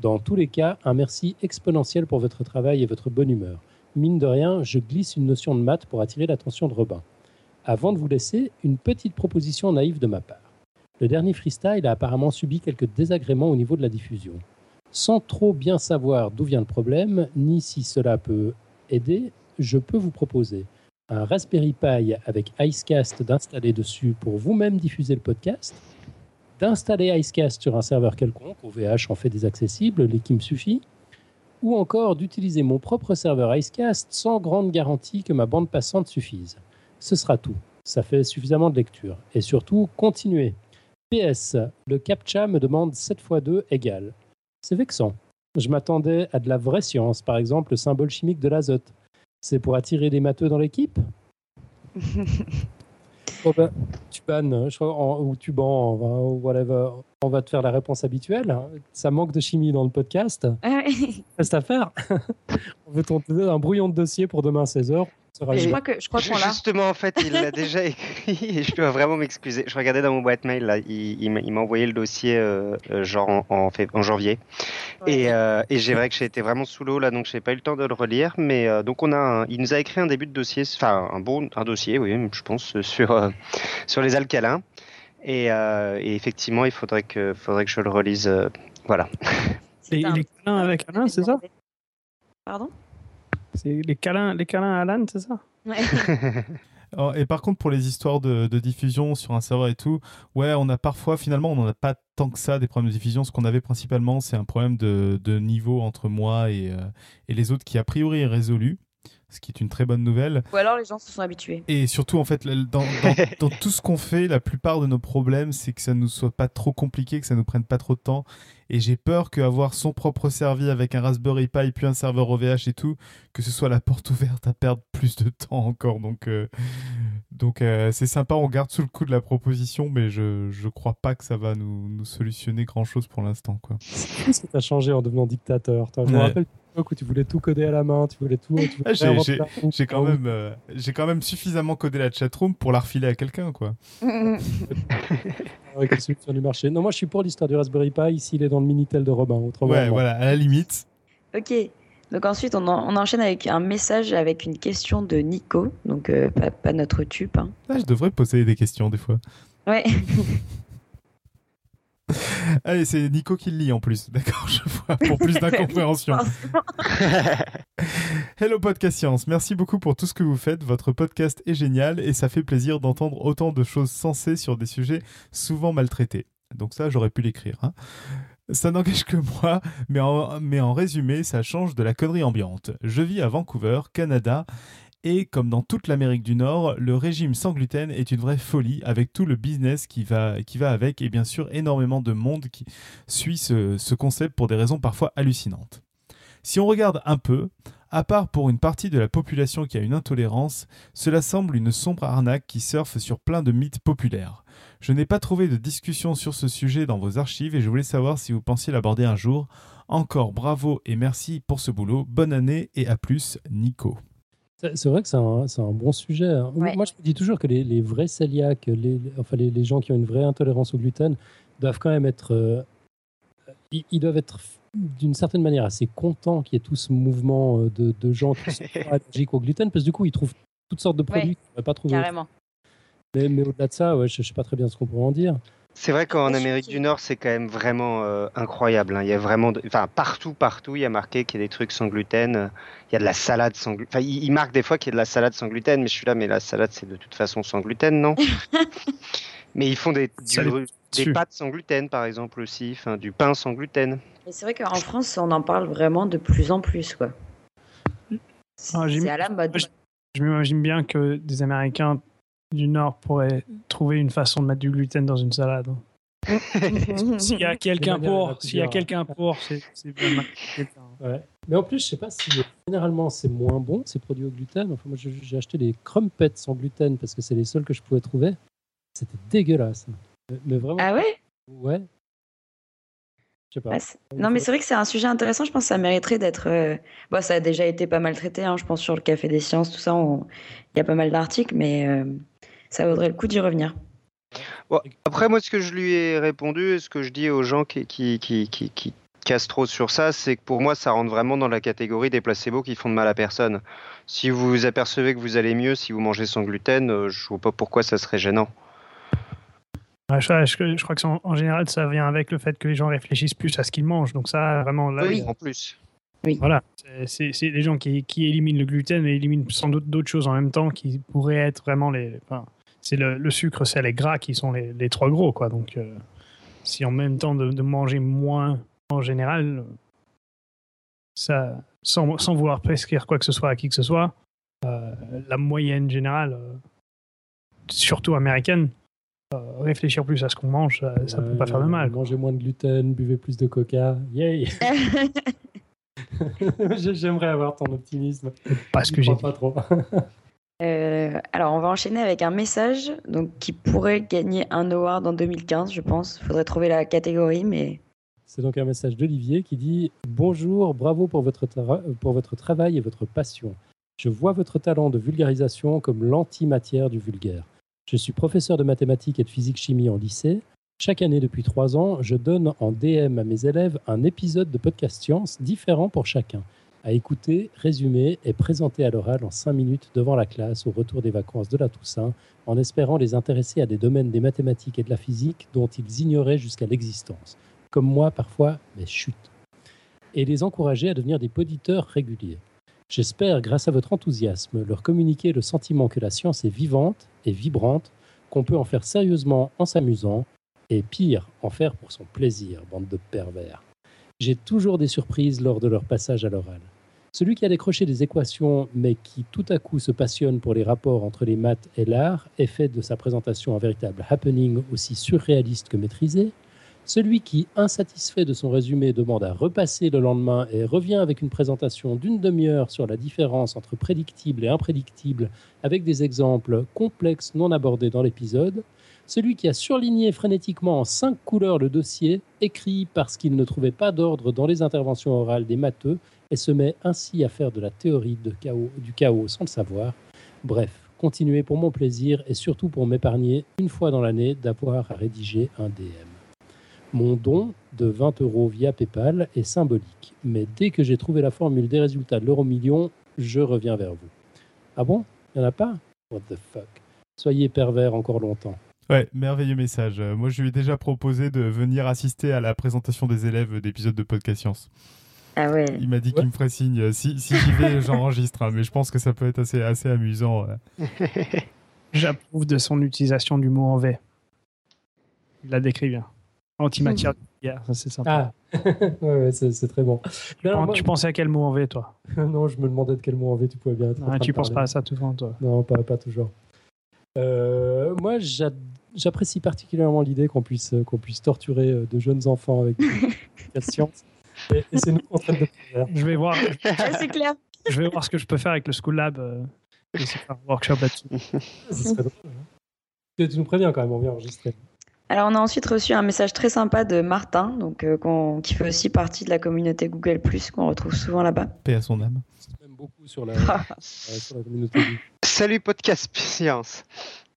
Dans tous les cas, un merci exponentiel pour votre travail et votre bonne humeur. Mine de rien, je glisse une notion de maths pour attirer l'attention de Robin. Avant de vous laisser, une petite proposition naïve de ma part. Le dernier freestyle a apparemment subi quelques désagréments au niveau de la diffusion. Sans trop bien savoir d'où vient le problème, ni si cela peut aider, je peux vous proposer un Raspberry Pi avec Icecast d'installer dessus pour vous-même diffuser le podcast, d'installer Icecast sur un serveur quelconque, OVH en fait des accessibles, les qui me suffit, ou encore d'utiliser mon propre serveur Icecast sans grande garantie que ma bande passante suffise. Ce sera tout. Ça fait suffisamment de lecture. Et surtout, continuez. PS, le CAPTCHA me demande 7 x 2 égale. C'est vexant. Je m'attendais à de la vraie science, par exemple le symbole chimique de l'azote. C'est pour attirer des matheux dans l'équipe? Bon, tu bannes, je crois, en- ou tu ban, on va, ou whatever. On va te faire la réponse habituelle. Ça manque de chimie dans le podcast. Ah. Reste à faire. on veut un brouillon de dossier pour demain 16h. Et je crois que je crois qu'on l'a. Justement, en fait, il l'a déjà écrit et je dois vraiment m'excuser. Je regardais dans mon boîte mail, là, il, il m'a il envoyé le dossier euh, euh, genre en, en, fait- en janvier. Et, euh, et j'ai vrai que j'ai été vraiment sous l'eau là, donc j'ai pas eu le temps de le relire. Mais euh, donc on a, un- il nous a écrit un début de dossier, enfin un bon, un dossier, oui, je pense sur euh, sur les alcalins. Et, euh, et effectivement, il faudrait que, faudrait que je le relise. euh, voilà. Les, C'est un- câlins avec Alain, c'est ça? Pardon? C'est les câlins, les câlins à Alan, c'est ça Ouais. Alors, Oh, et par contre, pour les histoires de, de diffusion sur un serveur et tout, ouais, on a parfois, finalement, on n'en a pas tant que ça des problèmes de diffusion. Ce qu'on avait principalement, c'est un problème de, de niveau entre moi et, euh, et les autres qui, a priori, est résolu, ce qui est une très bonne nouvelle. Ou alors les gens se sont habitués. Et surtout, en fait, dans, dans- dans tout ce qu'on fait, la plupart de nos problèmes, c'est que ça ne nous soit pas trop compliqué, que ça ne nous prenne pas trop de temps. Et j'ai peur qu'avoir son propre servi avec un Raspberry Pi, puis un serveur OVH et tout, que ce soit la porte ouverte à perdre plus de temps encore. Donc, euh, donc euh, c'est sympa, on garde sous le coup de la proposition, mais je ne crois pas que ça va nous, nous solutionner grand-chose pour l'instant. quoi. Qu'est-ce que tu as changé en devenant dictateur? Toi, Je me rappelle l'époque où tu voulais tout coder à la main, tu voulais tout. Ah, j'ai- quand, même, euh, j'ai quand même suffisamment codé la chatroom pour la refiler à quelqu'un. quoi. solution du marché? Non, moi je suis pour l'histoire du Raspberry Pi. Ici, il est dans le Minitel de Robin. Autrement, Ouais, voilà, à la limite. Ok. Donc ensuite, on, en- on enchaîne avec un message avec une question de Nico, donc euh, pas, pas notre tube. hein. Ah, je devrais poser des questions des fois. Ouais. Allez, c'est Nico qui le lit en plus. D'accord, je vois. Pour plus d'incompréhension. Hello Podcast Science, merci beaucoup pour tout ce que vous faites. Votre podcast est génial et ça fait plaisir d'entendre autant de choses sensées sur des sujets souvent maltraités. Donc ça, j'aurais pu l'écrire. hein. Ça n'engage que moi, mais en, mais en résumé, ça change de la connerie ambiante. Je vis à Vancouver, Canada, et comme dans toute l'Amérique du Nord, le régime sans gluten est une vraie folie avec tout le business qui va, avec et bien sûr énormément de monde qui suit ce, ce concept pour des raisons parfois hallucinantes. Si on regarde un peu, à part pour une partie de la population qui a une intolérance, cela semble une sombre arnaque qui surfe sur plein de mythes populaires. Je n'ai pas trouvé de discussion sur ce sujet dans vos archives et je voulais savoir si vous pensiez l'aborder un jour. Encore bravo et merci pour ce boulot. Bonne année et à plus, Nico. C'est vrai que c'est un, bon sujet. hein. Ouais. Moi, je me dis toujours que les, les vrais cœliaques, les, enfin les, les gens qui ont une vraie intolérance au gluten, doivent quand même être. euh, ils, ils doivent être d'une certaine manière assez contents qu'il y ait tout ce mouvement euh, de, de gens qui sont allergiques au gluten, parce que du coup, ils trouvent toutes sortes de produits Ouais, qu'ils n'auraient pas trouvé. Carrément. Mais, mais au-delà de ça, ouais, je ne sais pas très bien ce qu'on pourrait en dire. C'est vrai qu'en Amérique du Nord, c'est quand même vraiment euh, incroyable. hein. Il y a vraiment, de- enfin partout, partout, il y a marqué qu'il y a des trucs sans gluten. Il y a de la salade sans gluten. Enfin, il, marque des fois qu'il y a de la salade sans gluten, mais je suis là, mais la salade c'est de toute façon sans gluten, non? Mais ils font des, du- pâtes sans gluten, par exemple aussi, enfin du pain sans gluten. Et c'est vrai qu'en France, on en parle vraiment de plus en plus, quoi. C'est Ah, c'est à la mode. Moi, je- Je m'imagine bien que des Américains du Nord pourraient trouver une façon de mettre du gluten dans une salade. S'il y a quelqu'un pour, s'il y a quelqu'un pour, c'est bien. Ouais. Mais en plus, je sais pas si généralement c'est moins bon ces produits au gluten. Enfin, moi, j'ai acheté des crumpets sans gluten parce que c'est les seuls que je pouvais trouver. C'était dégueulasse. Mais- Mais vraiment. Ah ouais? Ouais. Je sais pas. Ah, Non, mais c'est vrai que c'est un sujet intéressant. Je pense que ça mériterait d'être. euh, Bon, ça a déjà été pas mal traité, hein, je pense, sur le Café des Sciences, tout ça. on- Il y a pas mal d'articles, mais euh, ça vaudrait le coup d'y revenir. Bon, après, moi, ce que je lui ai répondu, et ce que je dis aux gens qui, qui, qui, qui, qui cassent trop sur ça, c'est que pour moi, ça rentre vraiment dans la catégorie des placebos qui font de mal à personne. Si vous vous apercevez que vous allez mieux si vous mangez sans gluten, euh, je vois pas pourquoi ça serait gênant. Ouais, je, je- je crois que en, en général, ça vient avec le fait que les gens réfléchissent plus à ce qu'ils mangent. Donc ça, vraiment, là, Oui, en plus. Voilà, C'est- les gens qui, qui éliminent le gluten et éliminent sans doute d'autres choses en même temps qui pourraient être vraiment les. Enfin, c'est le, le sucre, sel et gras qui sont les, les trois gros, quoi. Donc, euh, si en même temps de, de manger moins en général, ça, sans, sans vouloir prescrire quoi que ce soit à qui que ce soit, euh, la moyenne générale, euh, surtout américaine, euh, réfléchir plus à ce qu'on mange, ça, ça peut pas faire de mal. quoi. Mangez moins de gluten, buvez plus de coca. Yay J'ai- J'aimerais avoir ton optimisme. Pas ce que j'ai crois pas trop. Euh, alors, on va enchaîner avec un message donc, qui pourrait gagner un award en 2015, je pense. Il faudrait trouver la catégorie, mais C'est donc un message d'Olivier qui dit Bonjour, bravo pour votre, pour votre travail et votre passion. Je vois votre talent de vulgarisation comme l'antimatière du vulgaire. Je suis professeur de mathématiques et de physique-chimie en lycée. Chaque année depuis trois ans, je donne en DM à mes élèves un épisode de podcast science différent pour chacun, à écouter, résumer et présenter à l'oral en cinq minutes devant la classe au retour des vacances de la Toussaint, en espérant les intéresser à des domaines des mathématiques et de la physique dont ils ignoraient jusqu'à l'existence comme moi parfois, mais chut. Et les encourager à devenir des poditeurs réguliers. J'espère, grâce à votre enthousiasme, leur communiquer le sentiment que la science est vivante et vibrante, qu'on peut en faire sérieusement en s'amusant, et pire, en faire pour son plaisir, bande de pervers. J'ai toujours des surprises lors de leur passage à l'oral. Celui qui a décroché des équations, mais qui tout à coup se passionne pour les rapports entre les maths et l'art, et fait de sa présentation un véritable happening aussi surréaliste que maîtrisé, celui qui, insatisfait de son résumé, demande à repasser le lendemain et revient avec une présentation d'une demi-heure sur la différence entre prédictible et imprédictible, avec des exemples complexes non abordés dans l'épisode, celui qui a surligné frénétiquement en cinq couleurs le dossier, écrit parce qu'il ne trouvait pas d'ordre dans les interventions orales des matheux, et se met ainsi à faire de la théorie du chaos sans le savoir. Bref, continuez pour mon plaisir et surtout pour m'épargner, une fois dans l'année, d'avoir à rédiger un DM. Mon don de 20 euros via PayPal est symbolique, mais dès que j'ai trouvé la formule des résultats de l'euro million, je reviens vers vous. Ah bon? Il n'y en a pas? What the fuck? Soyez pervers encore longtemps. Ouais, merveilleux message. Euh, moi, je lui ai déjà proposé de venir assister à la présentation des élèves d'épisodes de Podcast Science. Ah ouais. Il m'a dit Ouais. qu'il me ferait signe. Si, si j'y vais, j'enregistre. hein, mais je pense que ça peut être assez, assez amusant. J'approuve de son utilisation du mot en V. Il la décrit bien. Antimatière du vulgaire, ça c'est sympa. Ah Ouais, ouais, c'est très bon. tu, Alors, pen- moi- tu pensais à quel mot en V, toi? Non, je me demandais de quel mot en V tu pouvais bien être. en Ah, Tu penses parler. pas à ça tout le temps, toi? Non, pas, pas toujours. Euh, moi, j'a- j'apprécie particulièrement l'idée qu'on puisse, qu'on puisse torturer euh, de jeunes enfants avec la science. Et, et c'est nous qu'on traite de pervers. Je vais voir, c'est clair. je vais voir ce que je peux faire avec le School Lab. Euh, essayer de faire un workshop là-dessus. Ce serait drôle, hein. Tu- Tu nous préviens quand même, on vient enregistrer. Alors, on a ensuite reçu un message très sympa de Martin, donc, euh, qu'on- qui fait aussi partie de la communauté Google, qu'on retrouve souvent là-bas. Paix à son âme. Même beaucoup sur la, euh, sur la communauté. Salut Podcast Science.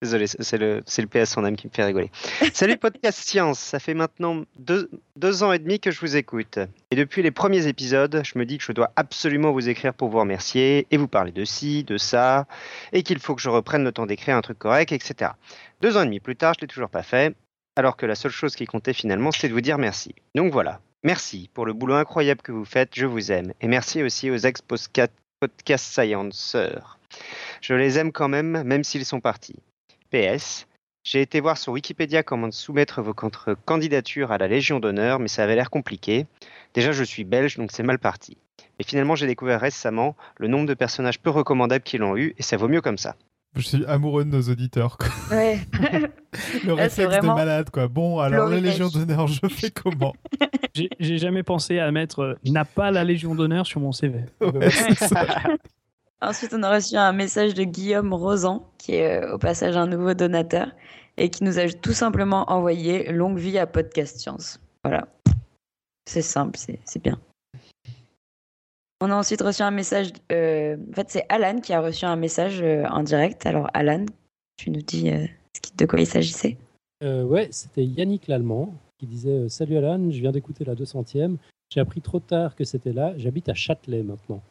Désolé, c'est le, c'est le PS son âme qui me fait rigoler. Salut Podcast Science, ça fait maintenant deux, deux ans et demi que je vous écoute. Et depuis les premiers épisodes, je me dis que je dois absolument vous écrire pour vous remercier et vous parler de ci, de ça, et qu'il faut que je reprenne le temps d'écrire un truc correct, etc. Deux ans et demi plus tard, je l'ai toujours pas fait, alors que la seule chose qui comptait finalement, c'était de vous dire merci. Donc voilà, merci pour le boulot incroyable que vous faites, je vous aime. Et merci aussi aux ex-podcast Scienceurs. Je les aime quand même, même s'ils sont partis. PS. J'ai été voir sur Wikipédia comment soumettre vos candidatures à la Légion d'honneur, mais ça avait l'air compliqué. Déjà, je suis belge, donc c'est mal parti. Mais finalement, j'ai découvert récemment le nombre de personnages peu recommandables qui l'ont eu, et ça vaut mieux comme ça. Je suis amoureux de nos auditeurs. quoi. Ouais. Le Là, c'est réflexe de malade, quoi. Bon, alors la. Légion d'honneur, je fais comment? J'ai jamais pensé à mettre euh, n'a pas la Légion d'honneur sur mon CV. Ouais. Ensuite, on a reçu un message de Guillaume Rosan, qui est euh, au passage un nouveau donateur, et qui nous a tout simplement envoyé longue vie à Podcast Science. Voilà. C'est simple, c'est bien. On a ensuite reçu un message. euh, en fait, c'est Alan qui a reçu un message euh, en direct. Alors, Alan, tu nous dis de quoi il s'agissait? Ouais, c'était Yannick Lallemand qui disait Salut Alan, je viens d'écouter la 200e. J'ai appris trop tard que c'était là. J'habite à Châtelet maintenant.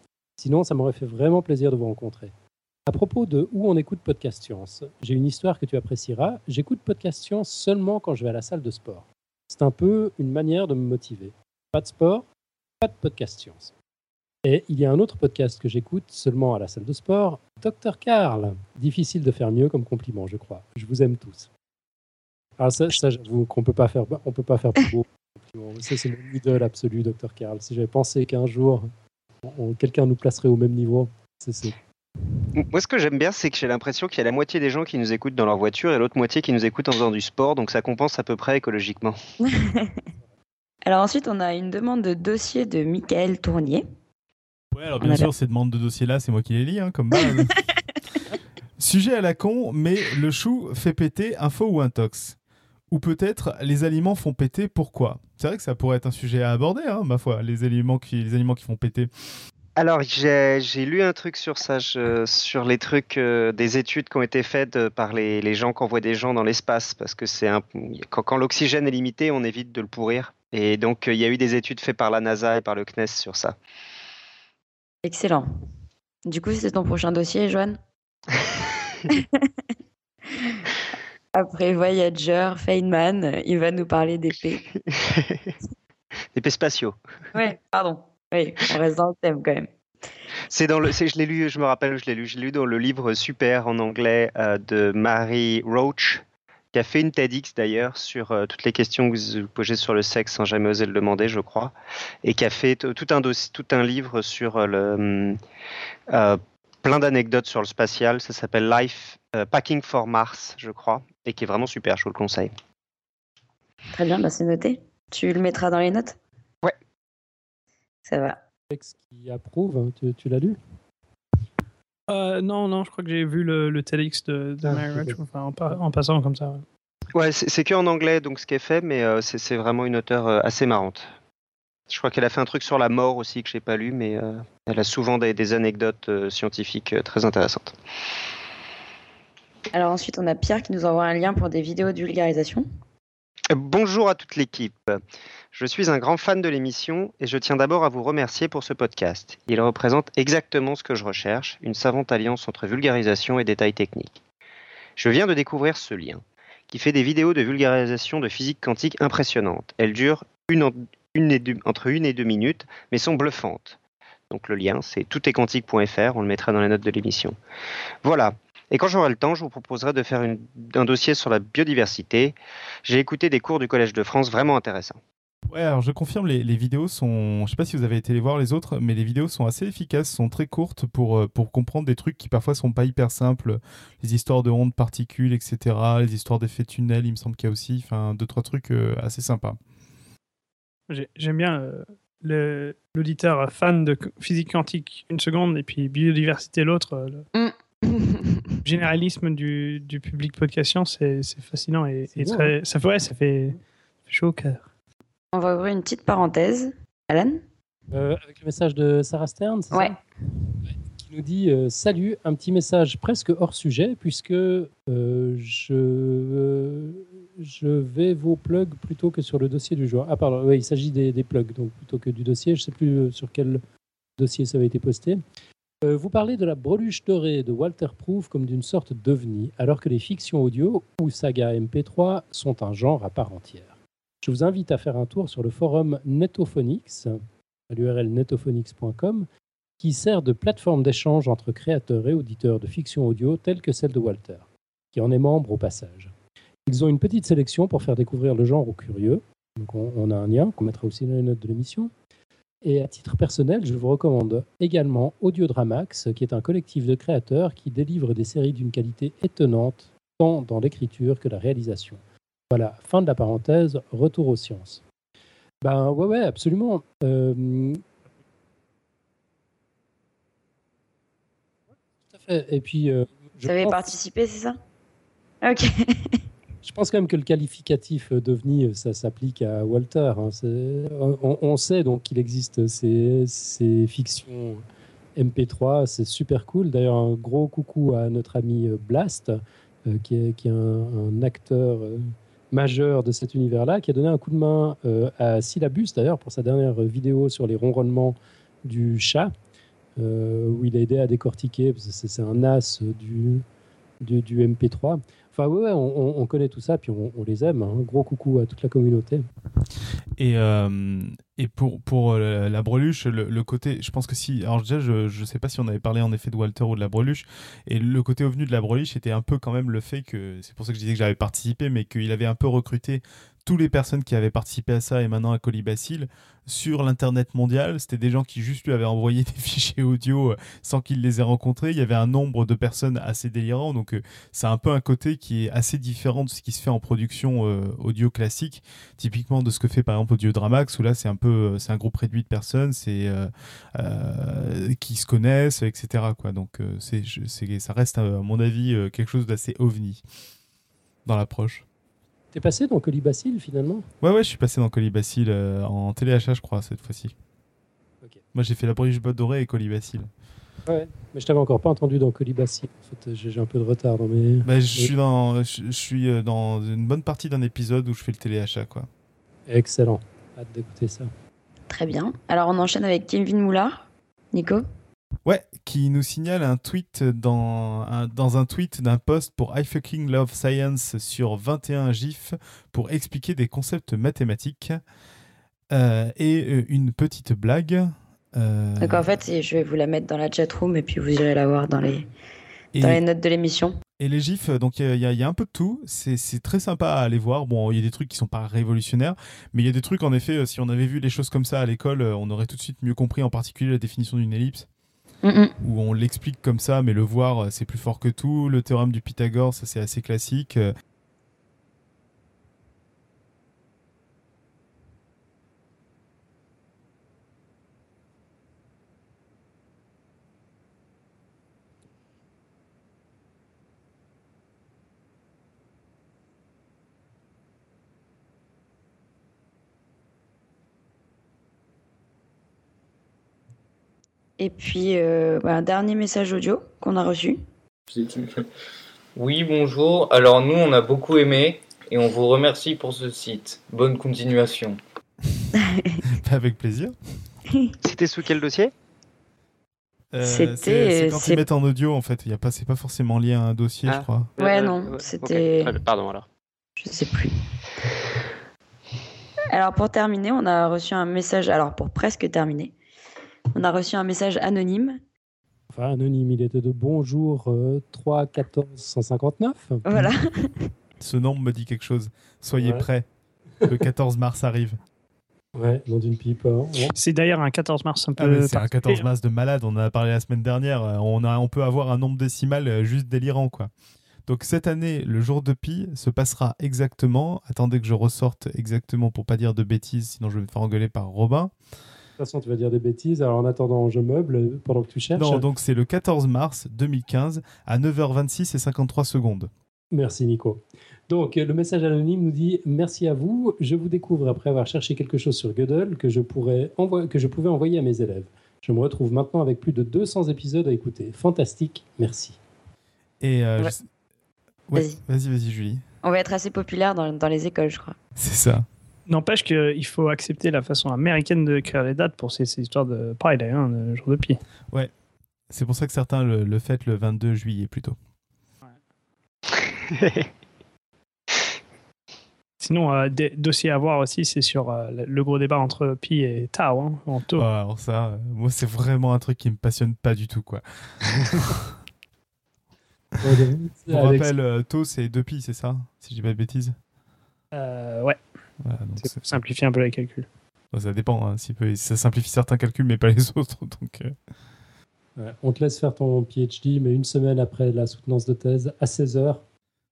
Sinon, ça m'aurait fait vraiment plaisir de vous rencontrer. À propos de où on écoute Podcast Science, j'ai une histoire que tu apprécieras. J'écoute Podcast Science seulement quand je vais à la salle de sport. C'est un peu une manière de me motiver. Pas de sport, pas de Podcast Science. Et il y a un autre podcast que j'écoute seulement à la salle de sport, Dr Karl. Difficile de faire mieux comme compliment, je crois. Je vous aime tous. Alors ça, ça j'avoue qu'on peut pas faire, on peut pas faire plus beau. c'est mon idole absolu, Dr Karl. Si j'avais pensé qu'un jour, quelqu'un nous placerait au même niveau, c'est c'est- Moi, ce que j'aime bien, c'est que j'ai l'impression qu'il y a la moitié des gens qui nous écoutent dans leur voiture et l'autre moitié qui nous écoutent en faisant du sport, donc ça compense à peu près écologiquement. Alors ensuite, on a une demande de dossier de Michael Tournier. Ouais, alors On bien a sûr, ces demandes de dossiers-là, c'est moi qui les lis, hein, comme base. Sujet à la con, mais le chou fait péter un faux ou un tox. Ou peut-être les aliments font péter, pourquoi? C'est vrai que ça pourrait être un sujet à aborder, hein, ma foi, les aliments qui, les aliments qui font péter. Alors, j'ai lu un truc sur ça, je- sur les trucs, euh, des études qui ont été faites euh, par les, les gens qui envoient des gens dans l'espace, parce que c'est un, quand, quand l'oxygène est limité, on évite de le pourrir. Et donc, euh, il y a eu des études faites par la NASA et par le CNES sur ça. Excellent. Du coup, c'est ton prochain dossier, Joanne Après Voyager, Feynman, il va nous parler d'épée. Épées spatiaux. Ouais, pardon. Oui, on reste dans le thème quand même. C'est dans le, je l'ai lu, je me rappelle, je l'ai lu, je l'ai lu dans le livre super en anglais euh, de Mary Roach, qui a fait une TEDx d'ailleurs sur euh, toutes les questions que vous posez sur le sexe sans jamais oser le demander, je crois, et qui a fait tout un dossier, tout un livre sur euh, le, euh, plein d'anecdotes sur le spatial. Ça s'appelle Life Packing for Mars, je crois, et qui est vraiment super. Je vous le conseille. Très bien, bah c'est noté. Tu le mettras dans les notes? Ouais. Ça va. Texte qui approuve, tu, tu l'as lu? Euh, non, non, je crois que j'ai vu le, le TEDx de, de Ah, enfin, en, pa- en passant comme ça. ouais. Ouais, c'est que en anglais, donc ce qui est fait, mais euh, c'est c'est vraiment une auteure euh, assez marrante. Je crois qu'elle a fait un truc sur la mort aussi que j'ai pas lu, mais euh, elle a souvent des, des anecdotes euh, scientifiques euh, très intéressantes. Alors ensuite, on a Pierre qui nous envoie un lien pour des vidéos de vulgarisation. Bonjour à toute l'équipe. Je suis un grand fan de l'émission et je tiens d'abord à vous remercier pour ce podcast. Il représente exactement ce que je recherche, une savante alliance entre vulgarisation et détails techniques. Je viens de découvrir ce lien, qui fait des vidéos de vulgarisation de physique quantique impressionnantes. Elles durent entre une et deux minutes, mais sont bluffantes. Donc le lien, c'est toutetquantique.fr, on le mettra dans les notes de l'émission. Voilà. Et quand j'aurai le temps, je vous proposerai de faire une- un dossier sur la biodiversité. J'ai écouté des cours du Collège de France vraiment intéressants. Ouais, alors je confirme, les, les vidéos sont. Je sais pas si vous avez été les voir les autres, mais les vidéos sont assez efficaces, sont très courtes pour, euh, pour comprendre des trucs qui parfois sont pas hyper simples. Les histoires de ondes, particules, etc. Les histoires d'effets tunnels, il me semble qu'il y a aussi. Enfin, deux, trois trucs euh, assez sympas. J'ai- J'aime bien euh, l'auditeur fan de qu- physique quantique une seconde et puis biodiversité l'autre. euh, généralisme du, du public podcast science, c'est fascinant et, très, ça, fait, ouais, ça fait chaud au cœur. On va ouvrir une petite parenthèse. Alan Euh, Avec le message de Sarah Stern, c'est ça Ouais. qui nous dit euh, Salut, un petit message presque hors sujet, puisque euh, je, euh, je vais vos plugs plutôt que sur le dossier du jour. Ah, pardon, il s'agit des, des plugs, donc plutôt que du dossier. Je ne sais plus sur quel dossier ça avait été posté. Euh, vous parlez de la breluche dorée de Walter Proof comme d'une sorte d'ovni, alors que les fictions audio ou saga MP3 sont un genre à part entière. Je vous invite à faire un tour sur le forum Netophonics, à l'URL netophonics.com, qui sert de plateforme d'échange entre créateurs et auditeurs de fiction audio telle que celle de Walter, qui en est membre au passage. Ils ont une petite sélection pour faire découvrir le genre aux curieux. On a un lien qu'on mettra aussi dans les notes de l'émission. Et à titre personnel, je vous recommande également Audiodramax, qui est un collectif de créateurs qui délivre des séries d'une qualité étonnante, tant dans l'écriture que la réalisation. Voilà, fin de la parenthèse, retour aux sciences. Ben ouais, ouais, absolument. Euh, Tout à fait. Et puis, euh, je, Vous avez pense, participé, c'est ça? Ok. je pense quand même que le qualificatif d'OVNI, ça s'applique à Walter. hein. C'est- On, sait donc qu'il existe ces, fictions MP3, c'est super cool. D'ailleurs, un gros coucou à notre ami euh, Blast, euh, qui est, un, acteur euh, majeur de cet univers-là, qui a donné un coup de main euh, à Syllabus, d'ailleurs, pour sa dernière vidéo sur les ronronnements du chat, euh, où il a aidé à décortiquer, c'est un as du MP3. Enfin, ouais, on, on- on connaît tout ça, puis on, les aime. hein. Gros coucou à toute la communauté. Et, euh, et pour, pour euh, la breluche, le, le côté, je pense que si, alors déjà, je ne sais pas si on avait parlé en effet de Walter ou de la breluche, et le côté ovenu de la breluche était un peu quand même le fait que, c'est pour ça que je disais que j'avais participé, mais qu'il avait un peu recruté toutes les personnes qui avaient participé à ça et maintenant à Colibacille sur l'internet mondial. C'était des gens qui juste lui avaient envoyé des fichiers audio euh, sans qu'il les ait rencontrés. Il y avait un nombre de personnes assez délirant, donc euh, c'est un peu un côté qui est assez différent de ce qui se fait en production euh, audio classique, typiquement de ce que fait par exemple Audio Dramax où là c'est un peu c'est un groupe réduit de personnes, c'est qui se connaissent, etc. Quoi. Donc c'est ça reste à mon avis quelque chose d'assez ovni dans l'approche. T'es passé dans Colibacille finalement Ouais, ouais, je suis passé dans Colibacille euh, en téléachat, je crois, cette fois-ci. Moi, j'ai fait la Bruges Botte Dorée et Colibacille. Ouais, mais je t'avais encore pas entendu dans Colibacille. En fait, j'ai un peu de retard dans mes. Bah, je, suis dans, je, suis euh, dans une bonne partie d'un épisode où je fais le téléachat, quoi. Excellent. Hâte d'écouter ça. Très bien. Alors, on enchaîne avec Kevin Moulard. Nico? Ouais, qui nous signale un tweet dans un, dans un tweet d'un post pour I fucking love science sur 21 gifs pour expliquer des concepts mathématiques euh, et euh, une petite blague. Euh, Donc en fait, je vais vous la mettre dans la chat room et puis vous irez la voir dans les, dans les notes de l'émission. Et les gifs, donc il y, y, a un peu de tout. C'est très sympa à aller voir. Bon, il y a des trucs qui sont pas révolutionnaires, mais il y a des trucs en effet. Si on avait vu les choses comme ça à l'école, on aurait tout de suite mieux compris, en particulier la définition d'une ellipse où on l'explique comme ça, mais le voir, euh, c'est plus fort que tout. Le théorème du Pythagore, ça c'est assez classique. Et puis, euh, bah, un dernier message audio qu'on a reçu. Oui, bonjour. Alors, nous, on a beaucoup aimé et on vous remercie pour ce site. Bonne continuation. Avec plaisir. C'était sous quel dossier? Euh, C'était. quand ils mettent en audio, en fait. Il y a pas, c'est pas forcément lié à un dossier, je ah. crois. Ouais, non. C'était. Pardon, alors. Je sais plus. Alors, pour terminer, on a reçu un message. Alors, pour presque terminer, on a reçu un message anonyme. Enfin, anonyme, il était de bonjour 3 14 159. Voilà. Ce nombre me dit quelque chose. Soyez prêts. Le 14 mars arrive. Ouais, dans une pipe. Hein. C'est d'ailleurs un 14 mars un ah, peu. c'est un 14 mars de malade. On en a parlé la semaine dernière. On, a, on peut avoir un nombre décimal euh, juste délirant, quoi. Donc cette année, le jour de Pi se passera exactement. Attendez que je ressorte exactement pour pas dire de bêtises, sinon je vais me faire engueuler par Robin. De toute façon, tu vas dire des bêtises. Alors, en attendant, je meuble pendant que tu cherches. Non, donc c'est le 14 mars 2015 à 9h26 et 53 secondes. Merci, Nico. Donc, le message anonyme nous dit Merci à vous. Je vous découvre après avoir cherché quelque chose sur Gödel que je, pourrais que je pouvais envoyer à mes élèves. Je me retrouve maintenant avec plus de 200 épisodes à écouter. Fantastique, merci. Et euh, vas-y, vas-y, Julie. On va être assez populaire dans, dans les écoles, je crois. C'est ça. N'empêche qu'il faut accepter la façon américaine de créer les dates pour ces, histoires de pareil hein, de jour de pied. Ouais. C'est pour ça que certains le, le fêtent le 22 juillet plutôt. Sinon, euh, des dossiers à voir aussi, c'est sur euh, le gros débat entre Pi et Tao, hein, en taux. alors ça, euh, moi, c'est vraiment un truc qui me passionne pas du tout, quoi. Pour rappel, Tau, c'est 2 Pi, c'est ça Si je dis pas de bêtises? Ouais. Voilà, simplifier un peu les calculs. ça dépend, hein, si ça simplifie certains calculs, mais pas les autres. Donc, euh. on te laisse faire ton PhD, mais une semaine après la soutenance de thèse, à 16 heures,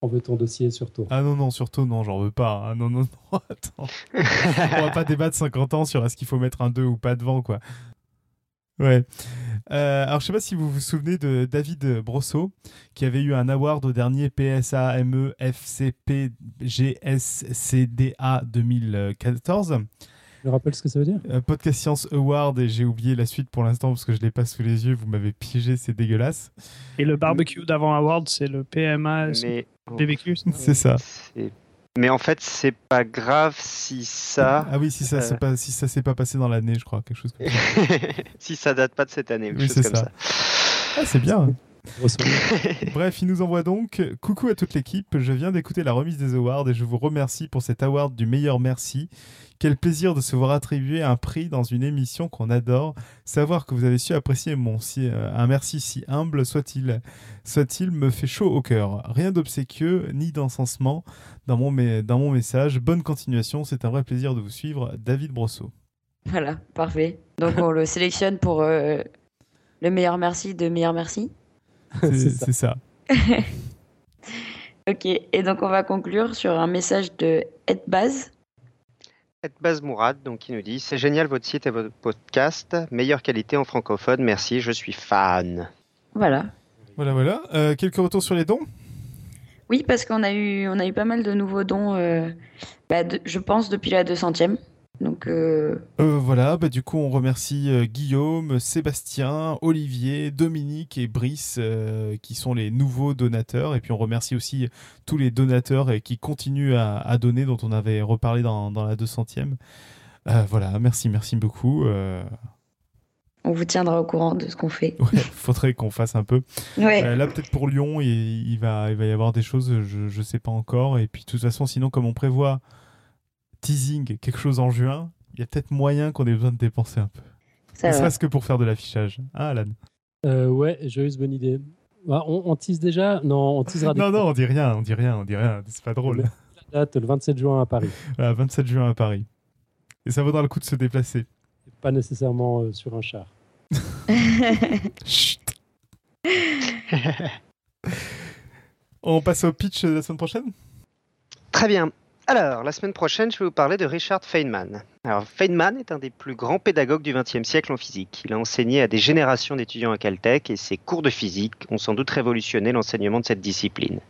on veut ton dossier surtout. Ah non, non, surtout, non, j'en veux pas. Ah non, non, non, attends. on va pas débattre 50 ans sur est-ce qu'il faut mettre un 2 ou pas devant, quoi. Ouais. Euh, alors, je sais pas si vous vous souvenez de David Brosseau, qui avait eu un award au dernier PSAME FCP GSCDA 2014. Je rappelle ce que ça veut dire euh, Podcast Science Award, et j'ai oublié la suite pour l'instant parce que je l'ai pas sous les yeux, vous m'avez piégé, c'est dégueulasse. Et le barbecue d'avant Award, c'est le PMA Mais... BBQ C'est ça. Mais en fait, c'est pas grave si ça. Ah oui, si ça euh... pas, si ça s'est pas passé dans l'année, je crois, quelque chose comme ça. si ça date pas de cette année, oui, c'est ça. Ah, c'est bien. Bref, il nous envoie donc Coucou à toute l'équipe, je viens d'écouter la remise des awards et je vous remercie pour cet award du meilleur merci. Quel plaisir de se voir attribuer un prix dans une émission qu'on adore. Savoir que vous avez su apprécier mon si, euh, un merci si humble soit-il soit-il me fait chaud au cœur. Rien d'obséquieux ni d'encensement dans mon, dans mon message. Bonne continuation, c'est un vrai plaisir de vous suivre. David Brosseau. Voilà, parfait. Donc on le sélectionne pour euh, le meilleur merci de meilleur merci. C'est ça. ok, et donc on va conclure sur un message de Ed Baz. Ed Baz Mourad, donc qui nous dit C'est génial votre site et votre podcast, meilleure qualité en francophone, merci, je suis fan. Voilà. Voilà, voilà. Euh, quelques retours sur les dons? Oui, parce qu'on a eu, on a eu pas mal de nouveaux dons, euh, bah, je pense, depuis la 200e. Donc euh, euh... voilà, bah, du coup on remercie euh, Guillaume, Sébastien, Olivier, Dominique et Brice qui sont les nouveaux donateurs et puis on remercie aussi tous les donateurs et qui continuent à, à, donner dont on avait reparlé dans, dans la 200e. voilà, merci, merci beaucoup. On vous tiendra au courant de ce qu'on fait. Ouais, faudrait qu'on fasse un peu. Ouais. là peut-être pour Lyon, il, il, va, il va y avoir des choses, je, je sais pas encore. Et puis de toute façon, sinon comme on prévoit teasing quelque chose en juin, il y a peut-être moyen qu'on ait besoin de dépenser un peu. Ne serait-ce que pour faire de l'affichage. Ah, Alan? Euh, Ouais, joyeuse bonne idée. Ah, on, on, tease déjà? Non, on teasera. non, non, on dit rien, on dit rien, on dit rien. C'est pas drôle. La date, le 27 juin à Paris. Voilà, 27 juin à Paris. Et ça vaudra le coup de se déplacer. Pas nécessairement euh, sur un char. Chut On passe au pitch de la semaine prochaine? Très bien. Alors, la semaine prochaine, je vais vous parler de Richard Feynman. Alors, Feynman est un des plus grands pédagogues du XXe siècle en physique. Il a enseigné à des générations d'étudiants à Caltech et ses cours de physique ont sans doute révolutionné l'enseignement de cette discipline.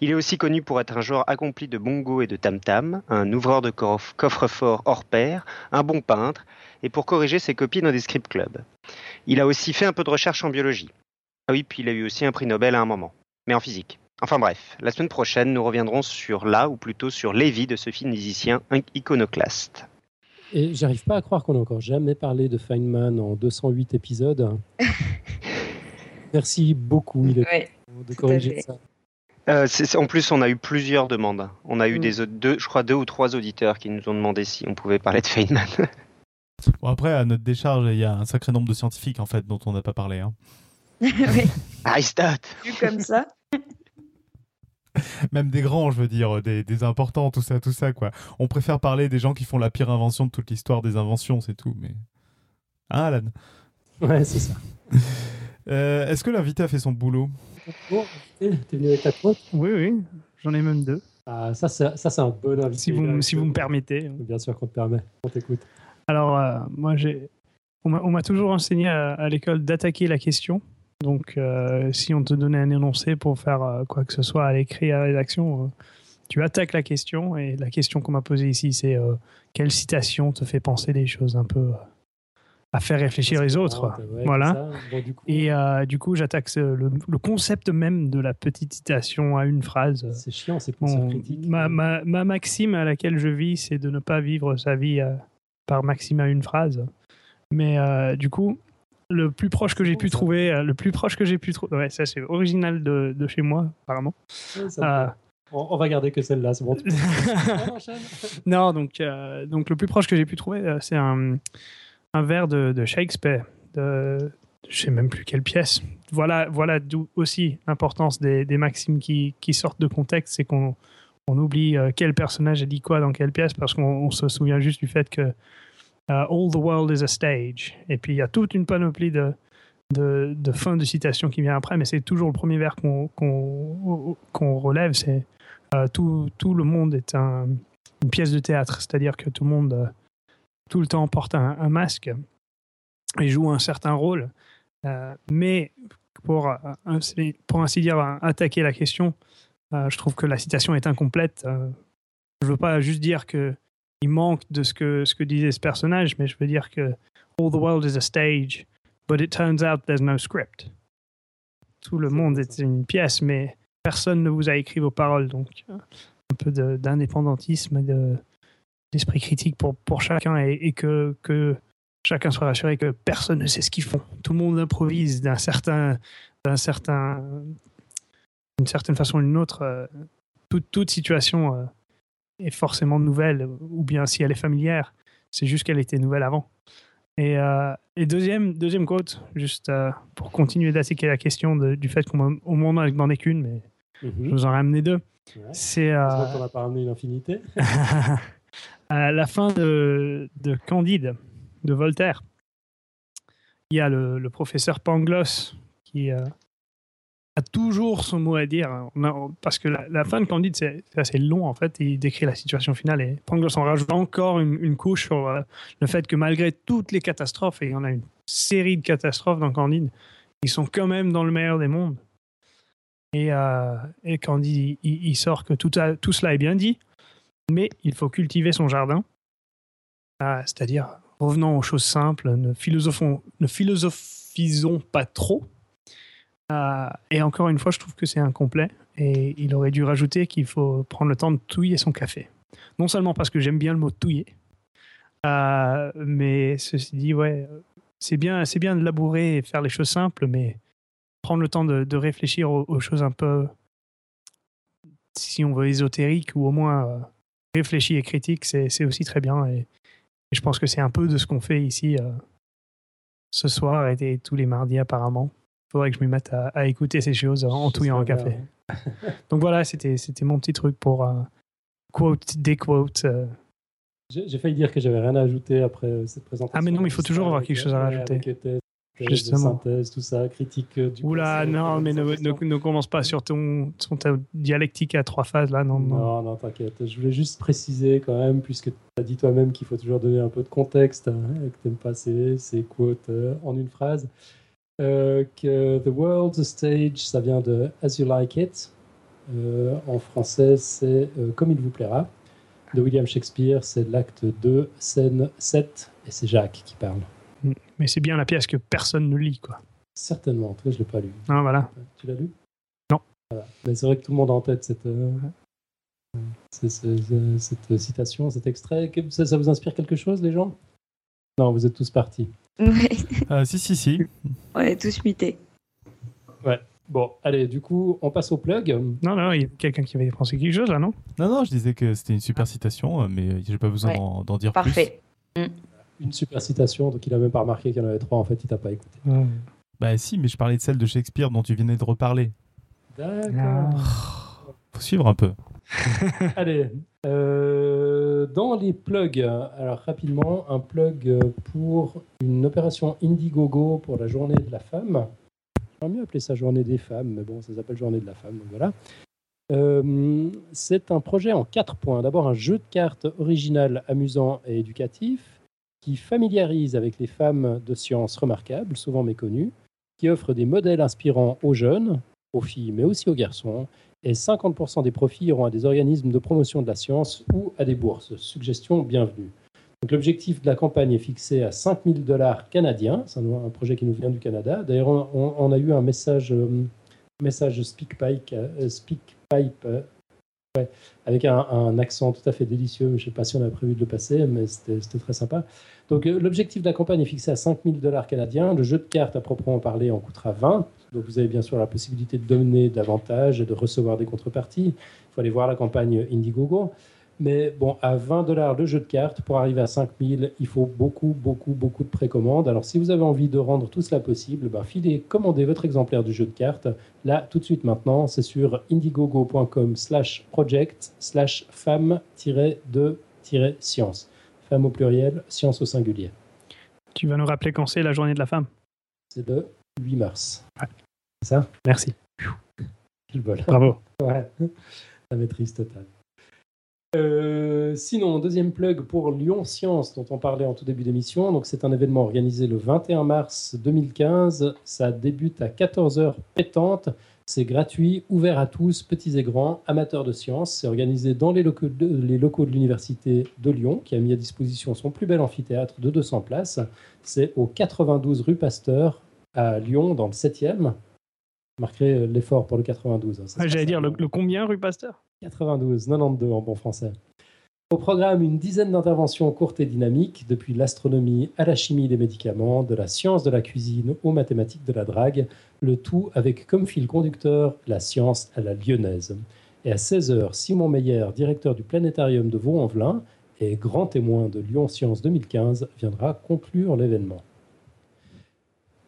Il est aussi connu pour être un joueur accompli de bongo et de tam-tam, un ouvreur de coffre-fort hors pair, un bon peintre, et pour corriger ses copies dans des script clubs. Il a aussi fait un peu de recherche en biologie. Ah oui, puis il a eu aussi un prix Nobel à un moment, mais en physique. Enfin bref, la semaine prochaine, nous reviendrons sur là, ou plutôt sur Lévi de ce physicien iconoclaste. Et j'arrive pas à croire qu'on n'a encore jamais parlé de Feynman en 208 épisodes. Merci beaucoup, il est ouais, de corriger ça. Euh, en plus, on a eu plusieurs demandes. On a eu mm. des deux, je crois, deux ou trois auditeurs qui nous ont demandé si on pouvait parler de Feynman. bon, après, à notre décharge, il y a un sacré nombre de scientifiques en fait dont on n'a pas parlé. Hein. oui. Aristote. Vu comme ça. Même des grands, je veux dire, des, des, importants, tout ça, tout ça, quoi. On préfère parler des gens qui font la pire invention de toute l'histoire des inventions, c'est tout, mais... Hein, Alan Ouais, c'est ça. euh, Est-ce que l'invité a fait son boulot? Bon, t'es venu avec ta pote Oui, oui, j'en ai même deux. Ah, ça, c'est, ça, c'est un bon invité. Si vous, si vous me permettez. Bien sûr qu'on te permet, on t'écoute. Alors, euh, moi, j'ai... on m'a toujours enseigné à, à l'école d'attaquer la question. Donc, euh, si on te donnait un énoncé pour faire euh, quoi que ce soit à l'écrit, à la rédaction, euh, tu attaques la question. Et la question qu'on m'a posée ici, c'est quelle citation te fait penser des choses un peu à faire réfléchir les autres ouais, Voilà. Bon, du coup, Et du coup, j'attaque le, le, concept même de la petite citation à une phrase. C'est chiant, c'est bon, ma, ma, ma, maxime à laquelle je vis, c'est de ne pas vivre sa vie par maxime à une phrase. Mais du coup, le plus proche que j'ai pu trouver, euh, le plus proche que j'ai pu trouver, ouais, ça c'est original de, de, chez moi, apparemment. Ouais, euh... on, on, va garder que celle-là, c'est bon. non, donc, euh, donc le plus proche que j'ai pu trouver, euh, c'est un, un vers de, de Shakespeare, de, je sais même plus quelle pièce. Voilà, voilà d'où aussi l'importance des, des, maximes qui, qui, sortent de contexte, c'est qu'on on oublie quel personnage a dit quoi dans quelle pièce, parce qu'on se souvient juste du fait que Uh, all the world is a stage. Et puis il y a toute une panoplie de, de, de fins de citations qui vient après, mais c'est toujours le premier vers qu'on qu relève, c'est uh, tout, tout, le monde est un, une pièce de théâtre, c'est-à-dire que tout le monde, uh, tout le temps, porte un, masque et joue un certain rôle. Euh, mais pour, pour ainsi dire, attaquer la question, je trouve que la citation est incomplète. je ne veux pas juste dire que il manque de ce que, ce que disait ce personnage, mais je veux dire que all the world is a stage, but it turns out there's no script. Tout le monde est une pièce, mais personne ne vous a écrit vos paroles, donc un peu d'indépendantisme et d'esprit de, critique pour, pour chacun et, et, que, que chacun soit rassuré que personne ne sait ce qu'ils font. Tout le monde improvise d'un certain, d'un certain, d'une certaine façon ou d'une autre, euh, toute, toute situation euh, est forcément nouvelle, ou bien si elle est familière, c'est juste qu'elle était nouvelle avant. Et, euh, et deuxième, deuxième quote, juste euh, pour continuer d'attaquer la question de- du fait qu'on au monde n'en demandait qu'une, mais je Mhm. vous en ai amené deux. Ouais. C'est euh, n'a pas ramené infinité. à la fin de, de Candide, de Voltaire. Il y a le, le professeur Pangloss qui a toujours son mot à dire. A- parce que la, fin de Candide, c'est assez long en fait. Il décrit la situation finale et Pangloss en rajoute encore une, couche sur euh, le fait que malgré toutes les catastrophes, et il y en a une série de catastrophes dans Candide, ils sont quand même dans le meilleur des mondes. Et, euh, et Candide, il sort que tout, a- tout cela est bien dit, mais il faut cultiver son jardin. Ah, C'est-à-dire, revenons aux choses simples, ne, philosophons, ne philosophisons pas trop? Ah, et encore une fois, je trouve que c'est incomplet. Et il aurait dû rajouter qu'il faut prendre le temps de touiller son café. Non seulement parce que j'aime bien le mot touiller, ah, mais ceci dit, ouais, c'est bien, c'est bien de labourer et faire les choses simples, mais prendre le temps de, réfléchir aux, choses un peu, si on veut, ésotériques ou au moins euh, et critique, c'est aussi très bien. Et, je pense que c'est un peu de ce qu'on fait ici euh, ce soir et tous les mardis apparemment. Il faudrait que je m'y mette à, à écouter ces choses en touillant un café. Donc voilà, c'était mon petit truc pour euh, quote, des quotes. euh. J'ai failli dire que j'avais rien à ajouter après euh, cette présentation. Ah, mais non, mais il faut toujours avoir quelque chose à rajouter. euh, Justement. synthèse, tout ça, critique du Oula, passé, non, mais ne, présentation. ne, ne commence pas sur ton, ta dialectique à trois phases là, non, non. Non, non, t'inquiète. Je voulais juste préciser quand même, puisque tu as dit toi-même qu'il faut toujours donner un peu de contexte, hein, et que t'aimes pas ces, ces quotes euh, en une phrase, euh, que The World's a Stage, ça vient de As You Like It. Euh, en français, c'est euh, Comme il vous plaira. De William Shakespeare, c'est l'acte 2, scène 7, et c'est Jacques qui parle. Mais c'est bien la pièce que personne ne lit, quoi. Certainement, en tout cas, je ne l'ai pas lu. Non, voilà. Tu l'as lu? Non. Voilà. Mais c'est vrai que tout le monde a en tête cette, cette citation, cet extrait. Ça vous inspire quelque chose, les gens? Non, vous êtes tous partis. Ouais, Ah, si, si, si. on est tous mutés. Bon, allez, du coup, on passe au plug. Non, non, il y a quelqu'un qui avait pensé quelque chose là, non? Non, non, je disais que c'était une super citation, euh, mais j'ai pas besoin Ouais. d'en- dire Parfait. Une super citation, donc il a même pas remarqué qu'il y en avait trois, en fait, il t'a pas écouté. plus. Bah si, mais je parlais de celle de Shakespeare dont tu venais de reparler. D'accord. Faut suivre un peu. Allez, euh, dans les plugs, alors rapidement, un plug pour une opération Indiegogo pour la journée de la femme. J'aimerais mieux appeler ça journée des femmes, mais bon, ça s'appelle journée de la femme, donc voilà. Euh, c'est un projet en quatre points. D'abord, un jeu de cartes original, amusant et éducatif qui familiarise avec les femmes de sciences remarquables, souvent méconnues, qui offre des modèles inspirants aux jeunes, aux filles, mais aussi aux garçons, et 50% des profits iront à des organismes de promotion de la science ou à des bourses. Suggestion bienvenue. L'objectif de la campagne est fixé à 5000 dollars canadiens. C'est un, projet qui nous vient du Canada. D'ailleurs, on, a eu un message, euh, message euh, SpeakPipe euh, ouais, avec un, accent tout à fait délicieux. Je ne sais pas si on a prévu de le passer, mais c'était très sympa. Donc, euh, l'objectif de la campagne est fixé à 5000 dollars canadiens. Le jeu de cartes, à proprement parler, en coûtera 20. Donc, vous avez bien sûr la possibilité de donner davantage et de recevoir des contreparties. Il faut aller voir la campagne Indiegogo. Mais bon, à 20 dollars le jeu de cartes, pour arriver à 5000, il faut beaucoup, beaucoup, beaucoup de précommandes. Alors, si vous avez envie de rendre tout cela possible, ben, filez, commandez votre exemplaire du jeu de cartes. Là, tout de suite maintenant, c'est sur indiegogo.com slash project slash femme-de-science. Femme au pluriel, science au singulier. Tu vas nous rappeler quand c'est la journée de la femme? C'est le 8 mars. Ouais. C'est ça Merci. Quel bol. Bravo. Ouais, la maîtrise totale. Euh, sinon, deuxième plug pour Lyon Science, dont on parlait en tout début d'émission. Donc, c'est un événement organisé le 21 mars 2015. Ça débute à 14h pétante. C'est gratuit, ouvert à tous, petits et grands, amateurs de sciences. C'est organisé dans les locaux de, les locaux de l'Université de Lyon, qui a mis à disposition son plus bel amphithéâtre de 200 places. C'est au 92 rue Pasteur, à Lyon, dans le 7e. Marquerez l'effort pour le 92. hein, Ah, J'allais dire le combien rue Pasteur? 92, 92 en bon français. Au programme, une dizaine d'interventions courtes et dynamiques, depuis l'astronomie à la chimie des médicaments, de la science de la cuisine aux mathématiques de la drague, le tout avec comme fil conducteur la science à la lyonnaise. Et à 16h, Simon Meyer, directeur du planétarium de Vaux-en-Velin et grand témoin de Lyon Science 2015, viendra conclure l'événement.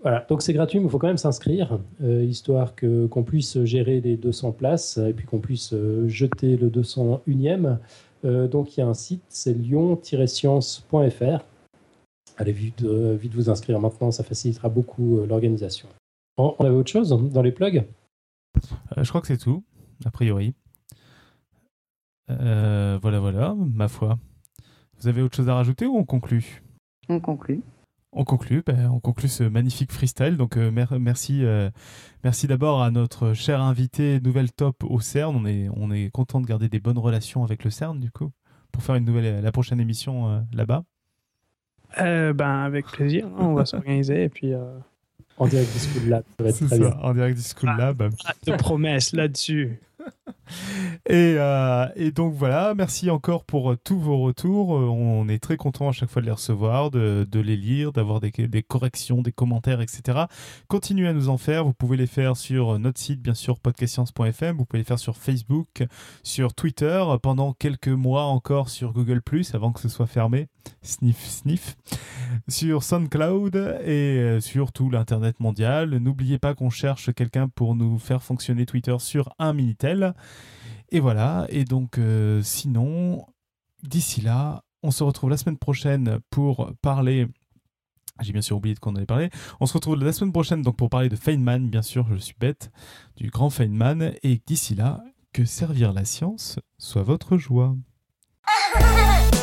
Voilà, donc c'est gratuit, mais il faut quand même s'inscrire, euh, histoire que, qu'on puisse gérer les 200 places et puis qu'on puisse euh, jeter le 201e. Euh, donc il y a un site, c'est lyon-science.fr. Allez vite, vite vous inscrire maintenant, ça facilitera beaucoup euh, l'organisation. On, on avait autre chose dans les plugs? Euh, je crois que c'est tout, a priori. Euh, voilà, voilà, ma foi. Vous avez autre chose à rajouter ou on conclut? On conclut. On conclut, ben, on conclut ce magnifique freestyle. Donc euh, mer- merci, euh, merci d'abord à notre cher invité nouvelle top au CERN. On est, on est content de garder des bonnes relations avec le CERN du coup pour faire une nouvelle, la prochaine émission euh, là-bas. Euh, ben, avec plaisir, hein, on va s'organiser et puis. euh, En direct du School Lab, ça va être C'est très ça, bien. en direct du School Ah. Lab. pas de promesses là-dessus. Et, euh, et donc voilà, merci encore pour euh, tous vos retours. Euh, on est très content à chaque fois de les recevoir, de, les lire, d'avoir des, corrections, des commentaires, etc. Continuez à nous en faire. Vous pouvez les faire sur notre site, bien sûr, podcastscience.fm. Vous pouvez les faire sur Facebook, sur Twitter, pendant quelques mois encore sur Google, avant que ce soit fermé. Sniff, sniff. Sur SoundCloud et sur tout l'Internet mondial. N'oubliez pas qu'on cherche quelqu'un pour nous faire fonctionner Twitter sur un Minitel. Et voilà, et donc euh, sinon, d'ici là, on se retrouve la semaine prochaine pour parler... J'ai bien sûr oublié de quoi on allait parler. On se retrouve la semaine prochaine donc pour parler de Feynman, bien sûr, je suis bête, du grand Feynman. Et d'ici là, que servir la science soit votre joie.